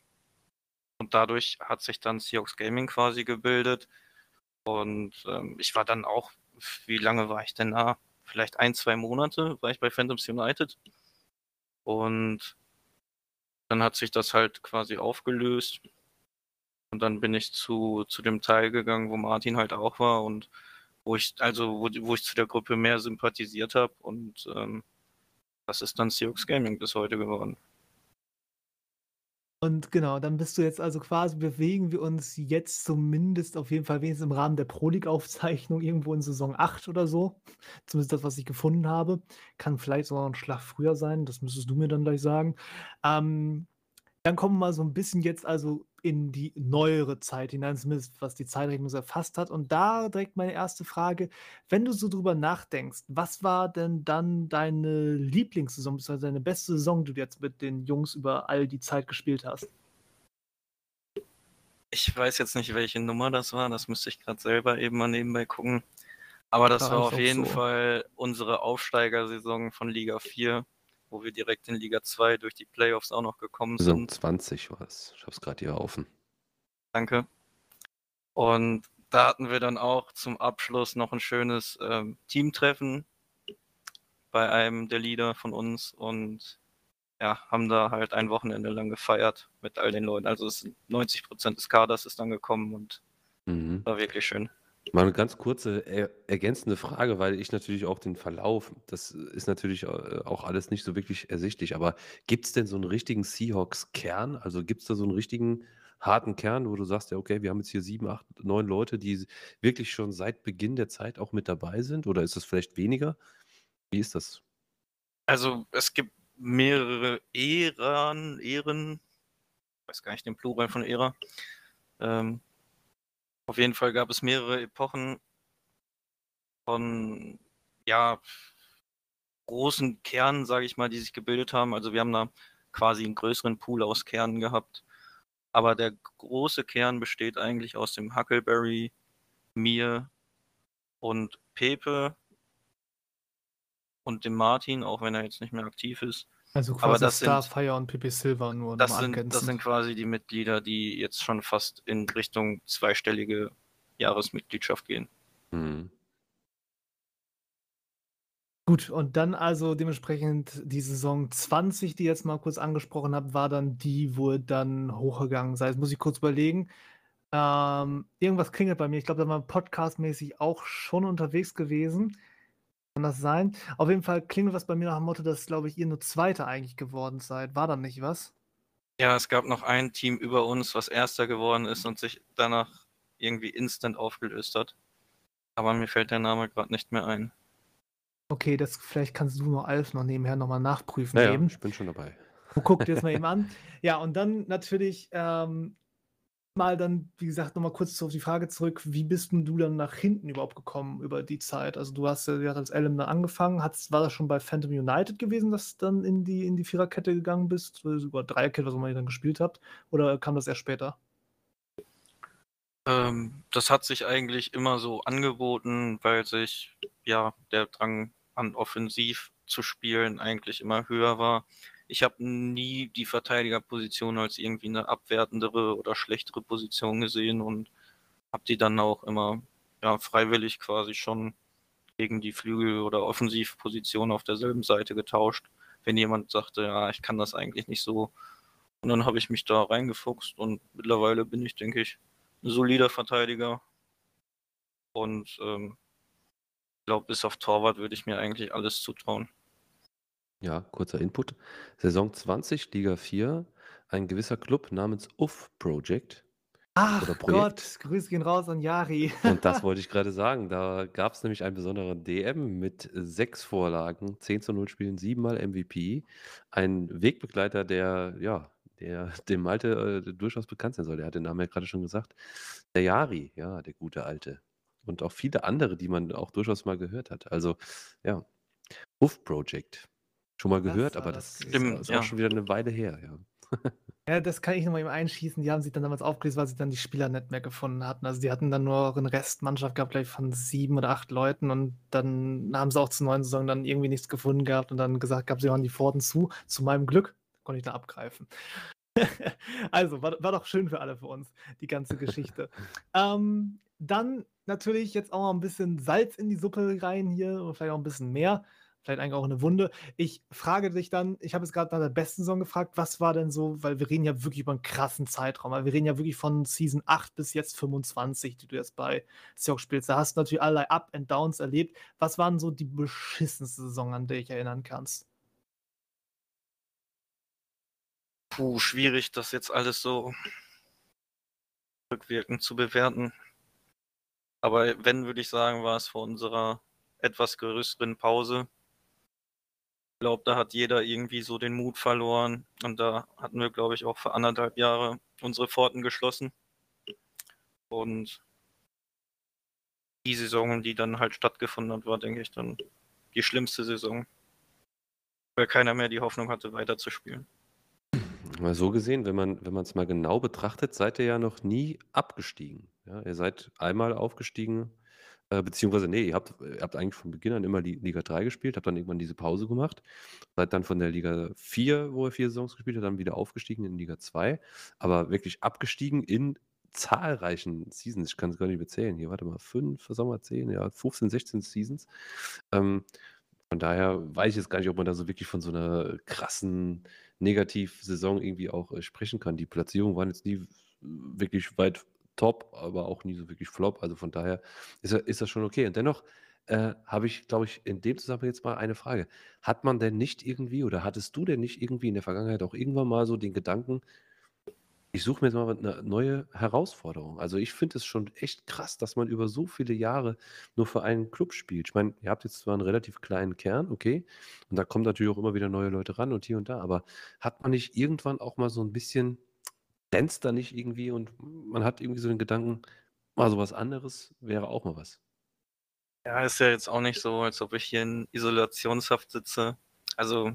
und dadurch hat sich dann Seahawks Gaming quasi gebildet. Und ähm, ich war dann auch, wie lange war ich denn da? Vielleicht ein, zwei Monate war ich bei Phantoms United. Und dann hat sich das halt quasi aufgelöst. Und dann bin ich zu, zu dem Teil gegangen, wo Martin halt auch war und wo ich, also wo, wo ich zu der Gruppe mehr sympathisiert habe und ähm, das ist dann Sioux Gaming bis heute geworden.
Und genau, dann bist du jetzt also quasi bewegen wir uns jetzt zumindest auf jeden Fall wenigstens im Rahmen der Pro League-Aufzeichnung irgendwo in Saison 8 oder so. Zumindest das, was ich gefunden habe. Kann vielleicht sogar ein Schlag früher sein, das müsstest du mir dann gleich sagen. Ähm, dann kommen wir mal so ein bisschen jetzt also in die neuere Zeit hinein, zumindest was die Zeitrechnung erfasst hat. Und da direkt meine erste Frage: Wenn du so drüber nachdenkst, was war denn dann deine Lieblingssaison, beziehungsweise deine beste Saison, die du jetzt mit den Jungs über all die Zeit gespielt hast?
Ich weiß jetzt nicht, welche Nummer das war, das müsste ich gerade selber eben mal nebenbei gucken. Aber das war auf jeden so. Fall unsere Aufsteigersaison von Liga 4 wo wir direkt in Liga 2 durch die Playoffs auch noch gekommen
sind. Saison 20 war es. Ich habe es gerade hier offen.
Danke. Und da hatten wir dann auch zum Abschluss noch ein schönes ähm, Teamtreffen bei einem der Leader von uns und ja, haben da halt ein Wochenende lang gefeiert mit all den Leuten. Also es 90 Prozent des Kaders ist dann gekommen und mhm. war wirklich schön.
Mal eine ganz kurze er ergänzende Frage, weil ich natürlich auch den Verlauf, das ist natürlich äh, auch alles nicht so wirklich ersichtlich, aber gibt es denn so einen richtigen Seahawks-Kern? Also gibt es da so einen richtigen harten Kern, wo du sagst, ja, okay, wir haben jetzt hier sieben, acht, neun Leute, die wirklich schon seit Beginn der Zeit auch mit dabei sind? Oder ist das vielleicht weniger? Wie ist das?
Also es gibt mehrere Ehren, Ehren, ich weiß gar nicht den Plural von Ära. Ähm, auf jeden Fall gab es mehrere Epochen von, ja, großen Kernen, sage ich mal, die sich gebildet haben. Also wir haben da quasi einen größeren Pool aus Kernen gehabt. Aber der große Kern besteht eigentlich aus dem Huckleberry, mir und Pepe und dem Martin, auch wenn er jetzt nicht mehr aktiv ist.
Also quasi Aber das Starfire und PP Silver nur
das sind, das sind quasi die Mitglieder, die jetzt schon fast in Richtung zweistellige Jahresmitgliedschaft gehen. Mhm.
Gut, und dann also dementsprechend die Saison 20, die ihr jetzt mal kurz angesprochen habt, war dann die, wo dann hochgegangen seid. Muss ich kurz überlegen. Ähm, irgendwas klingelt bei mir. Ich glaube, da war podcastmäßig auch schon unterwegs gewesen. Kann das sein? Auf jeden Fall klingelt was bei mir nach dem Motto, dass, glaube ich, ihr nur Zweiter eigentlich geworden seid. War da nicht was?
Ja, es gab noch ein Team über uns, was Erster geworden ist und sich danach irgendwie instant aufgelöst hat. Aber mir fällt der Name gerade nicht mehr ein.
Okay, das vielleicht kannst du noch Alf noch nebenher nochmal nachprüfen.
Ja, ich bin schon dabei.
Guck dir das mal (laughs) eben an. Ja, und dann natürlich ähm, mal dann, wie gesagt, nochmal kurz auf die Frage zurück, wie bist denn du dann nach hinten überhaupt gekommen über die Zeit? Also du hast ja als Element angefangen, Hat's, war das schon bei Phantom United gewesen, dass du dann in die, in die Viererkette gegangen bist, über Dreierkette, was ihr dann gespielt habt, oder kam das erst später?
Ähm, das hat sich eigentlich immer so angeboten, weil sich ja der Drang an offensiv zu spielen eigentlich immer höher war ich habe nie die Verteidigerposition als irgendwie eine abwertendere oder schlechtere Position gesehen und habe die dann auch immer ja, freiwillig quasi schon gegen die Flügel- oder Offensivposition auf derselben Seite getauscht, wenn jemand sagte, ja, ich kann das eigentlich nicht so. Und dann habe ich mich da reingefuchst und mittlerweile bin ich, denke ich, ein solider Verteidiger. Und ähm, ich glaube, bis auf Torwart würde ich mir eigentlich alles zutrauen.
Ja, kurzer Input. Saison 20, Liga 4, ein gewisser Club namens UF Project
Ach oder Gott, Grüße gehen raus an Jari. (laughs)
Und das wollte ich gerade sagen. Da gab es nämlich einen besonderen DM mit sechs Vorlagen, 10 zu 0 Spielen, siebenmal MVP. Ein Wegbegleiter, der, ja, der (laughs) dem Malte äh, durchaus bekannt sein soll. Der hat den Namen ja gerade schon gesagt. Der Jari, ja, der gute Alte. Und auch viele andere, die man auch durchaus mal gehört hat. Also, ja, UF Project. Schon mal gehört, aber das ist, Stimmt, ist auch ja. schon wieder eine Weile her, ja. (laughs)
Ja, das kann ich nochmal eben einschießen. Die haben sich dann damals aufgelöst, weil sie dann die Spieler nicht mehr gefunden hatten. Also die hatten dann nur eine Restmannschaft gehabt, gleich von sieben oder acht Leuten und dann haben sie auch zur neuen Saison dann irgendwie nichts gefunden gehabt und dann gesagt gehabt, sie machen die Pforten zu. Zu meinem Glück konnte ich da abgreifen. (laughs) also, war, war doch schön für alle für uns, die ganze Geschichte. (laughs) ähm, dann natürlich jetzt auch mal ein bisschen Salz in die Suppe rein hier, oder vielleicht auch ein bisschen mehr. Vielleicht eigentlich auch eine Wunde. Ich frage dich dann, ich habe jetzt gerade nach der besten Saison gefragt, was war denn so, weil wir reden ja wirklich über einen krassen Zeitraum, weil wir reden ja wirklich von Season 8 bis jetzt 25, die du jetzt bei Seahawks spielst. Da hast du natürlich allerlei Up and Downs erlebt. Was waren so die beschissenste Saison, an der ich erinnern kannst?
Puh, schwierig, das jetzt alles so rückwirkend zu bewerten. Aber wenn, würde ich sagen, war es vor unserer etwas größeren Pause. Ich glaube, da hat jeder irgendwie so den Mut verloren. Und da hatten wir, glaube ich, auch für anderthalb Jahre unsere Pforten geschlossen. Und die Saison, die dann halt stattgefunden hat, war, denke ich, dann die schlimmste Saison. Weil keiner mehr die Hoffnung hatte, weiterzuspielen.
Mal so gesehen, wenn man es mal genau betrachtet, seid ihr ja noch nie abgestiegen. Ja, ihr seid einmal aufgestiegen, äh, beziehungsweise nee, ihr habt ihr habt eigentlich von Beginn an immer die Liga 3 gespielt, habt dann irgendwann diese Pause gemacht, seid dann von der Liga 4, wo ihr vier Saisons gespielt habt, dann wieder aufgestiegen in Liga 2, aber wirklich abgestiegen in zahlreichen Seasons. Ich kann es gar nicht bezählen. Hier, warte mal, 5, was sagen wir, 10, ja, 15, 16 Seasons. Ähm, von daher weiß ich jetzt gar nicht, ob man da so wirklich von so einer krassen Negativ-Saison irgendwie auch äh, sprechen kann. Die Platzierungen waren jetzt nie wirklich weit top, aber auch nie so wirklich flop. Also von daher ist, ist das schon okay. Und dennoch äh, habe ich, glaube ich, in dem Zusammenhang jetzt mal eine Frage. Hat man denn nicht irgendwie oder hattest du denn nicht irgendwie in der Vergangenheit auch irgendwann mal so den Gedanken, ich suche mir jetzt mal eine neue Herausforderung. Also ich finde es schon echt krass, dass man über so viele Jahre nur für einen Club spielt. Ich meine, ihr habt jetzt zwar einen relativ kleinen Kern, okay, und da kommen natürlich auch immer wieder neue Leute ran und hier und da, aber hat man nicht irgendwann auch mal so ein bisschen, glänzt da nicht irgendwie und man hat irgendwie so den Gedanken, mal so was anderes wäre auch mal was.
Ja, ist ja jetzt auch nicht so, als ob ich hier in Isolationshaft sitze. Also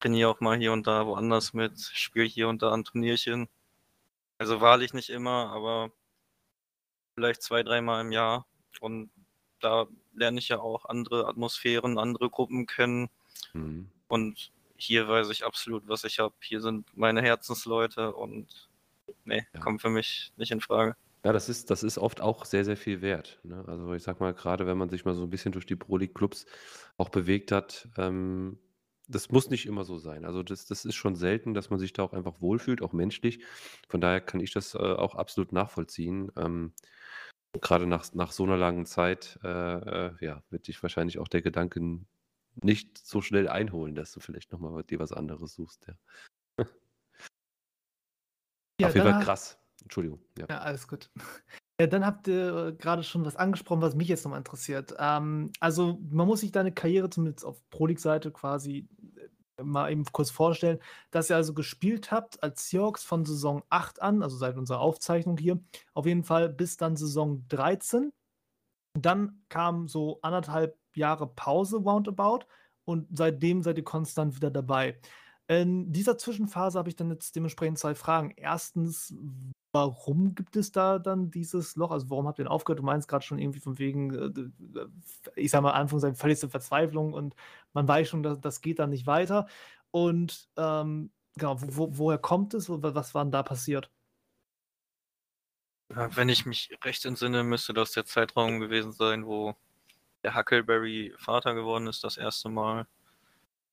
trainiere auch mal hier und da woanders mit, spiele hier und da an Turnierchen. Also wahrlich nicht immer, aber vielleicht zwei, dreimal im Jahr. Und da lerne ich ja auch andere Atmosphären, andere Gruppen kennen. Mhm. Und hier weiß ich absolut, was ich habe. Hier sind meine Herzensleute und nee, ja. kommt für mich nicht in Frage.
Ja, das ist, das ist oft auch sehr, sehr viel wert. Ne? Also ich sag mal, gerade wenn man sich mal so ein bisschen durch die Pro League Clubs auch bewegt hat, ähm, das muss nicht immer so sein. Also das, das ist schon selten, dass man sich da auch einfach wohlfühlt, auch menschlich. Von daher kann ich das äh, auch absolut nachvollziehen. Ähm, gerade nach, nach so einer langen Zeit, äh, äh, ja, wird dich wahrscheinlich auch der Gedanke nicht so schnell einholen, dass du vielleicht nochmal dir was anderes suchst. Ja. (laughs) ja Auf jeden Fall krass. Entschuldigung.
Ja. ja, alles gut. (laughs) Ja, dann habt ihr äh, gerade schon was angesprochen, was mich jetzt nochmal interessiert. Ähm, also, man muss sich deine Karriere zumindest auf Pro League-Seite quasi äh, mal eben kurz vorstellen, dass ihr also gespielt habt als Seahawks von Saison 8 an, also seit unserer Aufzeichnung hier, auf jeden Fall bis dann Saison 13. Dann kam so anderthalb Jahre Pause roundabout und seitdem seid ihr konstant wieder dabei. In dieser Zwischenphase habe ich dann jetzt dementsprechend zwei Fragen. Erstens, Warum gibt es da dann dieses Loch? Also, warum habt ihr denn aufgehört? Du meinst gerade schon irgendwie von wegen, äh, ich sage mal, Anführungszeichen, völligste Verzweiflung und man weiß schon, dass das geht dann nicht weiter. Und ähm, genau, wo, woher kommt es? Was war denn da passiert?
Wenn ich mich recht entsinne, müsste das der Zeitraum gewesen sein, wo der Huckleberry Vater geworden ist, das erste Mal.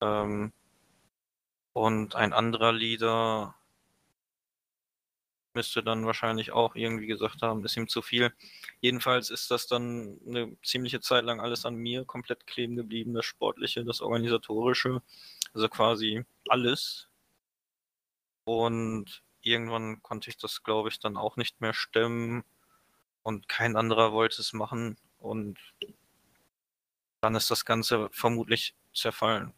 Ähm, und ein anderer Leader müsste dann wahrscheinlich auch irgendwie gesagt haben, ist ihm zu viel. Jedenfalls ist das dann eine ziemliche Zeit lang alles an mir komplett kleben geblieben, das Sportliche, das Organisatorische, also quasi alles. Und irgendwann konnte ich das, glaube ich, dann auch nicht mehr stemmen und kein anderer wollte es machen und dann ist das Ganze vermutlich zerfallen.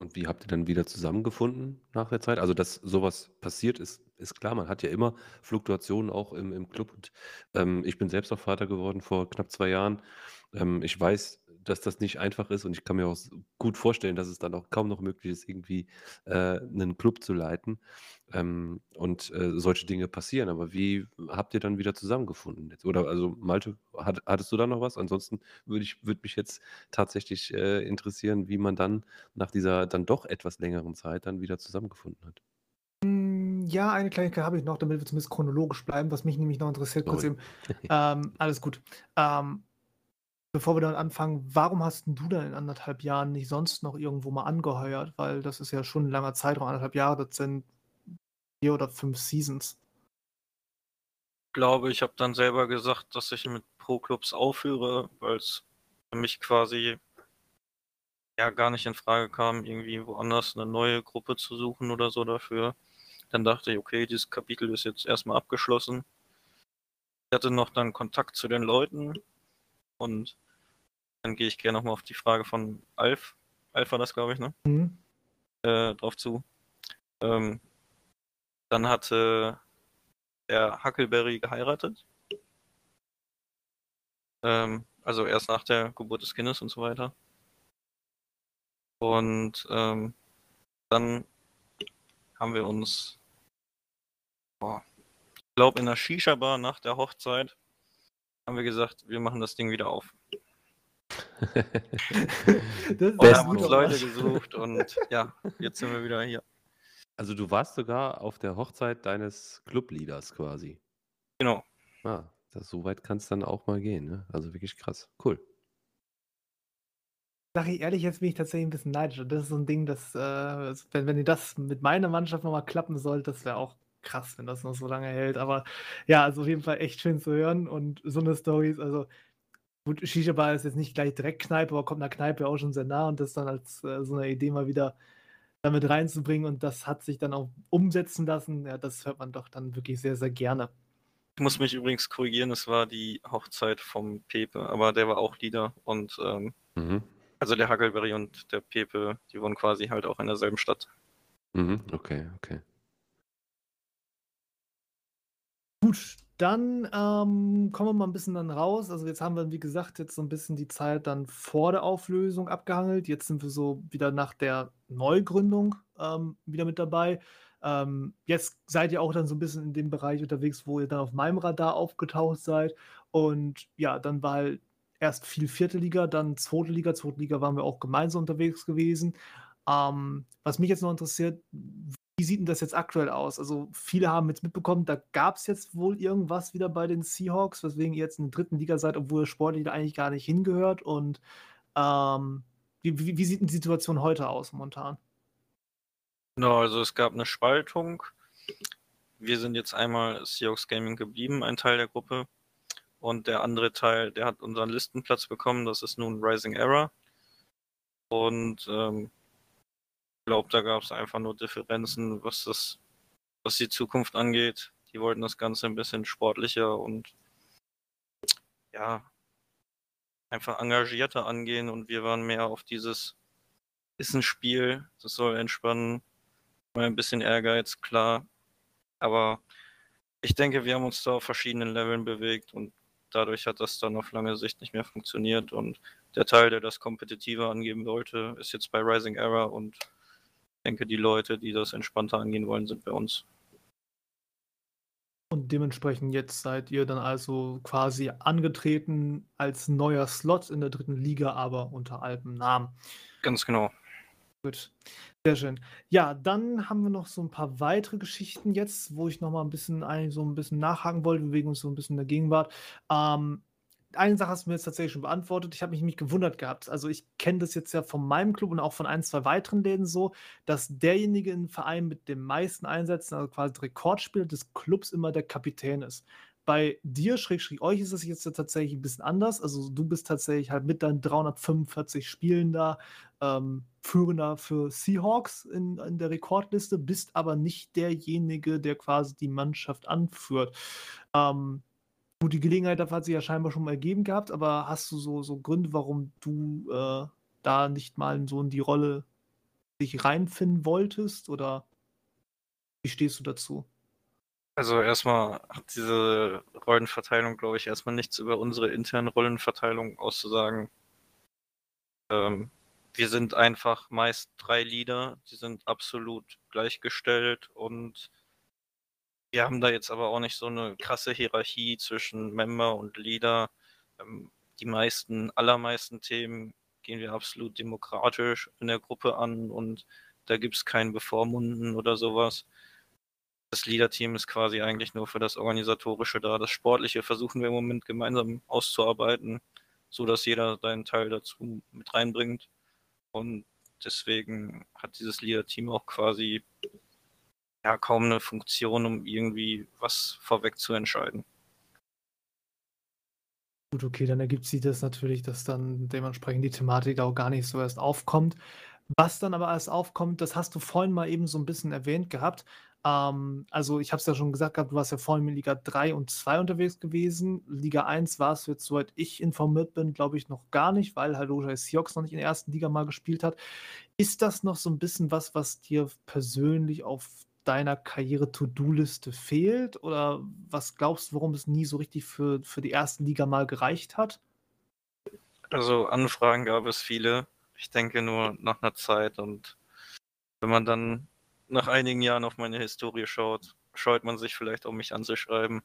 Und wie habt ihr dann wieder zusammengefunden nach der Zeit? Also, dass sowas passiert, ist ist klar. Man hat ja immer Fluktuationen auch im im Club und, ähm, ich bin selbst auch Vater geworden vor knapp zwei Jahren. Ähm, ich weiß, dass das nicht einfach ist und ich kann mir auch gut vorstellen, dass es dann auch kaum noch möglich ist, irgendwie, äh, 'nen Club zu leiten, ähm, und, äh, solche Dinge passieren. Aber wie habt ihr dann wieder zusammengefunden jetzt? Oder also, Malte, hat hattest du da noch was? Ansonsten würde ich würde mich jetzt tatsächlich, äh, interessieren, wie man dann nach dieser dann doch etwas längeren Zeit dann wieder zusammengefunden hat.
Hm, ja, eine Kleinigkeit habe ich noch, damit wir zumindest chronologisch bleiben, was mich nämlich noch interessiert, kurz eben. Ähm, alles gut. Ähm bevor wir dann anfangen, warum hast du dann in anderthalb Jahren nicht sonst noch irgendwo mal angeheuert? Weil das ist ja schon ein langer Zeitraum, anderthalb Jahre, das sind vier oder fünf Seasons.
Ich glaube, ich habe dann selber gesagt, dass ich mit Pro-Clubs aufhöre, weil es für mich quasi ja gar nicht in Frage kam, irgendwie woanders eine neue Gruppe zu suchen oder so dafür. Dann dachte ich, okay, dieses Kapitel ist jetzt erstmal abgeschlossen. Ich hatte noch dann Kontakt zu den Leuten und dann gehe ich gerne nochmal auf die Frage von Alf. Alf war das, glaube ich, ne? Mhm. Äh, drauf zu. Ähm, dann hatte der Huckleberry geheiratet. Ähm, also erst nach der Geburt des Kindes und so weiter. Und ähm, dann haben wir uns, boah, ich glaube, in der Shisha-Bar nach der Hochzeit haben wir gesagt, wir machen das Ding wieder auf. (laughs) wir haben uns Leute gesucht und ja, jetzt sind wir wieder hier.
Also du warst sogar auf der Hochzeit deines Clubleaders quasi.
Genau.
Ah, das, so weit kann es dann auch mal gehen. Ne? Also wirklich krass. Cool.
Sag ich ehrlich, jetzt bin ich tatsächlich ein bisschen neidisch. Und das ist so ein Ding, dass, äh, wenn, wenn ihr das mit meiner Mannschaft nochmal klappen sollt, das wäre auch krass, wenn das noch so lange hält. Aber ja, also auf jeden Fall echt schön zu hören und so eine Story, also Gut, Shisha-Bar ist jetzt nicht gleich direkt Kneipe, aber kommt einer Kneipe auch schon sehr nah und das dann als äh, so eine Idee mal wieder damit reinzubringen und das hat sich dann auch umsetzen lassen, ja, das hört man doch dann wirklich sehr, sehr gerne.
Ich muss mich übrigens korrigieren, es war die Hochzeit vom Pepe, aber der war auch Lieder und ähm, mhm. also der Huckleberry und der Pepe, die wohnen quasi halt auch in derselben Stadt.
Mhm, okay, okay.
Gut, dann ähm, kommen wir mal ein bisschen dann raus. Also jetzt haben wir, wie gesagt, jetzt so ein bisschen die Zeit dann vor der Auflösung abgehangelt. Jetzt sind wir so wieder nach der Neugründung ähm, wieder mit dabei. Ähm, jetzt seid ihr auch dann so ein bisschen in dem Bereich unterwegs, wo ihr dann auf meinem Radar aufgetaucht seid. Und ja, dann war halt erst viel vierte Liga, dann zweite Liga. Zweite Liga waren wir auch gemeinsam unterwegs gewesen. Ähm, was mich jetzt noch interessiert, wie sieht denn das jetzt aktuell aus? Also viele haben jetzt mitbekommen, da gab es jetzt wohl irgendwas wieder bei den Seahawks, weswegen ihr jetzt in der dritten Liga seid, obwohl ihr sportlich eigentlich gar nicht hingehört. Und ähm, wie, wie, wie, sieht denn die Situation heute aus momentan?
Genau, also es gab eine Spaltung. Wir sind jetzt einmal Seahawks Gaming geblieben, ein Teil der Gruppe. Und der andere Teil, der hat unseren Listenplatz bekommen, das ist nun Rising Era. Und ähm, glaube, da gab es einfach nur Differenzen, was das, was die Zukunft angeht. Die wollten das Ganze ein bisschen sportlicher und ja, einfach engagierter angehen und wir waren mehr auf dieses ist ein Spiel, das soll entspannen, mal ein bisschen Ehrgeiz, klar. Aber ich denke, wir haben uns da auf verschiedenen Leveln bewegt und dadurch hat das dann auf lange Sicht nicht mehr funktioniert. Und der Teil, der das Kompetitive angeben wollte, ist jetzt bei Rising Era und denke, die Leute, die das entspannter angehen wollen, sind bei uns.
Und dementsprechend jetzt seid ihr dann also quasi angetreten als neuer Slot in der dritten Liga, aber unter altem Namen.
Ganz genau.
Gut, sehr schön. Ja, dann haben wir noch so ein paar weitere Geschichten jetzt, wo ich noch mal ein bisschen so ein bisschen nachhaken wollte. Wir bewegen uns so ein bisschen in der Gegenwart. Ähm, eine Sache hast du mir jetzt tatsächlich schon beantwortet. Ich habe mich nämlich gewundert gehabt. Also ich kenne das jetzt ja von meinem Club und auch von ein, zwei weiteren Läden so, dass derjenige im Verein mit den meisten Einsätzen, also quasi Rekordspieler des Clubs, immer der Kapitän ist. Bei dir, Schrägstrich euch, ist es jetzt tatsächlich ein bisschen anders. Also du bist tatsächlich halt mit deinen 345 Spielen da ähm, Führender für Seahawks in, in der Rekordliste, bist aber nicht derjenige, der quasi die Mannschaft anführt. Ähm, Gut, die Gelegenheit dafür hat sich ja scheinbar schon mal ergeben gehabt, aber hast du so, so Gründe, warum du äh, da nicht mal so in die Rolle dich reinfinden wolltest? Oder wie stehst du dazu?
Also erstmal hat diese Rollenverteilung, glaube ich, erstmal nichts über unsere interne Rollenverteilung auszusagen. Ähm, wir sind einfach meist drei Leader, die sind absolut gleichgestellt und wir haben da jetzt aber auch nicht so eine krasse Hierarchie zwischen Member und Leader. Ähm, die meisten, allermeisten Themen gehen wir absolut demokratisch in der Gruppe an und da gibt es kein Bevormunden oder sowas. Das Leader-Team ist quasi eigentlich nur für das Organisatorische da. Das Sportliche versuchen wir im Moment gemeinsam auszuarbeiten, so dass jeder seinen Teil dazu mit reinbringt. Und deswegen hat dieses Leader-Team auch quasi ja kaum eine Funktion, um irgendwie was vorweg zu entscheiden.
Gut, okay, dann ergibt sich das natürlich, dass dann dementsprechend die Thematik auch gar nicht so erst aufkommt. Was dann aber erst aufkommt, das hast du vorhin mal eben so ein bisschen erwähnt gehabt. Ähm, also ich habe es ja schon gesagt gehabt, du warst ja vorhin in Liga 3 und 2 unterwegs gewesen. Liga 1 warst du jetzt, soweit ich informiert bin, glaube ich, noch gar nicht, weil Ojai Siox noch nicht in der ersten Liga mal gespielt hat. Ist das noch so ein bisschen was, was dir persönlich auf deiner Karriere-To-Do-Liste fehlt? Oder was glaubst du, warum es nie so richtig für, für die erste Liga mal gereicht hat?
Also Anfragen gab es viele. Ich denke nur nach einer Zeit und wenn man dann nach einigen Jahren auf meine Historie schaut, scheut man sich vielleicht auch mich anzuschreiben.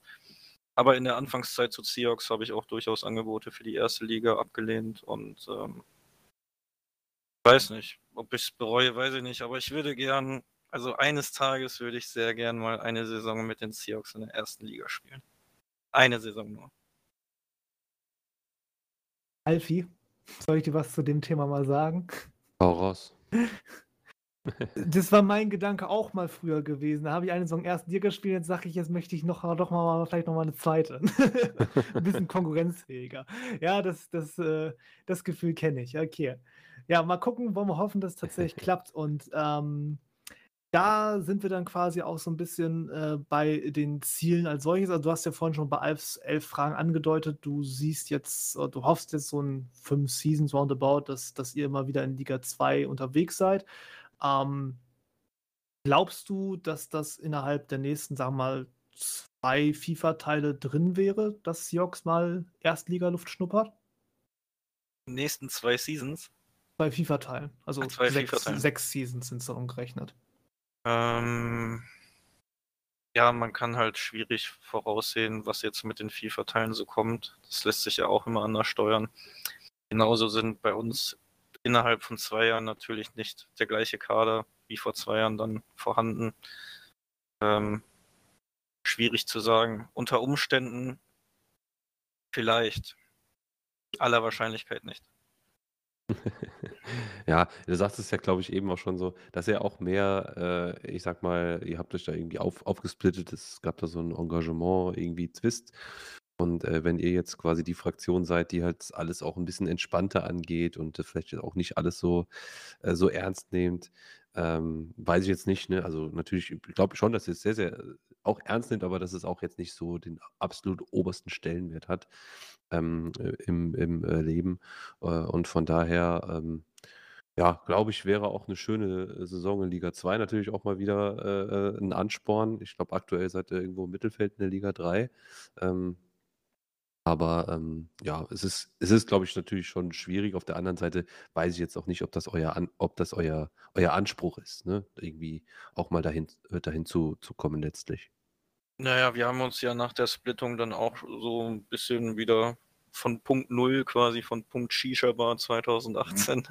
Aber in der Anfangszeit zu Seahawks habe ich auch durchaus Angebote für die erste Liga abgelehnt und ähm, weiß nicht, ob ich es bereue, weiß ich nicht, aber ich würde gern, also eines Tages würde ich sehr gern mal eine Saison mit den Seahawks in der ersten Liga spielen. Eine Saison nur.
Alfie, soll ich dir was zu dem Thema mal sagen?
Hau raus. (laughs)
Das war mein Gedanke auch mal früher gewesen. Da habe ich eine Saison erst dir gespielt, jetzt sage ich, jetzt möchte ich noch, doch mal vielleicht noch mal eine zweite. (laughs) Ein bisschen (laughs) konkurrenzfähiger. Ja, das, das, äh, das Gefühl kenne ich. Okay. Ja, mal gucken, wollen wir hoffen, dass es tatsächlich klappt. Und ähm, da sind wir dann quasi auch so ein bisschen äh, bei den Zielen als solches. Also du hast ja vorhin schon bei Alfs elf Fragen angedeutet. Du siehst jetzt, du hoffst jetzt so ein fünf Seasons roundabout, dass, dass ihr immer wieder in Liga 2 unterwegs seid. Ähm, glaubst du, dass das innerhalb der nächsten, sagen wir mal, zwei FIFA-Teile drin wäre, dass Seahawks mal Erstliga-Luft schnuppert?
Nächsten zwei Seasons?
Zwei FIFA-Teilen. Also
Ach, zwei
sechs,
FIFA
sechs Seasons sind es darum gerechnet.
Ähm, ja, man kann halt schwierig voraussehen, was jetzt mit den FIFA-Teilen so kommt. Das lässt sich ja auch immer anders steuern. Genauso sind bei uns innerhalb von zwei Jahren natürlich nicht der gleiche Kader wie vor zwei Jahren dann vorhanden. Ähm, schwierig zu sagen. Unter Umständen vielleicht. Aller Wahrscheinlichkeit nicht. (laughs)
ja, du sagst es ja, glaube ich, eben auch schon so, dass er auch mehr, äh, ich sag mal, ihr habt euch da irgendwie auf, aufgesplittet, es gab da so ein Engagement, irgendwie Zwist. Und äh, wenn ihr jetzt quasi die Fraktion seid, die halt alles auch ein bisschen entspannter angeht und äh, vielleicht auch nicht alles so, äh, so ernst nehmt, ähm, weiß ich jetzt nicht. Ne? Also natürlich, ich glaube schon, dass ihr es sehr, sehr auch ernst nimmt, aber dass es auch jetzt nicht so den absolut obersten Stellenwert hat ähm, äh, im, im äh, Leben. Äh, und von daher, ähm, ja, glaube ich, wäre auch eine schöne Saison in Liga 2 natürlich auch mal wieder äh, ein Ansporn. Ich glaube, aktuell seid ihr irgendwo im Mittelfeld in der Liga 3. Ähm, aber ähm, ja, es ist, es ist, glaube ich, natürlich schon schwierig. Auf der anderen Seite weiß ich jetzt auch nicht, ob das euer, An ob das euer, euer Anspruch ist, ne? Irgendwie auch mal dahin, äh, dahin zu, zu kommen letztlich.
Naja, wir haben uns ja nach der Splittung dann auch so ein bisschen wieder von Punkt Null, quasi von Punkt Shisha Bar 2018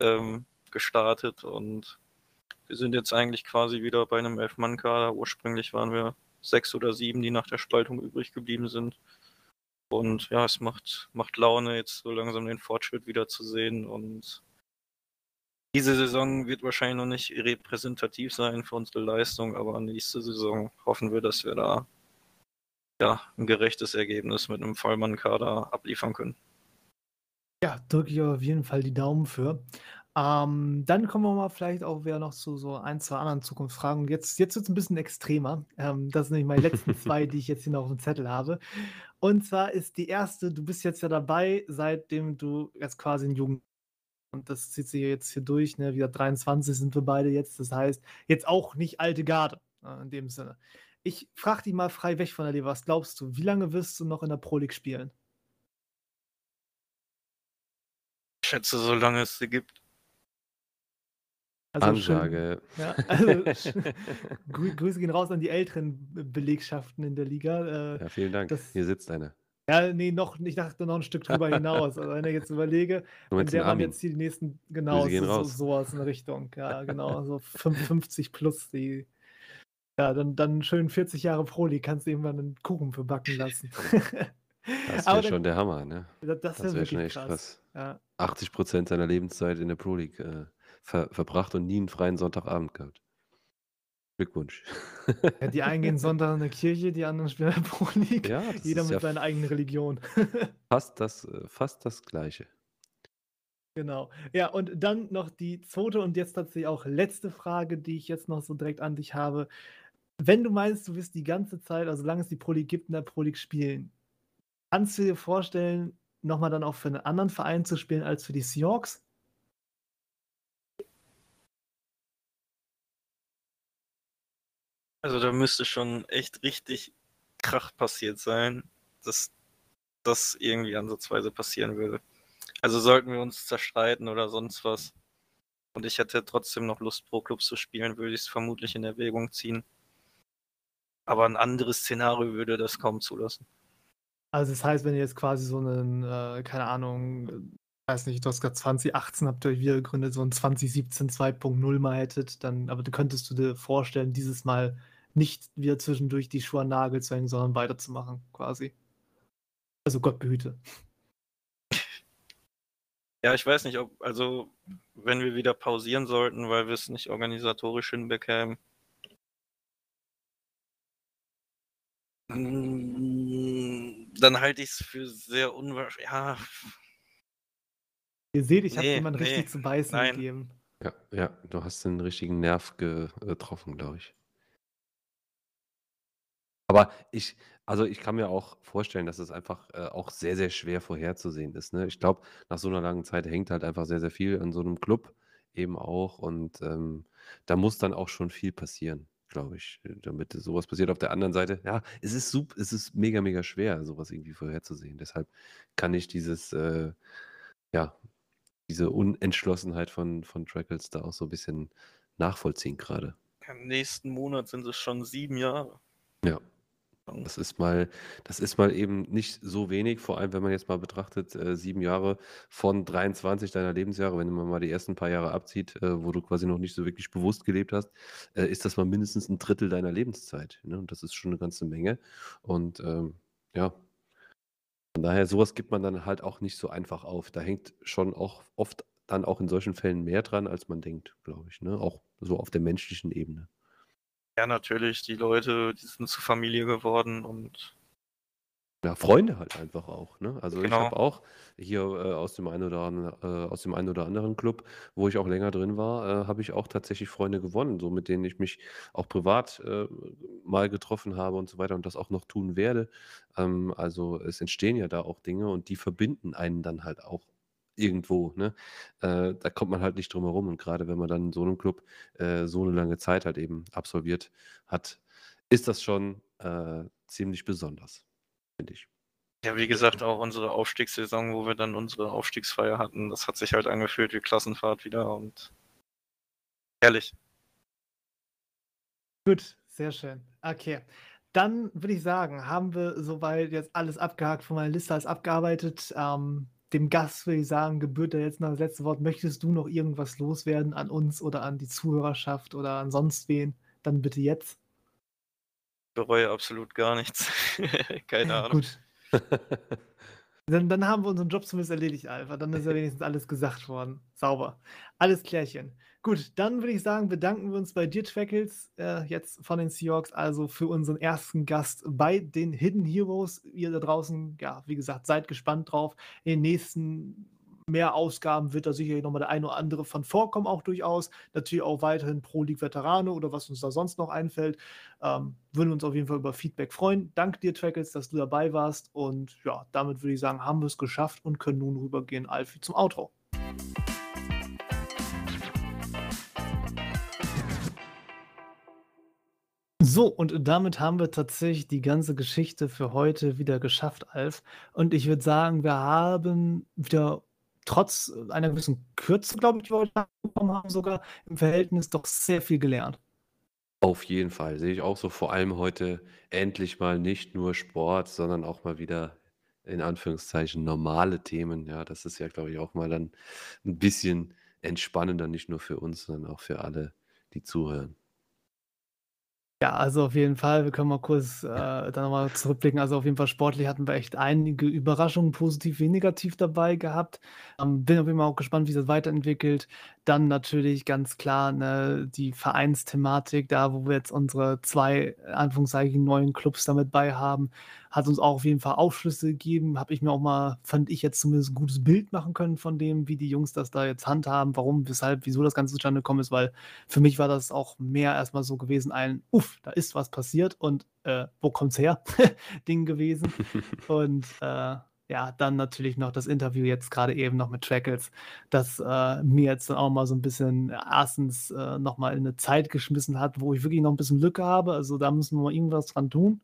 ähm, gestartet und wir sind jetzt eigentlich quasi wieder bei einem Elf-Mann-Kader. Ursprünglich waren wir sechs oder sieben, die nach der Spaltung übrig geblieben sind. Und ja, es macht, macht Laune, jetzt so langsam den Fortschritt wieder zu sehen. Und diese Saison wird wahrscheinlich noch nicht repräsentativ sein für unsere Leistung, aber nächste Saison hoffen wir, dass wir da ja, ein gerechtes Ergebnis mit einem Vollmann-Kader abliefern können.
Ja, drücke ich auf jeden Fall die Daumen für. Ähm, dann kommen wir mal vielleicht auch wieder noch zu so ein, zwei anderen Zukunftsfragen. jetzt, jetzt wird es ein bisschen extremer. Ähm, das sind nämlich meine letzten (laughs) zwei, die ich jetzt hier noch auf dem Zettel habe. Und zwar ist die erste, du bist jetzt ja dabei, seitdem du jetzt quasi ein Jugend und das zieht sich jetzt hier durch, ne? wieder 23 sind wir beide jetzt, das heißt, jetzt auch nicht alte Garde, äh, in dem Sinne. Ich frage dich mal frei weg von der Leber, was glaubst du, wie lange wirst du noch in der Pro League spielen?
Schätze, solange es sie gibt.
Also Ansage.
Schön, ja, (laughs) also, Grüße gehen raus an die älteren Belegschaften in der Liga.
Äh, ja, vielen Dank. Das, Hier sitzt eine.
Ja, nee, noch, ich dachte noch ein Stück drüber hinaus. Also wenn ich jetzt überlege, wenn der Mann jetzt die nächsten, genau, so, so aus in Richtung. Ja, (laughs) genau, so 55 plus die. Ja, dann, dann schön 40 Jahre Proli, kannst du irgendwann einen Kuchen für backen lassen. (laughs)
Das wäre schon der Hammer, ne?
Das, das wäre wär schon echt krass. krass.
Ja. 80 Prozent seiner Lebenszeit in der Pro League äh, ver verbracht und nie einen freien Sonntagabend gehabt. Glückwunsch.
Ja, die einen gehen Sonntag in der Kirche, die anderen spielen in der Pro League. Ja, Jeder mit ja seiner eigenen Religion. (laughs)
fast, das, äh, fast das Gleiche.
Genau. Ja, und dann noch die zweite und jetzt tatsächlich auch letzte Frage, die ich jetzt noch so direkt an dich habe. Wenn du meinst, du wirst die ganze Zeit, also solange es die Pro League gibt, in der Pro League spielen, kannst du dir vorstellen, nochmal dann auch für einen anderen Verein zu spielen als für die Seahawks?
Also da müsste schon echt richtig Krach passiert sein, dass das irgendwie ansatzweise passieren würde. Also sollten wir uns zerstreiten oder sonst was und ich hätte trotzdem noch Lust, pro Club zu spielen, würde ich es vermutlich in Erwägung ziehen. Aber ein anderes Szenario würde das kaum zulassen.
Also das heißt, wenn ihr jetzt quasi so einen, äh, keine Ahnung, weiß nicht, du hast gerade 2018 habt ihr euch wieder gegründet, so ein 2017 2.0 mal hättet, dann, aber du könntest du dir vorstellen, dieses Mal nicht wieder zwischendurch die Schuhe an Nagel zu hängen, sondern weiterzumachen, quasi. Also Gott behüte.
Ja, ich weiß nicht, ob, also wenn wir wieder pausieren sollten, weil wir es nicht organisatorisch hinbekämen, dann halte ich es für sehr unwahrscheinlich. Ja.
Ihr seht, ich nee, habe jemanden nee, richtig zu beißen nein. gegeben.
Ja, ja, du hast den richtigen Nerv getroffen, glaube ich. Aber ich also, ich kann mir auch vorstellen, dass es einfach, äh, auch sehr, sehr schwer vorherzusehen ist, ne? Ich glaube, nach so einer langen Zeit hängt halt einfach sehr, sehr viel an so einem Club eben auch und, ähm, da muss dann auch schon viel passieren, glaube ich, äh, damit sowas passiert. Auf der anderen Seite, ja, es ist sup es ist mega, mega schwer, sowas irgendwie vorherzusehen. Deshalb kann ich dieses, äh ja, diese Unentschlossenheit von von Trackles da auch so ein bisschen nachvollziehen gerade.
Im nächsten Monat sind es schon sieben Jahre.
Ja. Das ist mal das ist mal eben nicht so wenig, vor allem wenn man jetzt mal betrachtet, äh, 7 Jahre von 23 deiner Lebensjahre, wenn man mal die ersten paar Jahre abzieht, äh, wo du quasi noch nicht so wirklich bewusst gelebt hast, äh, ist das mal mindestens ein Drittel deiner Lebenszeit, ne? Und das ist schon eine ganze Menge. Und, ähm, ja. Von daher, sowas gibt man dann halt auch nicht so einfach auf. Da hängt schon auch oft dann auch in solchen Fällen mehr dran, als man denkt, glaube ich, ne? Auch so auf der menschlichen Ebene.
Ja, natürlich, die Leute, die sind zur Familie geworden und
Ja, Freunde halt einfach auch, ne? Also, ich habe auch hier, äh, aus dem einen oder an äh, aus dem einen oder anderen Club, wo ich auch länger drin war, äh, habe ich auch tatsächlich Freunde gewonnen, so mit denen ich mich auch privat, äh, mal getroffen habe und so weiter und das auch noch tun werde. Ähm, also, es entstehen ja da auch Dinge und die verbinden einen dann halt auch irgendwo, ne? Äh, da kommt man halt nicht drum herum. Und gerade wenn man dann in so einem Club äh, so eine lange Zeit halt eben absolviert hat, ist das schon äh, ziemlich besonders, finde ich.
Ja, wie gesagt, auch unsere Aufstiegssaison, wo wir dann unsere Aufstiegsfeier hatten, das hat sich halt angefühlt wie Klassenfahrt wieder und herrlich.
Gut, sehr schön. Okay. Dann würde ich sagen, haben wir soweit jetzt alles abgehakt von meiner Liste, alles abgearbeitet. Ähm, dem Gast würde ich sagen, gebührt da jetzt noch das letzte Wort. Möchtest du noch irgendwas loswerden an uns oder an die Zuhörerschaft oder an sonst wen? Dann bitte jetzt.
Ich bereue absolut gar nichts. (laughs) Keine Ahnung. Gut. (laughs)
Dann, dann, haben wir unseren Job zumindest erledigt, Alpha. Dann ist ja wenigstens alles gesagt worden. Sauber. Alles klärchen. Gut, dann würde ich sagen, bedanken wir uns bei dir, Trackles, äh, jetzt von den Seahawks, also für unseren ersten Gast bei den Hidden Heroes. Ihr da draußen, ja, wie gesagt, seid gespannt drauf. In den nächsten mehr Ausgaben wird da sicherlich nochmal der eine oder andere von vorkommen, auch durchaus. Natürlich auch weiterhin Pro League Veterane oder was uns da sonst noch einfällt. Ähm, würden uns auf jeden Fall über Feedback freuen. Danke dir, Trackles, dass du dabei warst. Und ja, damit würde ich sagen, haben wir es geschafft und können nun rübergehen, Alfie, zum Outro. So, und damit haben wir tatsächlich die ganze Geschichte für heute wieder geschafft, Alf. Und ich würde sagen, wir haben wieder trotz einer gewissen Kürze, glaube ich, die wir heute bekommen haben, sogar im Verhältnis doch sehr viel gelernt.
Auf jeden Fall, sehe ich auch so. Vor allem heute endlich mal nicht nur Sport, sondern auch mal wieder in Anführungszeichen normale Themen. Ja, das ist ja, glaube ich, auch mal dann ein bisschen entspannender, nicht nur für uns, sondern auch für alle, die zuhören.
Ja, also auf jeden Fall. Wir können mal kurz äh, dann nochmal zurückblicken. Also auf jeden Fall sportlich hatten wir echt einige Überraschungen, positiv wie negativ dabei gehabt. Ähm, bin auf jeden Fall auch gespannt, wie sich das weiterentwickelt. Dann natürlich ganz klar ne, die Vereinsthematik, da wo wir jetzt unsere zwei Anführungszeichen neuen Clubs damit bei haben, hat uns auch auf jeden Fall Aufschlüsse gegeben. Habe ich mir auch mal, fand ich jetzt zumindest ein gutes Bild machen können von dem, wie die Jungs das da jetzt handhaben, warum, weshalb, wieso das Ganze zustande gekommen ist, weil für mich war das auch mehr erstmal so gewesen, ein, uff, da ist was passiert und äh, wo kommt's her? (laughs) Ding gewesen. (laughs) und äh, ja, dann natürlich noch das Interview jetzt gerade eben noch mit Trackles, das äh, mir jetzt dann auch mal so ein bisschen erstens äh, nochmal in eine Zeit geschmissen hat, wo ich wirklich noch ein bisschen Lücke habe. Also da müssen wir mal irgendwas dran tun.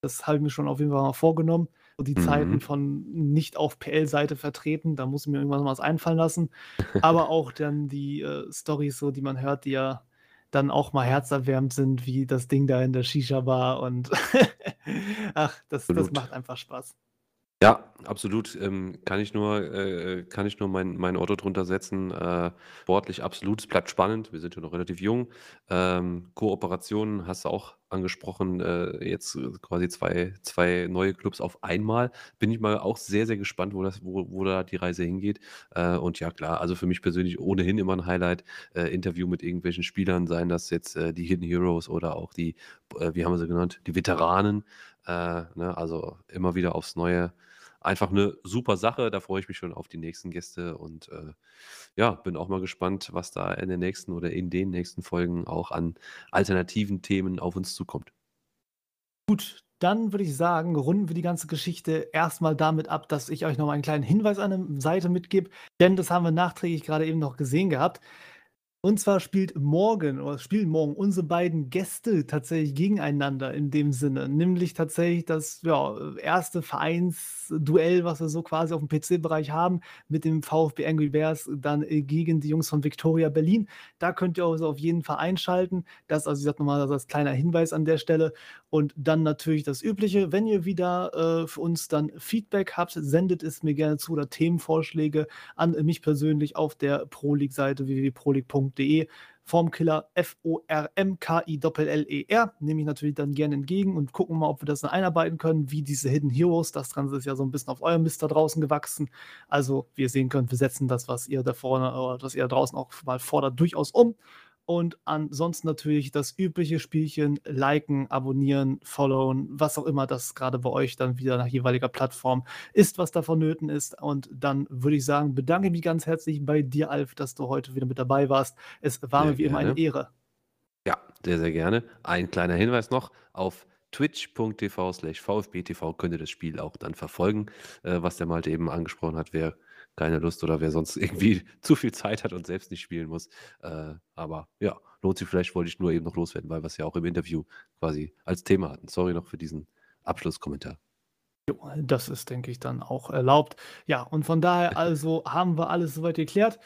Das habe ich mir schon auf jeden Fall mal vorgenommen. Und die mhm. Zeiten von nicht auf PL-Seite vertreten, da muss ich mir irgendwas mal was einfallen lassen. (laughs) Aber auch dann die äh, Stories, so, die man hört, die ja dann auch mal herzerwärmend sind, wie das Ding da in der Shisha war. Und (laughs) ach, das, das macht einfach Spaß.
Ja, absolut. Ähm, kann ich nur, äh, kann ich nur mein, mein Auto drunter setzen. Äh, sportlich absolut. Es bleibt spannend. Wir sind ja noch relativ jung. Ähm, Kooperationen hast du auch angesprochen. Äh, jetzt quasi zwei, zwei neue Clubs auf einmal. Bin ich mal auch sehr, sehr gespannt, wo, das, wo, wo da die Reise hingeht. Äh, und ja, klar, also für mich persönlich ohnehin immer ein Highlight. Äh, Interview mit irgendwelchen Spielern, seien das jetzt äh, die Hidden Heroes oder auch die, äh, wie haben wir sie genannt, die Veteranen. Äh, ne? Also immer wieder aufs Neue einfach eine super Sache. Da freue ich mich schon auf die nächsten Gäste und äh, ja, bin auch mal gespannt, was da in den nächsten oder in den nächsten Folgen auch an alternativen Themen auf uns zukommt.
Gut, dann würde ich sagen, runden wir die ganze Geschichte erstmal damit ab, dass ich euch noch mal einen kleinen Hinweis an der Seite mitgebe, denn das haben wir nachträglich gerade eben noch gesehen gehabt. Und zwar spielt morgen oder spielen morgen unsere beiden Gäste tatsächlich gegeneinander in dem Sinne. Nämlich tatsächlich das ja, erste Vereinsduell, was wir so quasi auf dem PC-Bereich haben, mit dem VfB Angry Bears dann äh, gegen die Jungs von Victoria Berlin. Da könnt ihr also auf jeden Fall einschalten. Das, also, ich sag nochmal, als kleiner Hinweis an der Stelle. Und dann natürlich das Übliche, wenn ihr wieder äh, für uns dann Feedback habt, sendet es mir gerne zu oder Themenvorschläge an mich persönlich auf der ProLeague-Seite www.proleague.de. Formkiller F-O-R-M-K-I-L-L-E-R. Nehme ich natürlich dann gerne entgegen und gucken mal, ob wir das dann einarbeiten können, wie diese Hidden Heroes. Das Ganze ist ja so ein bisschen auf eurem Mist da draußen gewachsen. Also, wie ihr sehen könnt, wir setzen das, was ihr da vorne oder was ihr da draußen auch mal fordert, durchaus um. Und ansonsten natürlich das übliche Spielchen, liken, abonnieren, followen, was auch immer das gerade bei euch dann wieder nach jeweiliger Plattform ist, was da vonnöten ist. Und dann würde ich sagen, bedanke ich mich ganz herzlich bei dir, Alf, dass du heute wieder mit dabei warst. Es war mir wie gerne. immer eine Ehre.
Ja, sehr, sehr gerne. Ein kleiner Hinweis noch auf twitch.tv slash vfbtv könnt ihr das Spiel auch dann verfolgen, äh, was der Malte eben angesprochen hat. Wer keine Lust oder wer sonst (laughs) irgendwie zu viel Zeit hat und selbst nicht spielen muss. Äh, aber ja, lohnt sich vielleicht, wollte ich nur eben noch loswerden, weil wir es ja auch im Interview quasi als Thema hatten. Sorry noch für diesen Abschlusskommentar.
Das ist, denke ich, dann auch erlaubt. Ja, und von daher also haben wir alles soweit geklärt.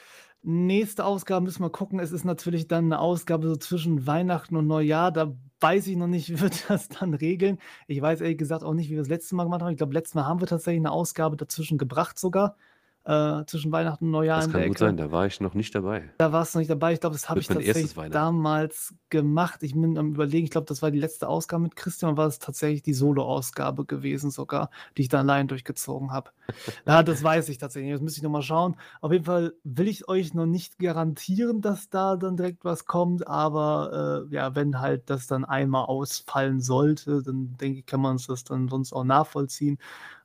Nächste Ausgabe müssen wir gucken. Es ist natürlich dann eine Ausgabe so zwischen Weihnachten und Neujahr. Da weiß ich noch nicht, (laughs) wie wir das dann regeln. Ich weiß ehrlich gesagt auch nicht, wie wir das letzte Mal gemacht haben. Ich glaube, letztes Mal haben wir tatsächlich eine Ausgabe dazwischen gebracht sogar äh, zwischen Weihnachten und Neujahr
das in der Ecke. Das kann gut sein, da war ich noch nicht dabei.
Da warst du noch nicht dabei. Ich glaube, das habe ich tatsächlich damals gemacht. Ich bin am überlegen, ich glaube, das war die letzte Ausgabe mit Christian, war es tatsächlich die Solo-Ausgabe gewesen sogar, die ich da allein durchgezogen habe. (laughs) ja, das weiß ich tatsächlich. Das müsste ich nochmal schauen. Auf jeden Fall will ich euch noch nicht garantieren, dass da dann direkt was kommt, aber äh, ja, wenn halt das dann einmal ausfallen sollte, dann denke ich, kann man uns das dann sonst auch nachvollziehen.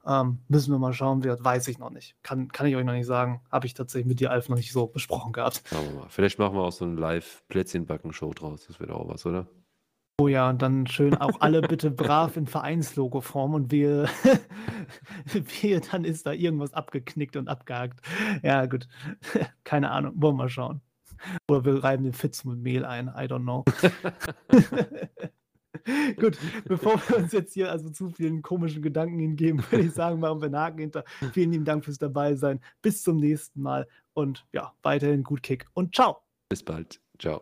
Ähm, müssen wir mal schauen, wer weiß ich noch nicht. Kann, kann ich euch noch nicht sagen. Habe ich tatsächlich mit dir, Alf, noch nicht so besprochen gehabt.
Schauen wir mal. Vielleicht machen wir auch so eine Live-Plätzchenbacken-Show draus. Das wäre auch was, oder?
Oh ja, und dann schön auch alle bitte brav in Vereinslogo-Form und wir, (laughs) wir, dann ist da irgendwas abgeknickt und abgehakt. Ja, gut. Keine Ahnung. Wollen wir mal schauen. Oder wir reiben den Fitz mit Mehl ein. I don't know. (laughs) (laughs) (laughs) Gut, bevor wir uns jetzt hier also zu vielen komischen Gedanken hingeben, (laughs) würde ich sagen, machen wir einen Haken hinter. Vielen lieben Dank fürs Dabeisein. Bis zum nächsten Mal und ja, weiterhin gut Kick und ciao.
Bis bald. Ciao.